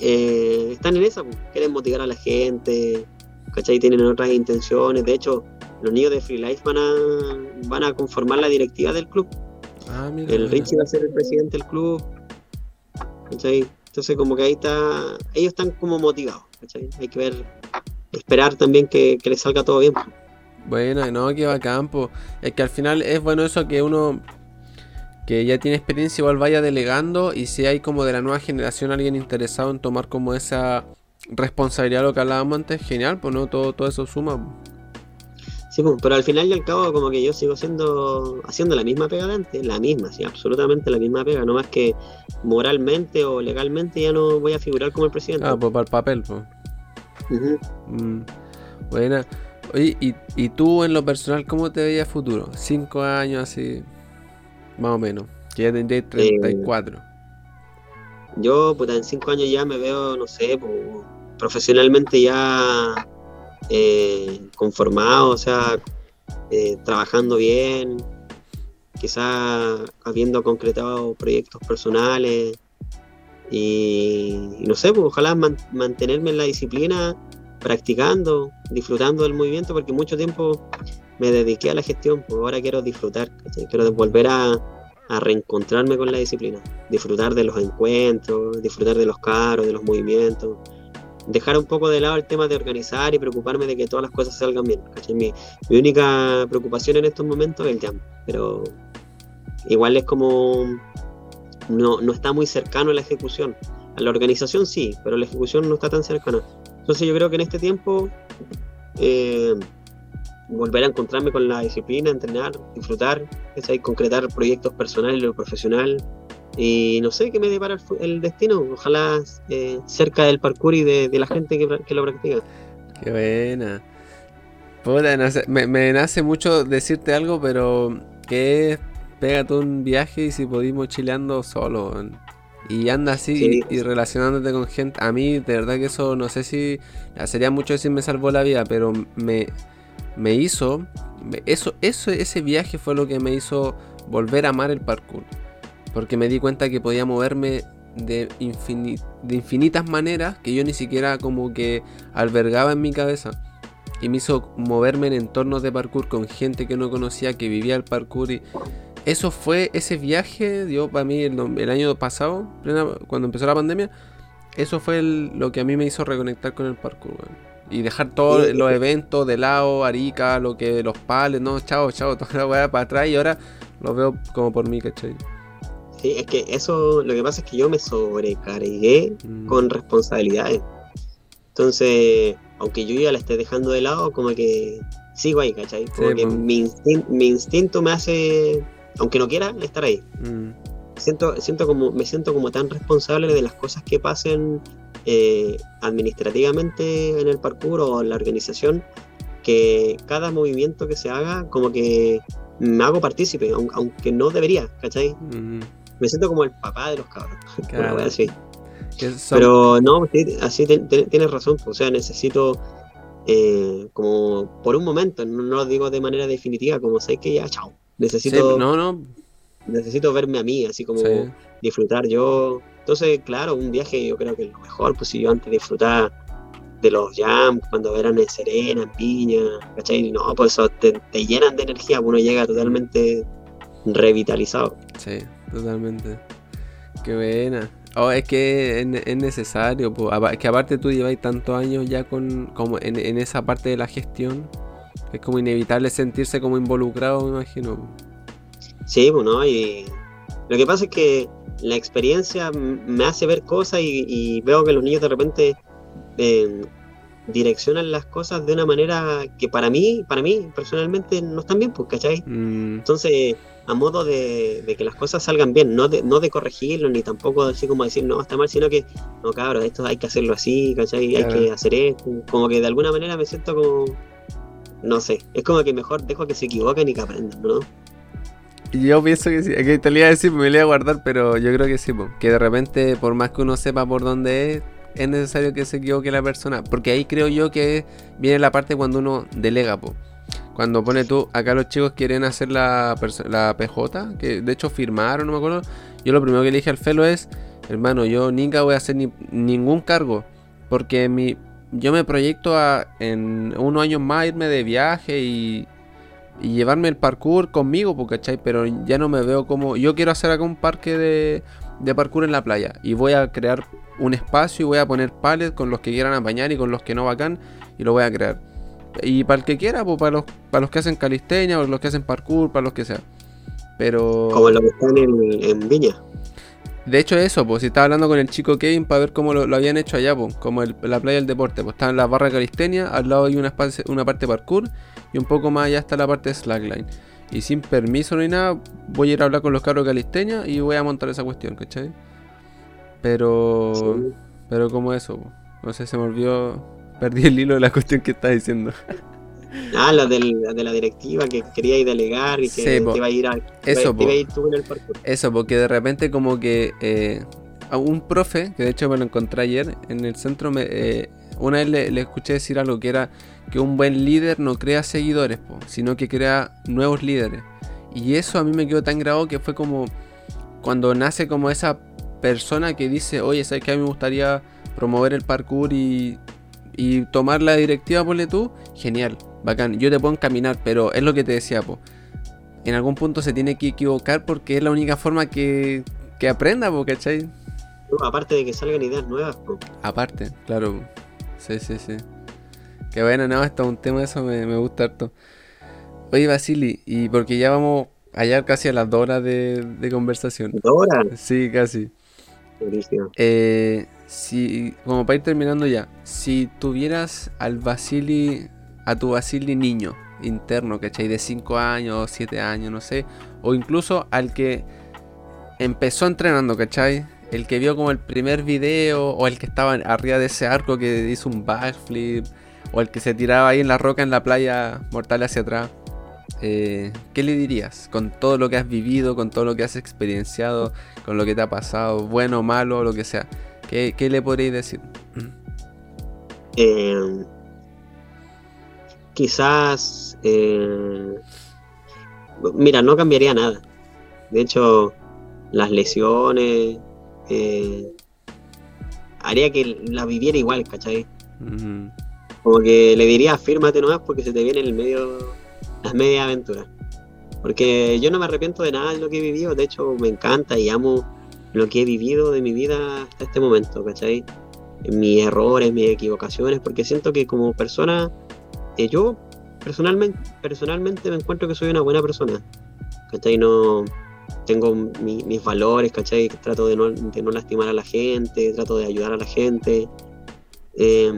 eh, están en esa, quieren motivar a la gente, ¿cachai? Tienen otras intenciones. De hecho, los niños de Free Life van a, van a conformar la directiva del club. Ah, el Richie va a ser el presidente del club. Entonces, como que ahí está, ellos están como motivados. Hay que ver, esperar también que, les salga todo bien. Bueno, no, que va a campo. Es que al final es bueno eso que uno que ya tiene experiencia igual vaya delegando y si hay como de la nueva generación alguien interesado en tomar como esa responsabilidad lo que hablábamos antes, genial, pues no, todo, todo eso suma. Sí, pero al final y al cabo como que yo sigo siendo haciendo la misma pega de antes, la misma, sí, absolutamente la misma pega, no más que moralmente o legalmente ya no voy a figurar como el presidente. Ah, pues para el papel, pues. buena. Oye, ¿y, ¿y, tú en lo personal cómo te veías futuro? Cinco años así, más o menos, que ya tendréis 34. Eh, yo, pues en cinco años ya me veo, no sé, pues, profesionalmente ya eh, conformado, o sea, eh, trabajando bien, quizás habiendo concretado proyectos personales. Y, no sé, pues ojalá mantenerme en la disciplina, practicando, disfrutando del movimiento, porque mucho tiempo me dediqué a la gestión, pues ahora quiero disfrutar, quiero volver a, a reencontrarme con la disciplina, disfrutar de los encuentros, disfrutar de los caros, de los movimientos dejar un poco de lado el tema de organizar y preocuparme de que todas las cosas salgan bien. Mi, única preocupación en estos momentos es el jam, pero igual es como no, no está muy cercano a la ejecución. A la organización sí, pero la ejecución no está tan cercana. Entonces yo creo que en este tiempo eh, volver a encontrarme con la disciplina, entrenar, disfrutar, es ahí, concretar proyectos personales lo profesional, y no sé qué me depara el, destino. Ojalá eh, cerca del parkour y de, la gente que, lo practica. Qué buena. Puta, me, me nace mucho decirte algo, pero que pégate un viaje y si podimos chileando solo. Y anda así Sí. y, y relacionándote con gente. A mí, de verdad que eso no sé si. Sería mucho decir me salvó la vida, pero me, me hizo. Eso, eso, ese viaje fue lo que me hizo volver a amar el parkour. Porque me di cuenta que podía moverme de, infini- de infinitas maneras que yo ni siquiera como que albergaba en mi cabeza. Y me hizo moverme en entornos de parkour con gente que no conocía, que vivía el parkour. Y eso fue, ese viaje, dio para mí el, el año pasado, plena- cuando empezó la pandemia, eso fue el- lo que a mí me hizo reconectar con el parkour. Y dejar todos Sí. los eventos de lado, Arica, lo que los pales, no, chao, chao, toda la weá para atrás y ahora lo veo como por mí, ¿cachai? Sí, es que eso, lo que pasa es que yo me sobrecargué Mm. con responsabilidades. Entonces, aunque yo ya la esté dejando de lado, como que sigo ahí, ¿cachai? Como Sí, que mi, instin- mi instinto me hace, aunque no quiera, estar ahí. Mm, Siento, siento como, me siento como tan responsable de las cosas que pasen eh, administrativamente en el parkour o en la organización, que cada movimiento que se haga, como que me hago partícipe, aun- aunque no debería, ¿cachai? mm, Me siento como el papá de los cabros. una claro. wea así. Son- Pero no, sí, así te- te- tienes razón. O sea, necesito, eh, como por un momento, no, no lo digo de manera definitiva, como sé que ya, chao. sí, Necesito, no, no, necesito verme a mí, así como sí. disfrutar yo. Entonces, claro, un viaje yo creo que es lo mejor, pues si yo antes disfrutaba de los jams, cuando eran en Serena, en Piña, ¿cachai? No, pues eso te, te llenan de energía, uno llega totalmente revitalizado. Sí, totalmente. Qué buena. Oh, es que es, ne- es necesario, po. Que aparte tú lleváis tantos años ya con como en, en esa parte de la gestión, es como inevitable sentirse como involucrado, me imagino. po. Sí, bueno, y lo que pasa es que la experiencia me hace ver cosas y, y veo que los niños de repente eh, direccionan las cosas de una manera que para mí, para mí personalmente no están bien, pues, ¿cachai? Mm, Entonces, a modo de, de que las cosas salgan bien, no de, no de corregirlo, ni tampoco así como decir, no, está mal, sino que, no, cabrón, esto hay que hacerlo así, ¿cachai? Hay que hacer esto. Como que de alguna manera me siento como, no sé, es como que mejor dejo que se equivoquen y que aprendan, ¿no? Yo pienso que sí, que te lo iba a decir, me lo iba a guardar, pero yo creo que sí, que de repente, por más que uno sepa por dónde es, es necesario que se equivoque la persona. Porque ahí creo yo que viene la parte cuando uno delega, po. Cuando pone tú, acá los chicos quieren hacer la, PJ, que de hecho firmaron, no me acuerdo. Yo lo primero que le dije al Felo es, hermano, yo nunca voy a hacer ni- ningún cargo. Porque mi, yo me proyecto a en unos años más irme de viaje y, llevarme el parkour conmigo, po, ¿cachai? Pero ya no me veo como. Yo quiero hacer acá un parque de, parkour en la playa. Y voy a crear un espacio y voy a poner pallets con los que quieran apañar y con los que no bacán. Y lo voy a crear. Y para el que quiera, pues para los, para los que hacen calistenia, para los que hacen parkour, para los que sea. Pero. Como lo que están en, en Viña. De hecho, eso, pues si estaba hablando con el chico Kevin para ver cómo lo, lo habían hecho allá, pues, como el- la playa del deporte. Pues está en la barra de calistenia, al lado hay una, una parte parkour y un poco más allá está la parte de slackline. Y sin permiso ni nada, voy a ir a hablar con los cabros de calistenia y voy a montar esa cuestión, ¿cachai? Pero. Sí. Pero como eso, pues. no sé, se me olvidó. Perdí el hilo de la cuestión que estaba diciendo. Ah, la, del- la de la directiva que quería ir delegar y que Sí, te po. iba a ir a, Eso, iba- te iba a ir tú en el parkour. Eso, porque de repente como que eh, a un profe, que de hecho me lo encontré ayer en el centro, me, eh, una vez le, le escuché decir algo que era que un buen líder no crea seguidores, po, sino que crea nuevos líderes. Y eso a mí me quedó tan grabado que fue como cuando nace como esa persona que dice, oye, ¿sabes que a mí me gustaría promover el parkour y, y tomar la directiva, ponle tú? Genial, bacán, yo te puedo encaminar, pero es lo que te decía, po. En algún punto se tiene que equivocar porque es la única forma que, que aprenda, po, ¿cachai? No, aparte de que salgan ideas nuevas, po. Aparte, claro. Sí, sí, sí. Qué bueno, no, esto es un tema, eso me, me gusta harto. Oye, Basili, y porque ya vamos allá casi a las dos horas de, de conversación. Ahora, Sí, casi. buenísimo. Eh, si, como para ir terminando ya, si tuvieras al Basili, a tu Basili niño interno, ¿cachai? De 5 años, 7 años, no sé, o incluso al que empezó entrenando, ¿cachai? El que vio como el primer video, o el que estaba arriba de ese arco que hizo un backflip, o el que se tiraba ahí en la roca en la playa mortal hacia atrás, eh, ¿qué le dirías? Con todo lo que has vivido, con todo lo que has experienciado, con lo que te ha pasado, bueno, malo, lo que sea. ¿Qué, qué le podríais decir? Eh, quizás, eh, mira, no cambiaría nada. De hecho, las lesiones, eh, haría que la viviera igual, ¿cachai? Como que le diría, fírmate nomás porque se te viene el medio, las media aventuras. Porque yo no me arrepiento de nada de lo que he vivido, de hecho me encanta y amo lo que he vivido de mi vida hasta este momento, ¿cachai? Mis errores, mis equivocaciones, porque siento que como persona, eh, yo personalmente, personalmente me encuentro que soy una buena persona, ¿cachai? No, tengo mis valores, ¿cachai? Trato de no, de no, lastimar a la gente, trato de ayudar a la gente. Eh,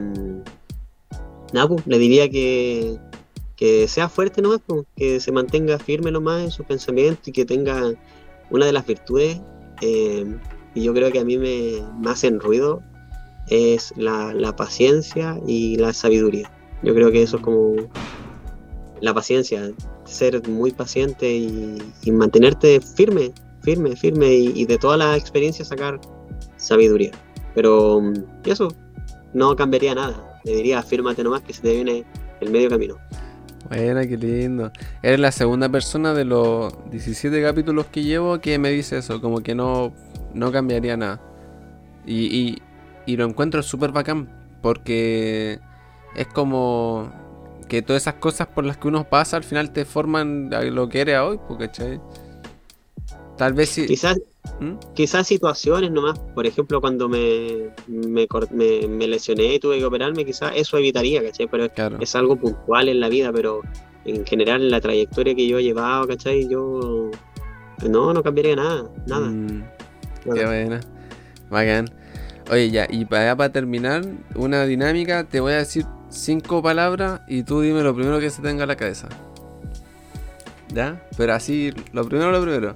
pues, le diría que, que sea fuerte nomás, pues, que se mantenga firme nomás en sus pensamientos y que tenga una de las virtudes, eh, y yo creo que a mí me, me hacen ruido, es la, la, paciencia y la sabiduría. Yo creo que eso es como la paciencia, ser muy paciente y, mantenerte firme, firme, firme y, de todas las experiencias sacar sabiduría. Pero eso no cambiaría nada. Le diría, fírmate nomás que se te viene el medio camino. Buena, qué lindo. Eres la segunda persona de los 17 capítulos que llevo que me dice eso, como que no, no cambiaría nada. Y, y, y lo encuentro súper bacán, porque es como que todas esas cosas por las que uno pasa al final te forman lo que eres hoy, ¿cachai? Tal vez si... Quizás, ¿Mm? quizás situaciones nomás, por ejemplo, cuando me, me, me, me, lesioné y tuve que operarme, quizás eso evitaría, ¿cachai? Pero claro. es algo puntual en la vida, pero en general en la trayectoria que yo he llevado, ¿cachai? Yo no, no cambiaría nada, nada. Mm. Qué buena, bacán. Oye, ya, y para, para terminar, una dinámica, te voy a decir cinco palabras y tú dime lo primero que se tenga a la cabeza. ¿Ya? Pero así, lo primero, lo primero.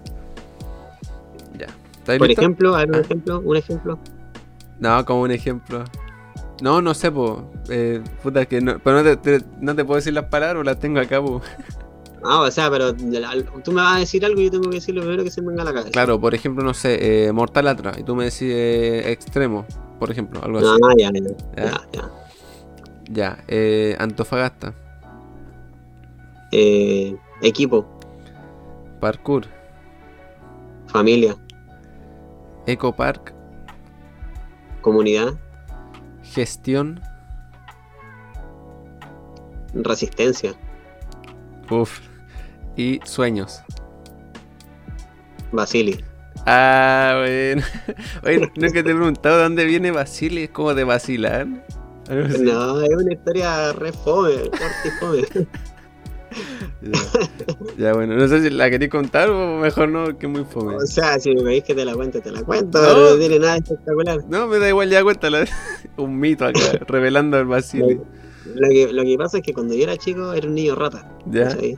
Por listo? ejemplo, ¿algún ¿Ah? ejemplo? ¿Un ejemplo? No, como un ejemplo. No, no sé, po. Eh, puta, que no, pero no te, te, no te puedo decir las palabras, las tengo acá, po. Ah, o sea, pero tú me vas a decir algo y yo tengo que decir lo primero que se me venga a la cabeza. Claro, por ejemplo, no sé, eh, Mortal atrás y tú me decís eh, extremo, por ejemplo, algo así. Ah, ya, ya, ya. ya, ya. Ya, eh, Antofagasta. Equipo. Parkour. Familia. Ecopark. Comunidad. Gestión. Resistencia. Uf. Y sueños. Basili. Ah, bueno. Oye, que te he preguntado de dónde viene Basili, es como de vacilar. No, es una historia re fome, fome. ya. ya, bueno, no sé si la queréis contar o mejor no, que es muy fome. O sea, si me veis que te la cuento, te la cuento, no, no tiene nada espectacular. No, me da igual, ya cuéntala. Un mito acá, revelando al Basili. Lo que, lo que pasa es que cuando yo era chico era un niño rata. Ya. ¿sí?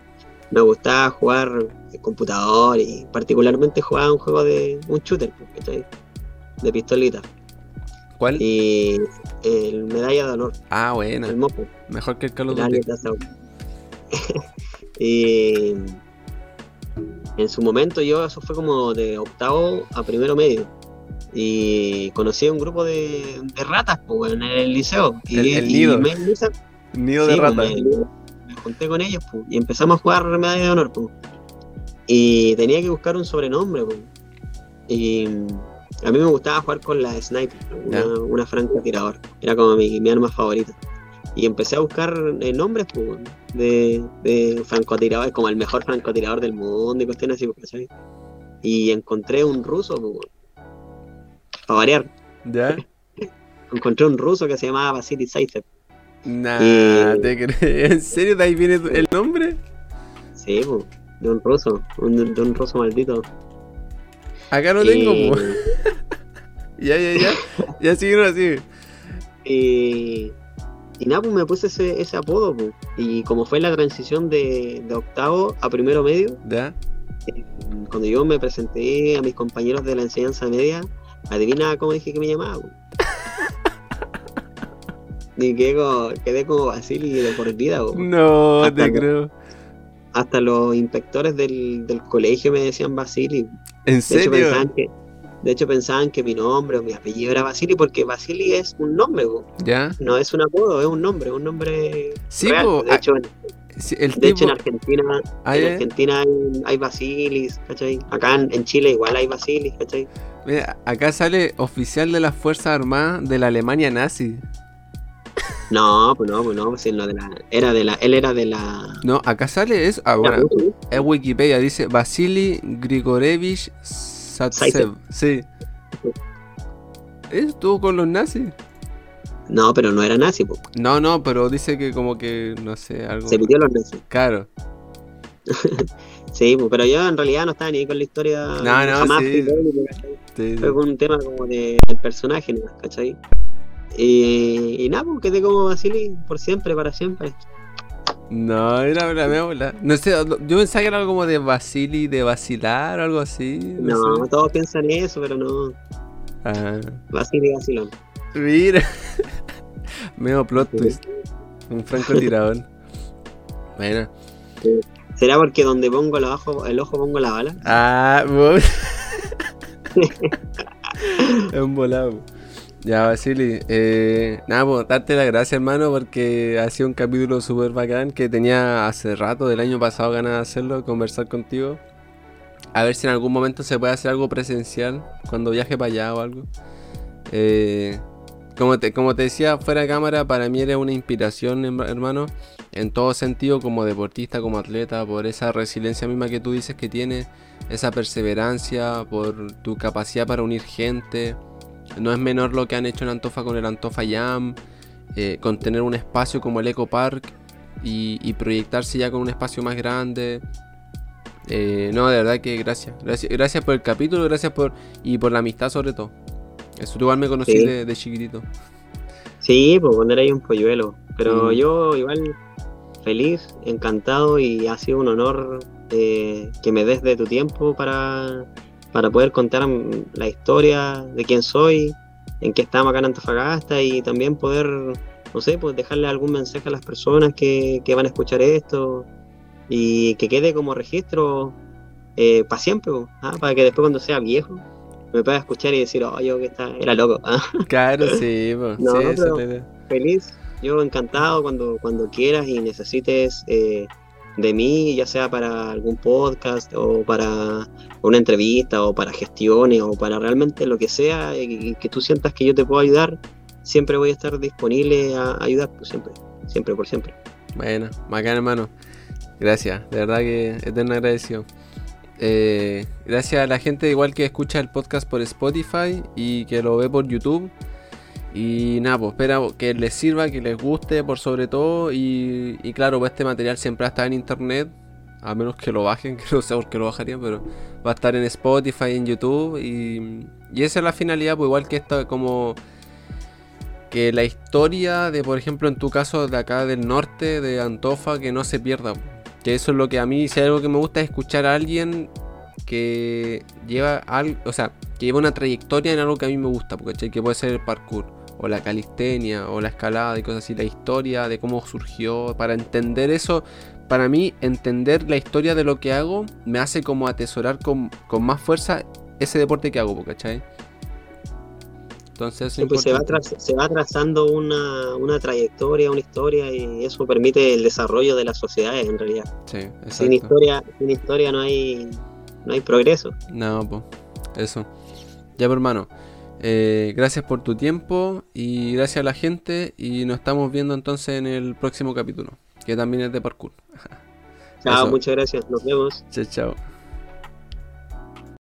Me gustaba jugar computador y particularmente jugaba un juego de un shooter, ¿sí? de pistolita. ¿Cuál? Y el medalla de honor. Ah, bueno. El mopo. Mejor que el Call of Duty. Y en su momento yo, eso fue como de octavo a primero medio. Y conocí a un grupo de, de ratas pues, en el liceo. Y, el, el nido. Y me, nido de sí, ratas. Me, me, junté con ellos pues, y empezamos a jugar medalla de honor. Pues. Y tenía que buscar un sobrenombre. Pues. Y a mí me gustaba jugar con la sniper, una, una francotirador. Era como mi, mi, arma favorita. Y empecé a buscar eh, nombres pues, de, de francotiradores, como el mejor francotirador del mundo y cuestiones así, ¿sabes? Y encontré un ruso, pues, para variar. ¿Ya? encontré un ruso que se llamaba Vasily Zaitsev. Nah, y... ¿te crees? ¿En serio de ahí viene el nombre? Sí, pues, de un ruso, un, de un ruso maldito. Acá no tengo, y... ya, ya, ya. Ya siguieron así. Y, y nada, pues me puse ese, ese apodo, pues. Y como fue la transición de, de octavo a primero medio, ¿Ya? Eh, cuando yo me presenté a mis compañeros de la enseñanza media, adivina cómo dije que me llamaba. Y quedé como, quedé como Basili de por vida. po. No, Hasta te creo. Hasta los inspectores del, del colegio me decían Basili. ¿En De hecho, serio? pensaban que, de hecho, pensaban que mi nombre o mi apellido era Basili porque Basili es un nombre. ¿Ya? no es un apodo, es un nombre, un nombre Sí, real. de ah, hecho, en, Sí, el de hecho, tipo... en Argentina, Ah, en. Argentina hay, hay Basilis, ¿cachai? Acá en, en Chile igual hay Basilis, ¿cachai? Mira, acá sale oficial de las Fuerzas Armadas de la Alemania nazi. No, pues no, pues no, pues de la, era de la, él era de la... No, acá sale eso. Ah, bueno, es Wikipedia, dice Vasily Grigorevich Satsev. Sí. Él estuvo con los nazis. No, pero no era nazi, pues. No, no, pero dice que como que, no sé, algo. se pidió los nazis. Claro. Sí, pero yo en realidad no estaba ni ahí con la historia. No, no, jamás sí. Fue un tema como de, del personaje, ¿no? ¿cachai? Y, y nada, pues quedé como Basili por siempre, para siempre. No, era la mía bola. No sé, yo pensaba que era algo como de Vasily, de vacilar o algo así. No, No, sé. todos piensan eso, pero no. Ah, Basili Basilón. mira. Medio plot twist. Un francotirador. Bueno. ¿Será porque donde pongo el ojo, el ojo pongo la bala? Ah, es un volado. Ya, Basili. Eh, nada, pues darte las gracias, hermano, porque ha sido un capítulo súper bacán que tenía hace rato, del año pasado, ganas de hacerlo, conversar contigo. A ver si en algún momento se puede hacer algo presencial, cuando viaje para allá o algo. Eh, como, te, como te decía, fuera de cámara, para mí eres una inspiración, hermano, en todo sentido, como deportista, como atleta, por esa resiliencia misma que tú dices que tienes, esa perseverancia, por tu capacidad para unir gente. No es menor lo que han hecho en Antofa con el Antofa Jam, eh, con tener un espacio como el Eco Park y, y proyectarse ya con un espacio más grande. Eh, no, de verdad que gracias. gracias. Gracias por el capítulo, gracias por y por la amistad sobre todo. Eso tú igual me conocí Sí. de, de chiquitito. Sí, pues poner ahí un polluelo. Pero Mm. yo igual feliz, encantado y ha sido un honor eh, que me des de tu tiempo para, para poder contar la historia de quién soy, en qué estamos acá en Antofagasta y también poder, no sé, pues dejarle algún mensaje a las personas que, que van a escuchar esto y que quede como registro para siempre, pues, ¿ah? para que después cuando sea viejo me pueda escuchar y decir, oh, yo que está, era loco. ¿ah? Claro, sí, po. No, sí, pero- feliz, yo encantado cuando, cuando quieras y necesites eh, de mí, ya sea para algún podcast o para una entrevista o para gestiones o para realmente lo que sea y, y que tú sientas que yo te puedo ayudar, siempre voy a estar disponible a ayudar, pues, siempre, siempre por siempre. Bueno, bacán hermano. Gracias, de verdad que eterno agradecido. Eh, gracias a la gente igual que escucha el podcast por Spotify y que lo ve por YouTube. Y nada, pues espero que les sirva, que les guste por sobre todo. Y, y claro, pues este material siempre estar en internet. A menos que lo bajen, que no sé por qué lo bajarían, pero va a estar en Spotify, en YouTube. Y, y esa es la finalidad, pues igual que esta como que la historia de, por ejemplo, en tu caso de acá del norte, de Antofa, que no se pierda. Que eso es lo que a mí, si hay algo que me gusta, es escuchar a alguien que lleva algo, o sea, que lleva una trayectoria en algo que a mí me gusta, porque que puede ser el parkour, o la calistenia, o la escalada y cosas así, la historia de cómo surgió, para entender eso, para mí, entender la historia de lo que hago me hace como atesorar con, con más fuerza ese deporte que hago, ¿cachai? Entonces, Sí, es pues se, va se va trazando una, una trayectoria, una historia y eso permite el desarrollo de las sociedades en realidad. Sí, Sin historia, sin historia no hay, no hay progreso. No, pues, eso. Ya, hermano. Eh, gracias por tu tiempo y gracias a la gente. Y nos estamos viendo entonces en el próximo capítulo, que también es de parkour. Chao, Eso. muchas gracias, nos vemos. Chao, chao.